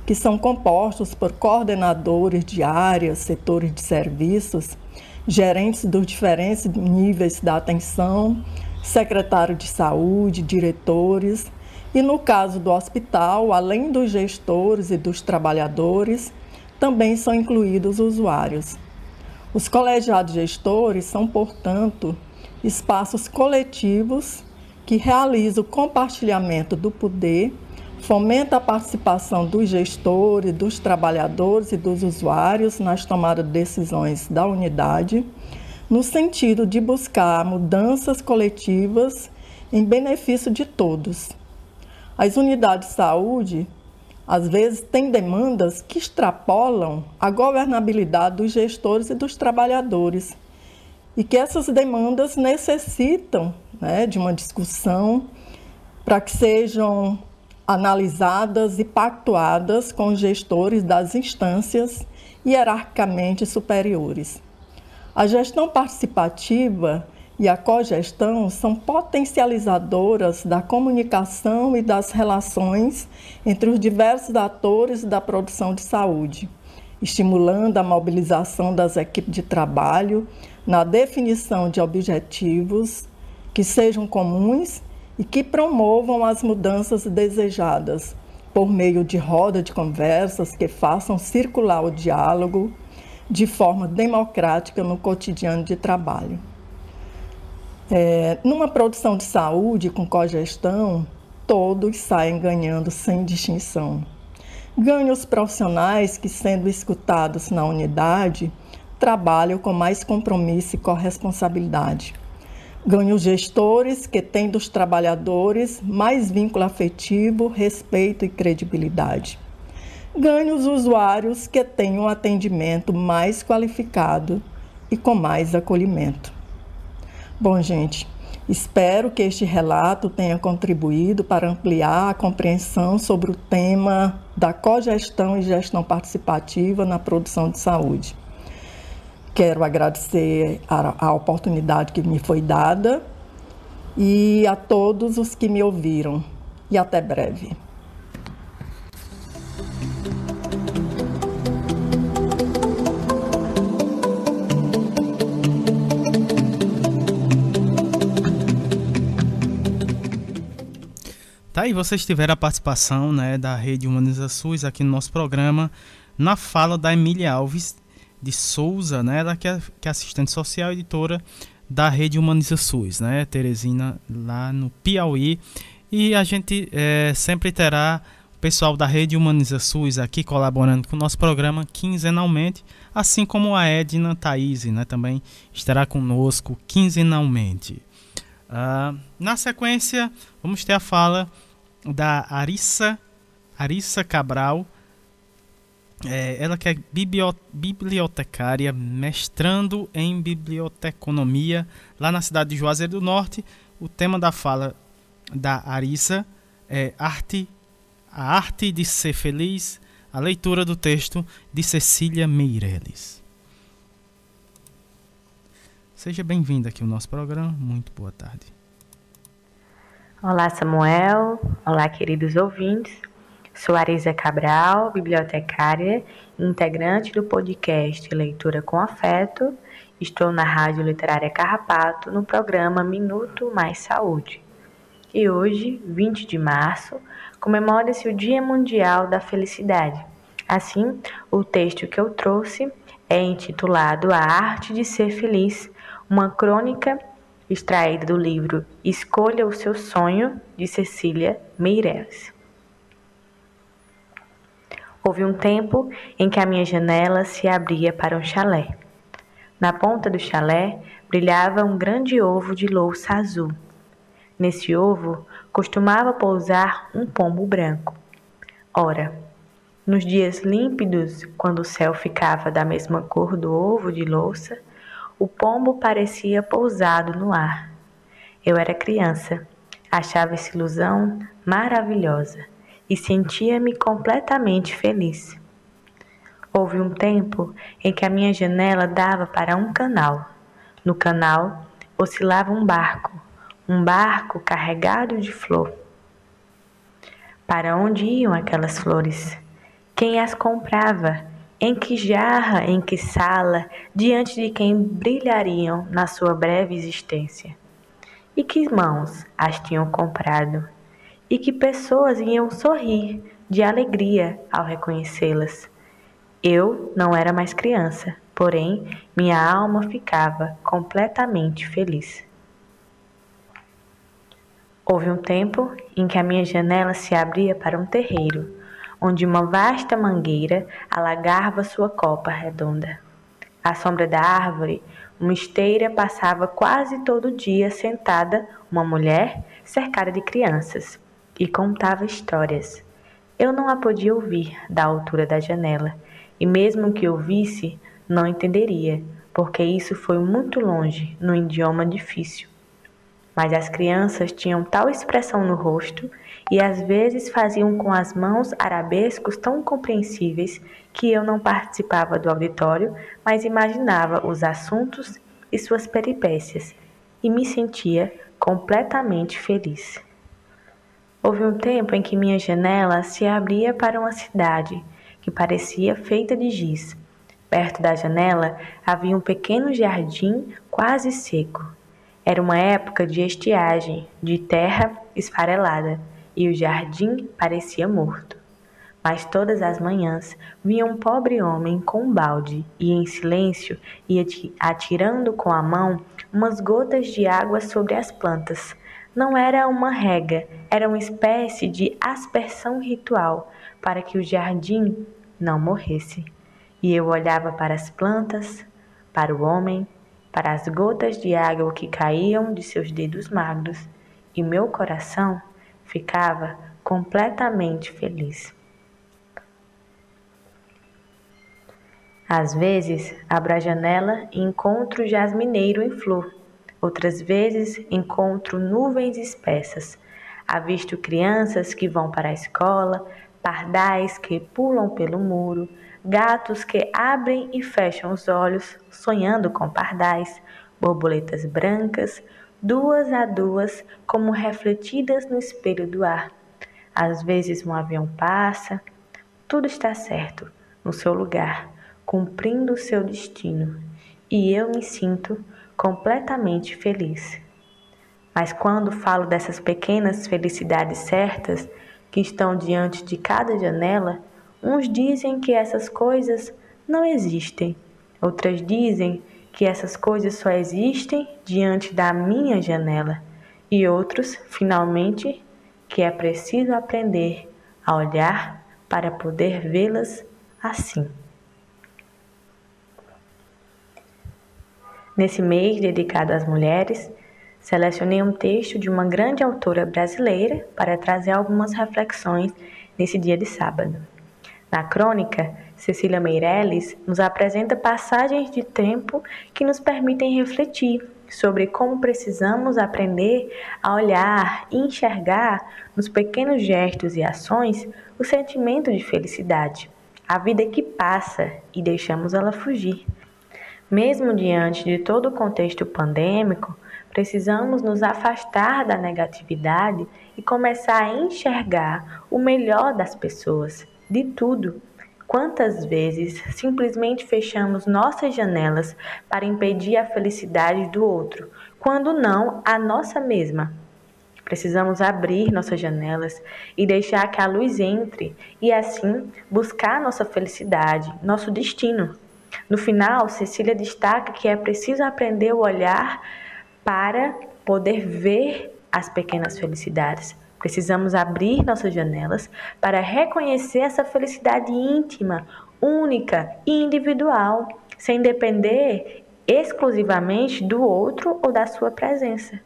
que são compostos por coordenadores de áreas, setores de serviços, gerentes dos diferentes níveis da atenção, secretário de saúde, diretores e no caso do hospital, além dos gestores e dos trabalhadores, também são incluídos usuários. Os colegiados gestores são, portanto, espaços coletivos que realizam o compartilhamento do poder, fomenta a participação dos gestores, dos trabalhadores e dos usuários nas tomadas de decisões da unidade, no sentido de buscar mudanças coletivas em benefício de todos. As unidades de saúde, às vezes, têm demandas que extrapolam a governabilidade dos gestores e dos trabalhadores, e que essas demandas necessitam né, de uma discussão para que sejam analisadas e pactuadas com gestores das instâncias hierarquicamente superiores. A gestão participativa e a cogestão são potencializadoras da comunicação e das relações entre os diversos atores da produção de saúde, estimulando a mobilização das equipes de trabalho na definição de objetivos que sejam comuns e que promovam as mudanças desejadas por meio de roda de conversas que façam circular o diálogo de forma democrática no cotidiano de trabalho. É, numa produção de saúde com cogestão, todos saem ganhando sem distinção. Ganham os profissionais que, sendo escutados na unidade, trabalham com mais compromisso e corresponsabilidade. Ganham os gestores que têm dos trabalhadores mais vínculo afetivo, respeito e credibilidade. Ganham os usuários que têm um atendimento mais qualificado e com mais acolhimento. Bom, gente, espero que este relato tenha contribuído para ampliar a compreensão sobre o tema da cogestão e gestão participativa na produção de saúde. Quero agradecer a, a oportunidade que me foi dada e a todos os que me ouviram. E até breve. Tá aí, vocês tiveram a participação né, da Rede Humaniza SUS aqui no nosso programa, na fala da Emília Alves de Souza, né, ela que é, que é assistente social e editora da Rede Humaniza SUS, né, Teresina, lá no Piauí. E a gente é, sempre terá o pessoal da Rede Humaniza SUS aqui colaborando com o nosso programa quinzenalmente, assim como a Edna Thaís, né, também estará conosco quinzenalmente. Uh, na sequência, vamos ter a fala da Arissa, Arissa Cabral, é, ela que é bibliotecária, mestrando em biblioteconomia lá na cidade de Juazeiro do Norte. O tema da fala da Arissa é arte, a arte de ser feliz, a leitura do texto de Cecília Meireles. Seja bem-vinda aqui ao nosso programa. Muito boa tarde. Olá, Samuel. Olá, queridos ouvintes. Sou Arisa Cabral, bibliotecária, integrante do podcast Leitura com Afeto. Estou na Rádio Literária Carrapato, no programa Minuto Mais Saúde. E hoje, 20 de março, comemora-se o Dia Mundial da Felicidade. Assim, o texto que eu trouxe é intitulado A Arte de Ser Feliz, uma crônica extraída do livro Escolha o Seu Sonho, de Cecília Meireles. Houve um tempo em que a minha janela se abria para um chalé. Na ponta do chalé brilhava um grande ovo de louça azul. Nesse ovo costumava pousar um pombo branco. Ora, nos dias límpidos, quando o céu ficava da mesma cor do ovo de louça, o pombo parecia pousado no ar. Eu era criança, achava essa ilusão maravilhosa e sentia-me completamente feliz. Houve um tempo em que a minha janela dava para um canal. No canal oscilava um barco, um barco carregado de flor. Para onde iam aquelas flores? Quem as comprava? Em que jarra, em que sala, diante de quem brilhariam na sua breve existência? E que mãos as tinham comprado? E que pessoas iam sorrir de alegria ao reconhecê-las? Eu não era mais criança, porém minha alma ficava completamente feliz. Houve um tempo em que a minha janela se abria para um terreiro onde uma vasta mangueira alagava sua copa redonda. À sombra da árvore, uma esteira passava quase todo dia sentada uma mulher cercada de crianças e contava histórias. Eu não a podia ouvir da altura da janela, e mesmo que ouvisse, não entenderia, porque isso foi muito longe, num idioma difícil. Mas as crianças tinham tal expressão no rosto e às vezes faziam com as mãos arabescos tão compreensíveis que eu não participava do auditório, mas imaginava os assuntos e suas peripécias e me sentia completamente feliz. Houve um tempo em que minha janela se abria para uma cidade que parecia feita de giz. Perto da janela havia um pequeno jardim quase seco. Era uma época de estiagem, de terra esfarelada e o jardim parecia morto. Mas todas as manhãs vinha um pobre homem com um balde e, em silêncio, ia atirando com a mão umas gotas de água sobre as plantas. Não era uma rega, era uma espécie de aspersão ritual para que o jardim não morresse. E eu olhava para as plantas, para o homem, para as gotas de água que caíam de seus dedos magros, e meu coração ficava completamente feliz. Às vezes, abro a janela e encontro jasmineiro em flor. Outras vezes, encontro nuvens espessas. Avisto crianças que vão para a escola, pardais que pulam pelo muro, gatos que abrem e fecham os olhos, sonhando com pardais, borboletas brancas, duas a duas, como refletidas no espelho do ar. Às vezes um avião passa, tudo está certo, no seu lugar, cumprindo o seu destino, e eu me sinto completamente feliz. Mas quando falo dessas pequenas felicidades certas que estão diante de cada janela, uns dizem que essas coisas não existem, outras dizem que essas coisas só existem diante da minha janela, e outros, finalmente, que é preciso aprender a olhar para poder vê-las assim. Nesse mês dedicado às mulheres, selecionei um texto de uma grande autora brasileira para trazer algumas reflexões nesse dia de sábado. Na crônica, Cecília Meirelles nos apresenta passagens de tempo que nos permitem refletir sobre como precisamos aprender a olhar e enxergar nos pequenos gestos e ações o sentimento de felicidade, a vida que passa e deixamos ela fugir. Mesmo diante de todo o contexto pandêmico, precisamos nos afastar da negatividade e começar a enxergar o melhor das pessoas, de tudo. Quantas vezes simplesmente fechamos nossas janelas para impedir a felicidade do outro, quando não a nossa mesma? Precisamos abrir nossas janelas e deixar que a luz entre e assim buscar nossa felicidade, nosso destino. No final, Cecília destaca que é preciso aprender o olhar para poder ver as pequenas felicidades. Precisamos abrir nossas janelas para reconhecer essa felicidade íntima, única e individual, sem depender exclusivamente do outro ou da sua presença.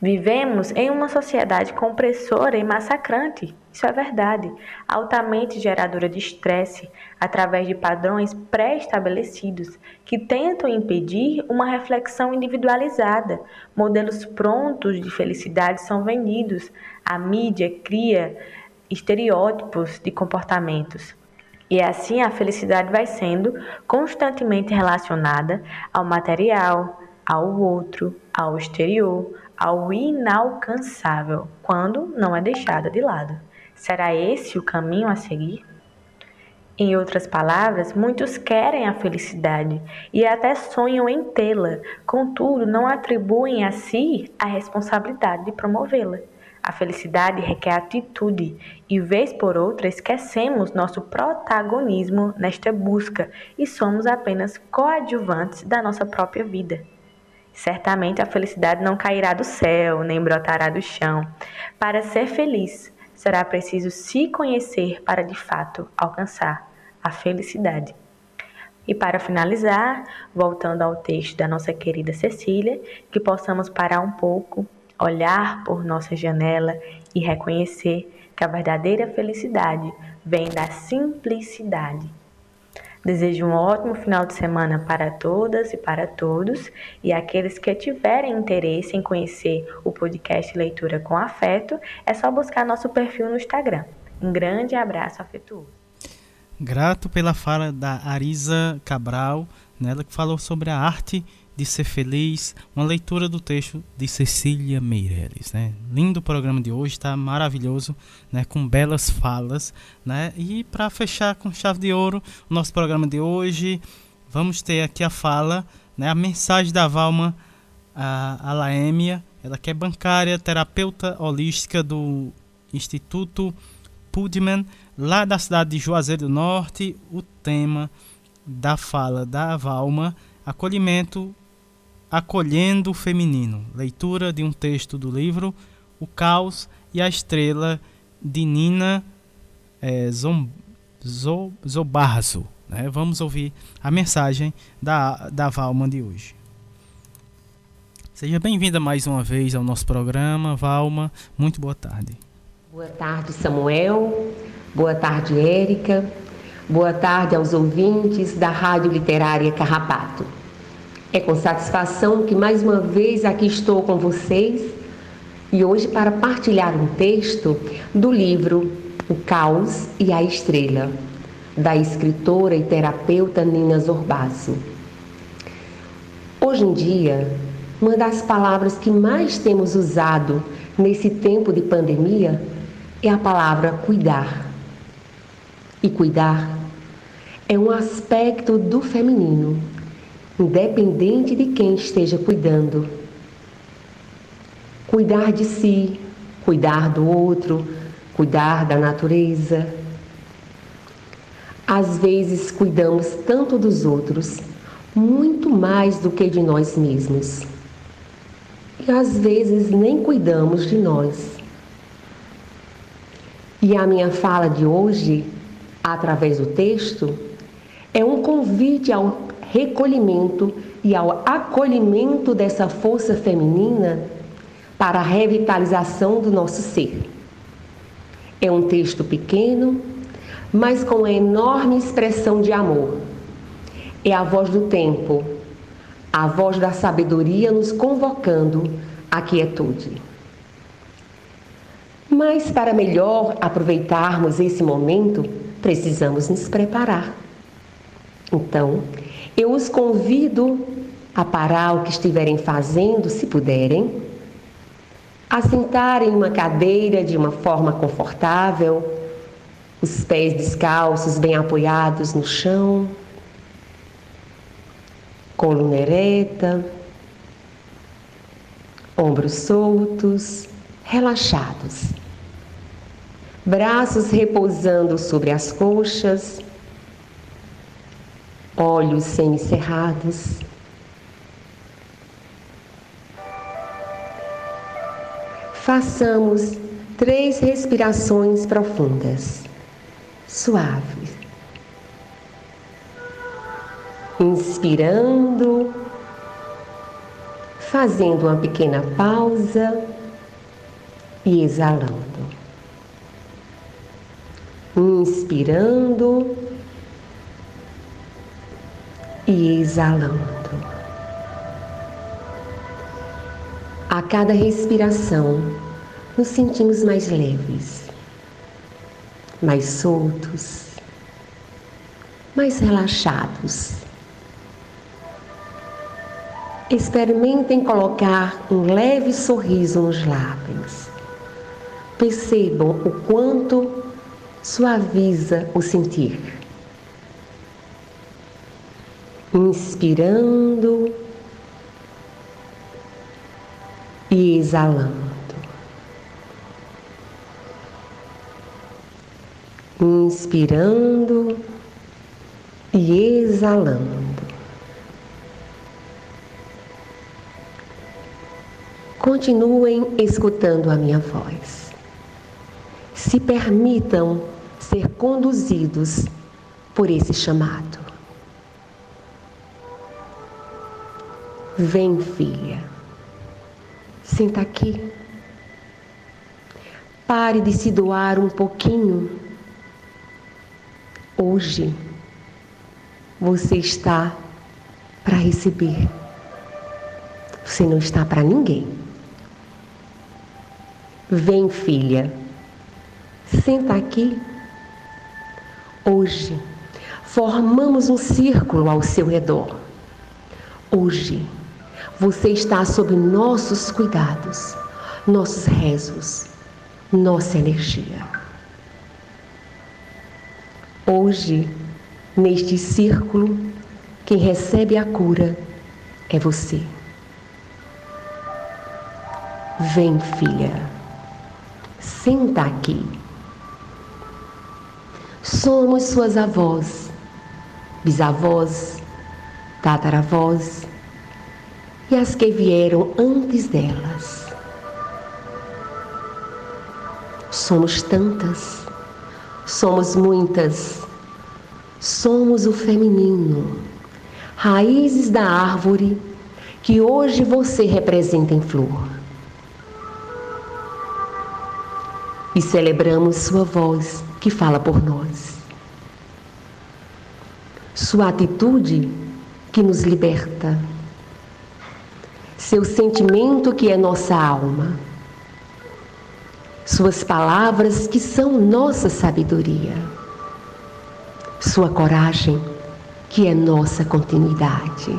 Vivemos em uma sociedade compressora e massacrante. Isso é verdade. Altamente geradora de estresse, através de padrões pré-estabelecidos que tentam impedir uma reflexão individualizada. Modelos prontos de felicidade são vendidos. A mídia cria estereótipos de comportamentos. E assim a felicidade vai sendo constantemente relacionada ao material, ao outro, ao exterior, ao inalcançável, quando não é deixada de lado. Será esse o caminho a seguir? Em outras palavras, muitos querem a felicidade e até sonham em tê-la, contudo, não atribuem a si a responsabilidade de promovê-la. A felicidade requer atitude e, vez por outra, esquecemos nosso protagonismo nesta busca e somos apenas coadjuvantes da nossa própria vida. Certamente a felicidade não cairá do céu, nem brotará do chão. Para ser feliz, será preciso se conhecer para de fato alcançar a felicidade. E para finalizar, voltando ao texto da nossa querida Cecília, que possamos parar um pouco, olhar por nossa janela e reconhecer que a verdadeira felicidade vem da simplicidade Desejo um ótimo final de semana para todas e para todos. E aqueles que tiverem interesse em conhecer o podcast Leitura com Afeto, é só buscar nosso perfil no Instagram. Um grande abraço afetuoso. Grato pela fala da Arisa Cabral, nela que falou sobre a arte de Ser Feliz, uma leitura do texto de Cecília Meireles. Né? Lindo programa de hoje, está maravilhoso, né? com belas falas. Né? E para fechar com chave de ouro o nosso programa de hoje, vamos ter aqui a fala, né? a mensagem da Valma a, a Laêmia, ela que é bancária, terapeuta holística do Instituto Pudman, lá da cidade de Juazeiro do Norte. O tema da fala da Valma acolhimento Acolhendo o Feminino, leitura de um texto do livro O Caos e a Estrela de Nina é, Zom, Zobarzo. Né? Vamos ouvir a mensagem da, da Valma de hoje. Seja bem-vinda mais uma vez ao nosso programa, Valma. Muito boa tarde. Boa tarde, Samuel. Boa tarde, Érica. Boa tarde aos ouvintes da Rádio Literária Carrapato. É com satisfação que mais uma vez aqui estou com vocês e hoje para partilhar um texto do livro O Caos e a Estrela, da escritora e terapeuta Nina Zorbasso. Hoje em dia, uma das palavras que mais temos usado nesse tempo de pandemia é a palavra cuidar. E cuidar é um aspecto do feminino, independente de quem esteja cuidando. Cuidar de si, cuidar do outro, cuidar da natureza. Às vezes cuidamos tanto dos outros, muito mais do que de nós mesmos. E às vezes nem cuidamos de nós. E a minha fala de hoje, através do texto, é um convite ao recolhimento e ao acolhimento dessa força feminina para a revitalização do nosso ser. É um texto pequeno, mas com enorme expressão de amor. É a voz do tempo, a voz da sabedoria nos convocando à quietude. Mas para melhor aproveitarmos esse momento, precisamos nos preparar. Então, eu os convido a parar o que estiverem fazendo, se puderem, a sentar em uma cadeira de uma forma confortável, os pés descalços bem apoiados no chão, coluna ereta, ombros soltos, relaxados, braços repousando sobre as coxas, olhos semicerrados. Façamos três respirações profundas, suaves. Inspirando, fazendo uma pequena pausa e exalando. Inspirando e exalando. A cada respiração, nos sentimos mais leves, mais soltos, mais relaxados. Experimentem colocar um leve sorriso nos lábios. Percebam o quanto suaviza o sentir. Inspirando e exalando. Inspirando e exalando. Continuem escutando a minha voz. Se permitam ser conduzidos por esse chamado. Vem, filha. Senta aqui. Pare de se doar um pouquinho. Hoje você está para receber. Você não está para ninguém. Vem, filha. Senta aqui. Hoje formamos um círculo ao seu redor. Hoje você está sob nossos cuidados, nossos rezos, nossa energia. Hoje, neste círculo, quem recebe a cura é você. Vem, filha, senta aqui. Somos suas avós, bisavós, tataravós, e as que vieram antes delas. Somos tantas, somos muitas, somos o feminino, raízes da árvore que hoje você representa em flor. E celebramos sua voz que fala por nós. Sua atitude que nos liberta seu sentimento que é nossa alma, suas palavras que são nossa sabedoria, sua coragem que é nossa continuidade.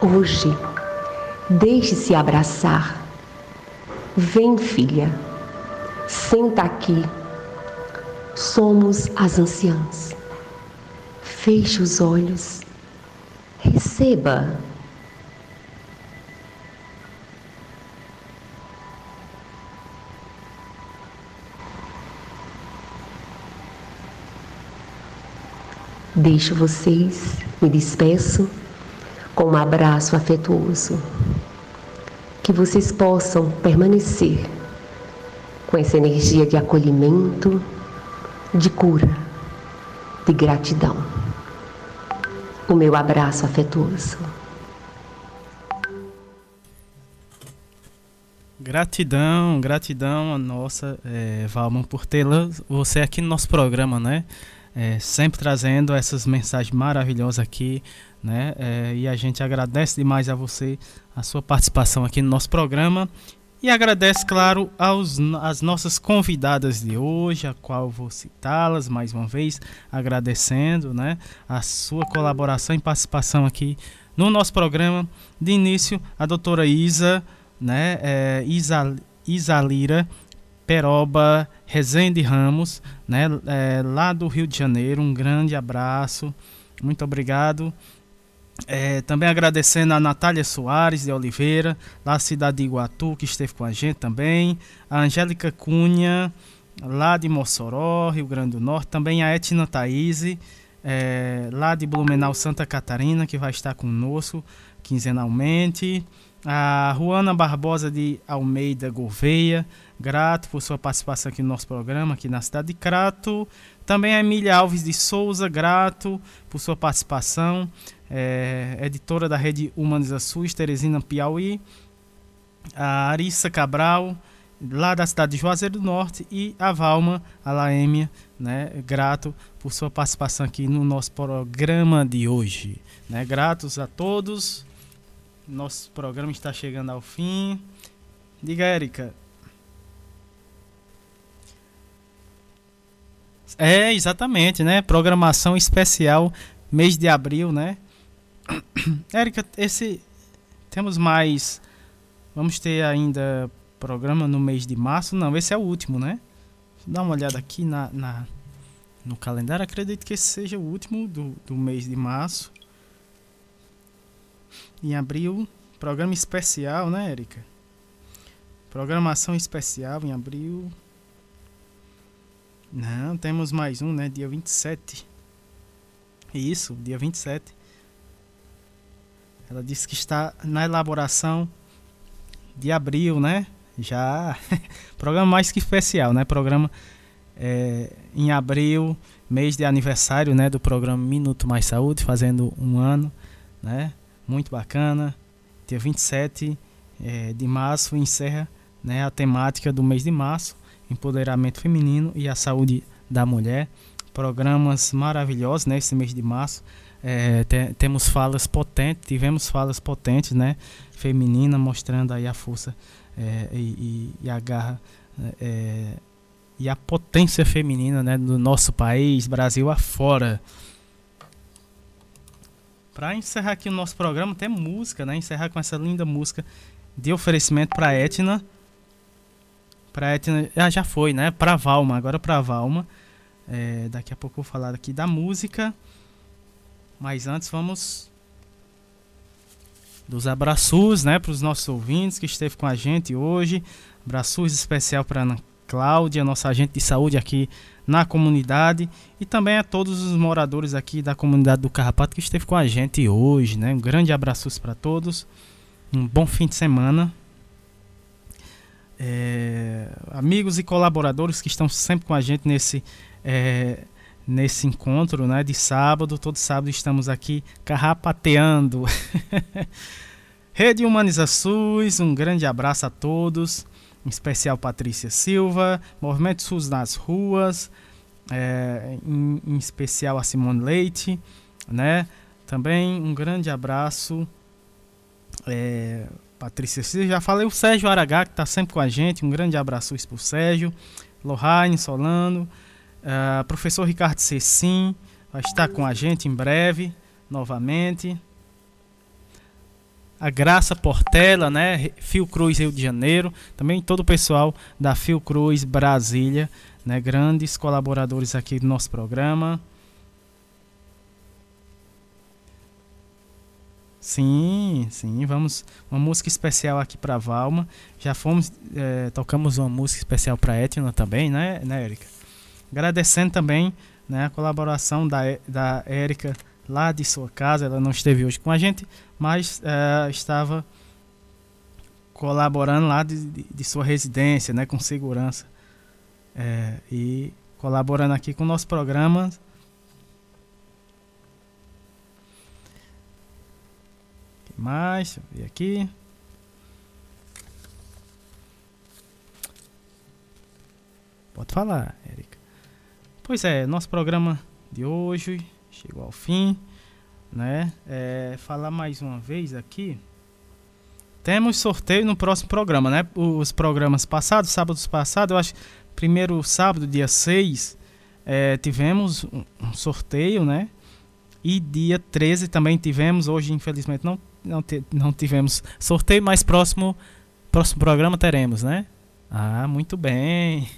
Hoje, Deixe-se abraçar. Vem, filha. Senta aqui. Somos as anciãs. Feche os olhos. Receba. Deixo vocês, me despeço com um abraço afetuoso. Que vocês possam permanecer com essa energia de acolhimento, de cura, de gratidão. O meu abraço afetuoso. Gratidão, gratidão a nossa, é, Valma, por tê-la você aqui no nosso programa, né? É, sempre trazendo essas mensagens maravilhosas aqui, né? É, e a gente agradece demais a você a sua participação aqui no nosso programa e agradece, claro, aos as nossas convidadas de hoje, a qual vou citá-las mais uma vez, agradecendo, né, a sua colaboração e participação aqui no nosso programa. De início, a doutora Isa, né, é, Isa, Isa Lira Peroba Rezende Ramos, né, é, lá do Rio de Janeiro. Um grande abraço, muito obrigado. É, também agradecendo a Natália Soares de Oliveira, lá da cidade de Iguatu, que esteve com a gente também. A Angélica Cunha, lá de Mossoró, Rio Grande do Norte. Também a Etna Thaís, é, lá de Blumenau, Santa Catarina, que vai estar conosco quinzenalmente. A Juana Barbosa de Almeida Gouveia, grato por sua participação aqui no nosso programa, aqui na cidade de Crato. Também a Emília Alves de Souza, grato por sua participação, é, editora da rede Humaniza SUS, Teresina Piauí. A Arissa Cabral, lá da cidade de Juazeiro do Norte. E a Valma, a Laêmia, né, grato por sua participação aqui no nosso programa de hoje. Né, gratos a todos. Nosso programa está chegando ao fim. Diga, Érica. É, exatamente, né? Programação especial mês de abril, né? Érica, esse temos mais vamos ter ainda programa no mês de março? Não, esse é o último, né? Dá uma olhada aqui na, na no calendário, acredito que esse seja o último do, do mês de março. Em abril, programa especial, né, Érica? Programação especial em abril. Não, temos mais um, né? Dia 27. Isso, dia 27. Ela disse que está na elaboração de abril, né? Já. Programa mais que especial, né? Programa é, em abril, mês de aniversário, né? Do programa Minuto Mais Saúde, fazendo um ano, né? Muito bacana. Dia 27 é, de março encerra né, a temática do mês de março empoderamento feminino e a saúde da mulher. Programas maravilhosos nesse né, mês de março. É, te, temos falas potentes, tivemos falas potentes, né, feminina, mostrando aí a força é, e, e, a garra é, e a potência feminina, né, do nosso país, Brasil afora. Para encerrar aqui o nosso programa, tem música, né, encerrar com essa linda música de oferecimento para Etna. Pra Etna, ah, já foi, né? Pra Valma, agora pra Valma. É, daqui a pouco eu vou falar aqui da música. Mas antes vamos dos abraços, né, para os nossos ouvintes que esteve com a gente hoje. Abraços especial para Ana Cláudia, nossa agente de saúde aqui na comunidade e também a todos os moradores aqui da comunidade do Carrapato que esteve com a gente hoje, né? Um grande abraço para todos. Um bom fim de semana é, amigos e colaboradores que estão sempre com a gente nesse, é, nesse encontro né, de sábado. Todo sábado estamos aqui carrapateando. Rede Humaniza SUS, um grande abraço a todos, em especial Patrícia Silva, Movimento SUS nas ruas, é, em, em, especial a Simone Leite, né? Também um grande abraço é, Patrícia Cisa, já falei o Sérgio Aragá, que está sempre com a gente. Um grande abraço para o Sérgio. Lohane Solano. Uh, professor Ricardo Cecim vai estar com a gente em breve, novamente. A Graça Portela, né? Fiocruz Rio de Janeiro, também todo o pessoal da Fiocruz Brasília, né? Grandes colaboradores aqui do nosso programa. Sim, sim, vamos uma música especial aqui para Valma. Já fomos é, tocamos uma música especial para Etna também, né, né, Érica? Agradecendo também, né, a colaboração da da Érica lá de sua casa. Ela não esteve hoje com a gente, mas é, estava colaborando lá de, de, de, sua residência, né, com segurança é, e colaborando aqui com o nosso programa mais? Deixa eu ver aqui. Pode falar, Érica. Pois é, nosso programa de hoje chegou ao fim, né? É, falar mais uma vez aqui. Temos sorteio no próximo programa, né? Os programas passados, sábados passados, eu acho primeiro sábado, dia 6, é, tivemos um sorteio, né? E dia 13 também tivemos, hoje infelizmente não não, não tivemos sorteio, mas próximo, próximo programa teremos, né? Ah, muito bem.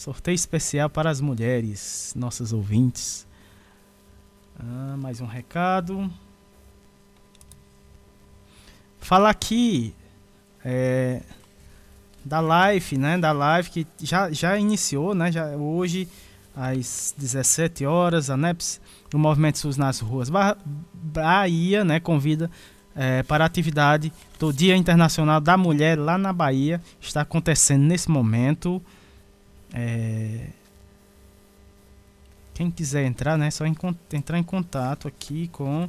Sorteio especial para as mulheres, nossas ouvintes. Ah, mais um recado. Falar aqui é, da live, né? Da live que já, já iniciou, né? Já, hoje às 17 horas, a NEPS, o Movimento SUS nas ruas Bahia, né, convida é, para a atividade do Dia Internacional da Mulher lá na Bahia. Está acontecendo nesse momento. É, quem quiser entrar, né, é só entrar em contato aqui com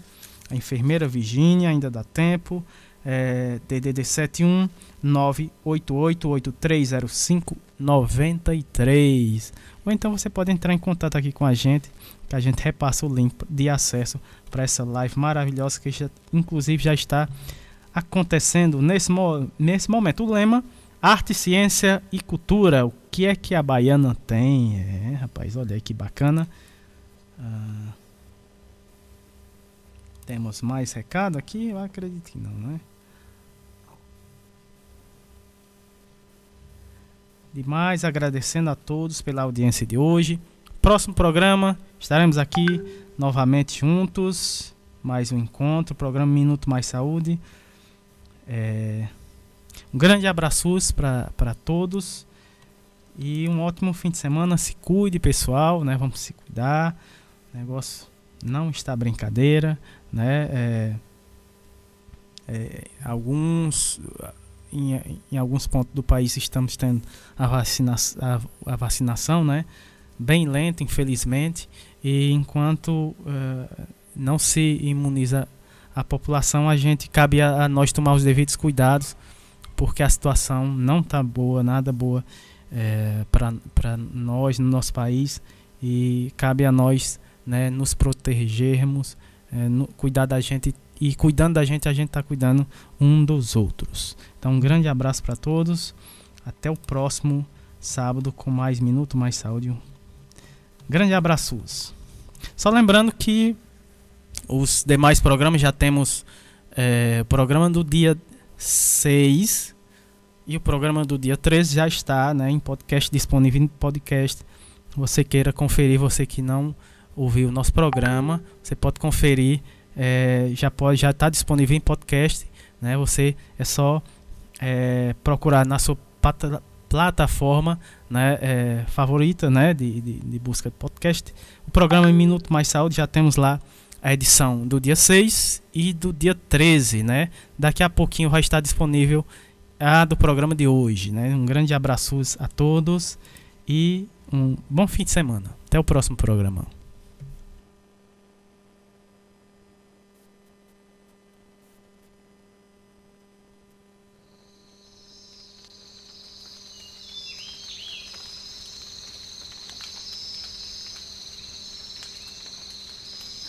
a enfermeira Virginia, ainda dá tempo. É, DDD 71 988 93 ou então você pode entrar em contato aqui com a gente, que a gente repassa o link de acesso para essa live maravilhosa que já, inclusive já está acontecendo nesse, mo nesse momento. O lema Arte, Ciência e Cultura. O que é que a Baiana tem? É, rapaz, olha aí que bacana. Ah, temos mais recado aqui? Eu acredito que não, né? Demais agradecendo a todos pela audiência de hoje. Próximo programa, estaremos aqui novamente juntos. Mais um encontro, programa Minuto Mais Saúde. É, um grande abraço para todos. E um ótimo fim de semana. Se cuide, pessoal, né? Vamos se cuidar. O negócio não está brincadeira, né? É, é, alguns em, em alguns pontos do país estamos tendo a, vacina, a, a vacinação, né? Bem lenta, infelizmente, e enquanto uh, não se imuniza a população, a gente cabe a, a nós tomar os devidos cuidados, porque a situação não está boa, nada boa é, para nós no nosso país e cabe a nós né, nos protegermos, é, no, cuidar da gente e cuidando da gente, a gente está cuidando um dos outros. Então, um grande abraço para todos. Até o próximo sábado com mais Minuto Mais Saúde. Grande abraços. Só lembrando que os demais programas já temos é, o programa do dia 6 e o programa do dia 13 já está né, em podcast, disponível em podcast. Você queira conferir, você que não ouviu o nosso programa, você pode conferir é, já pode já está disponível em podcast, né? Você é só é, procurar na sua plataforma né, é, favorita né, de, de, de, busca de podcast. O programa Minuto Mais Saúde já temos lá a edição do dia 6 e do dia 13. Né? Daqui a pouquinho vai estar disponível a do programa de hoje. Né? Um grande abraço a todos e um bom fim de semana. Até o próximo programa.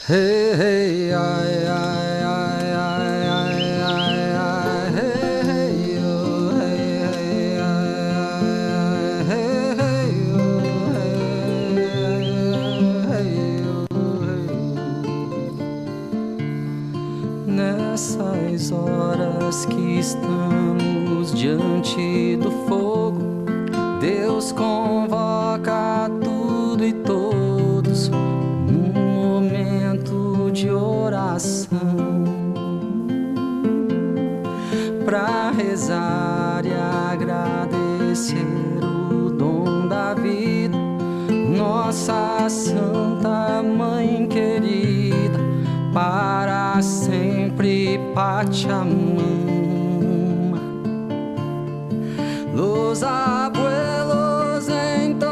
Hey, hey, ay, ay, nessas horas que estamos diante do fogo, Deus convoca tudo e todos num momento de oração para rezar e agradecer o dom da vida, nossa Santa Mãe querida para sempre Pachamama. Los abuelos entoaram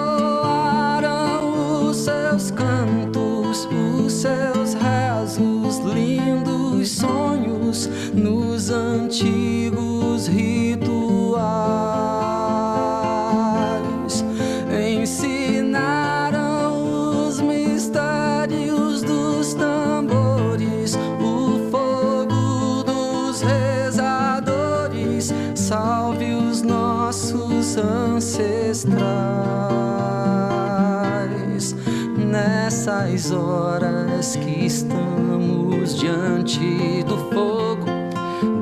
os seus cantos, os seus rezos, lindos sonhos nos antigos rituais. Ancestrais nessas horas que estamos diante do fogo.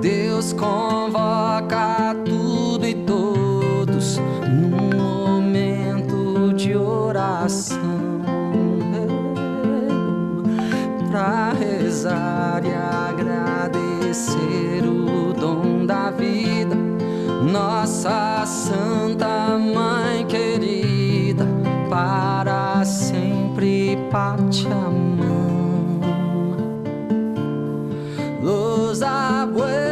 Deus convoca tudo e todos num momento de oração para rezar e agradecer o dom da vida. Nossa Santa Mãe Pachamama. Los abuelos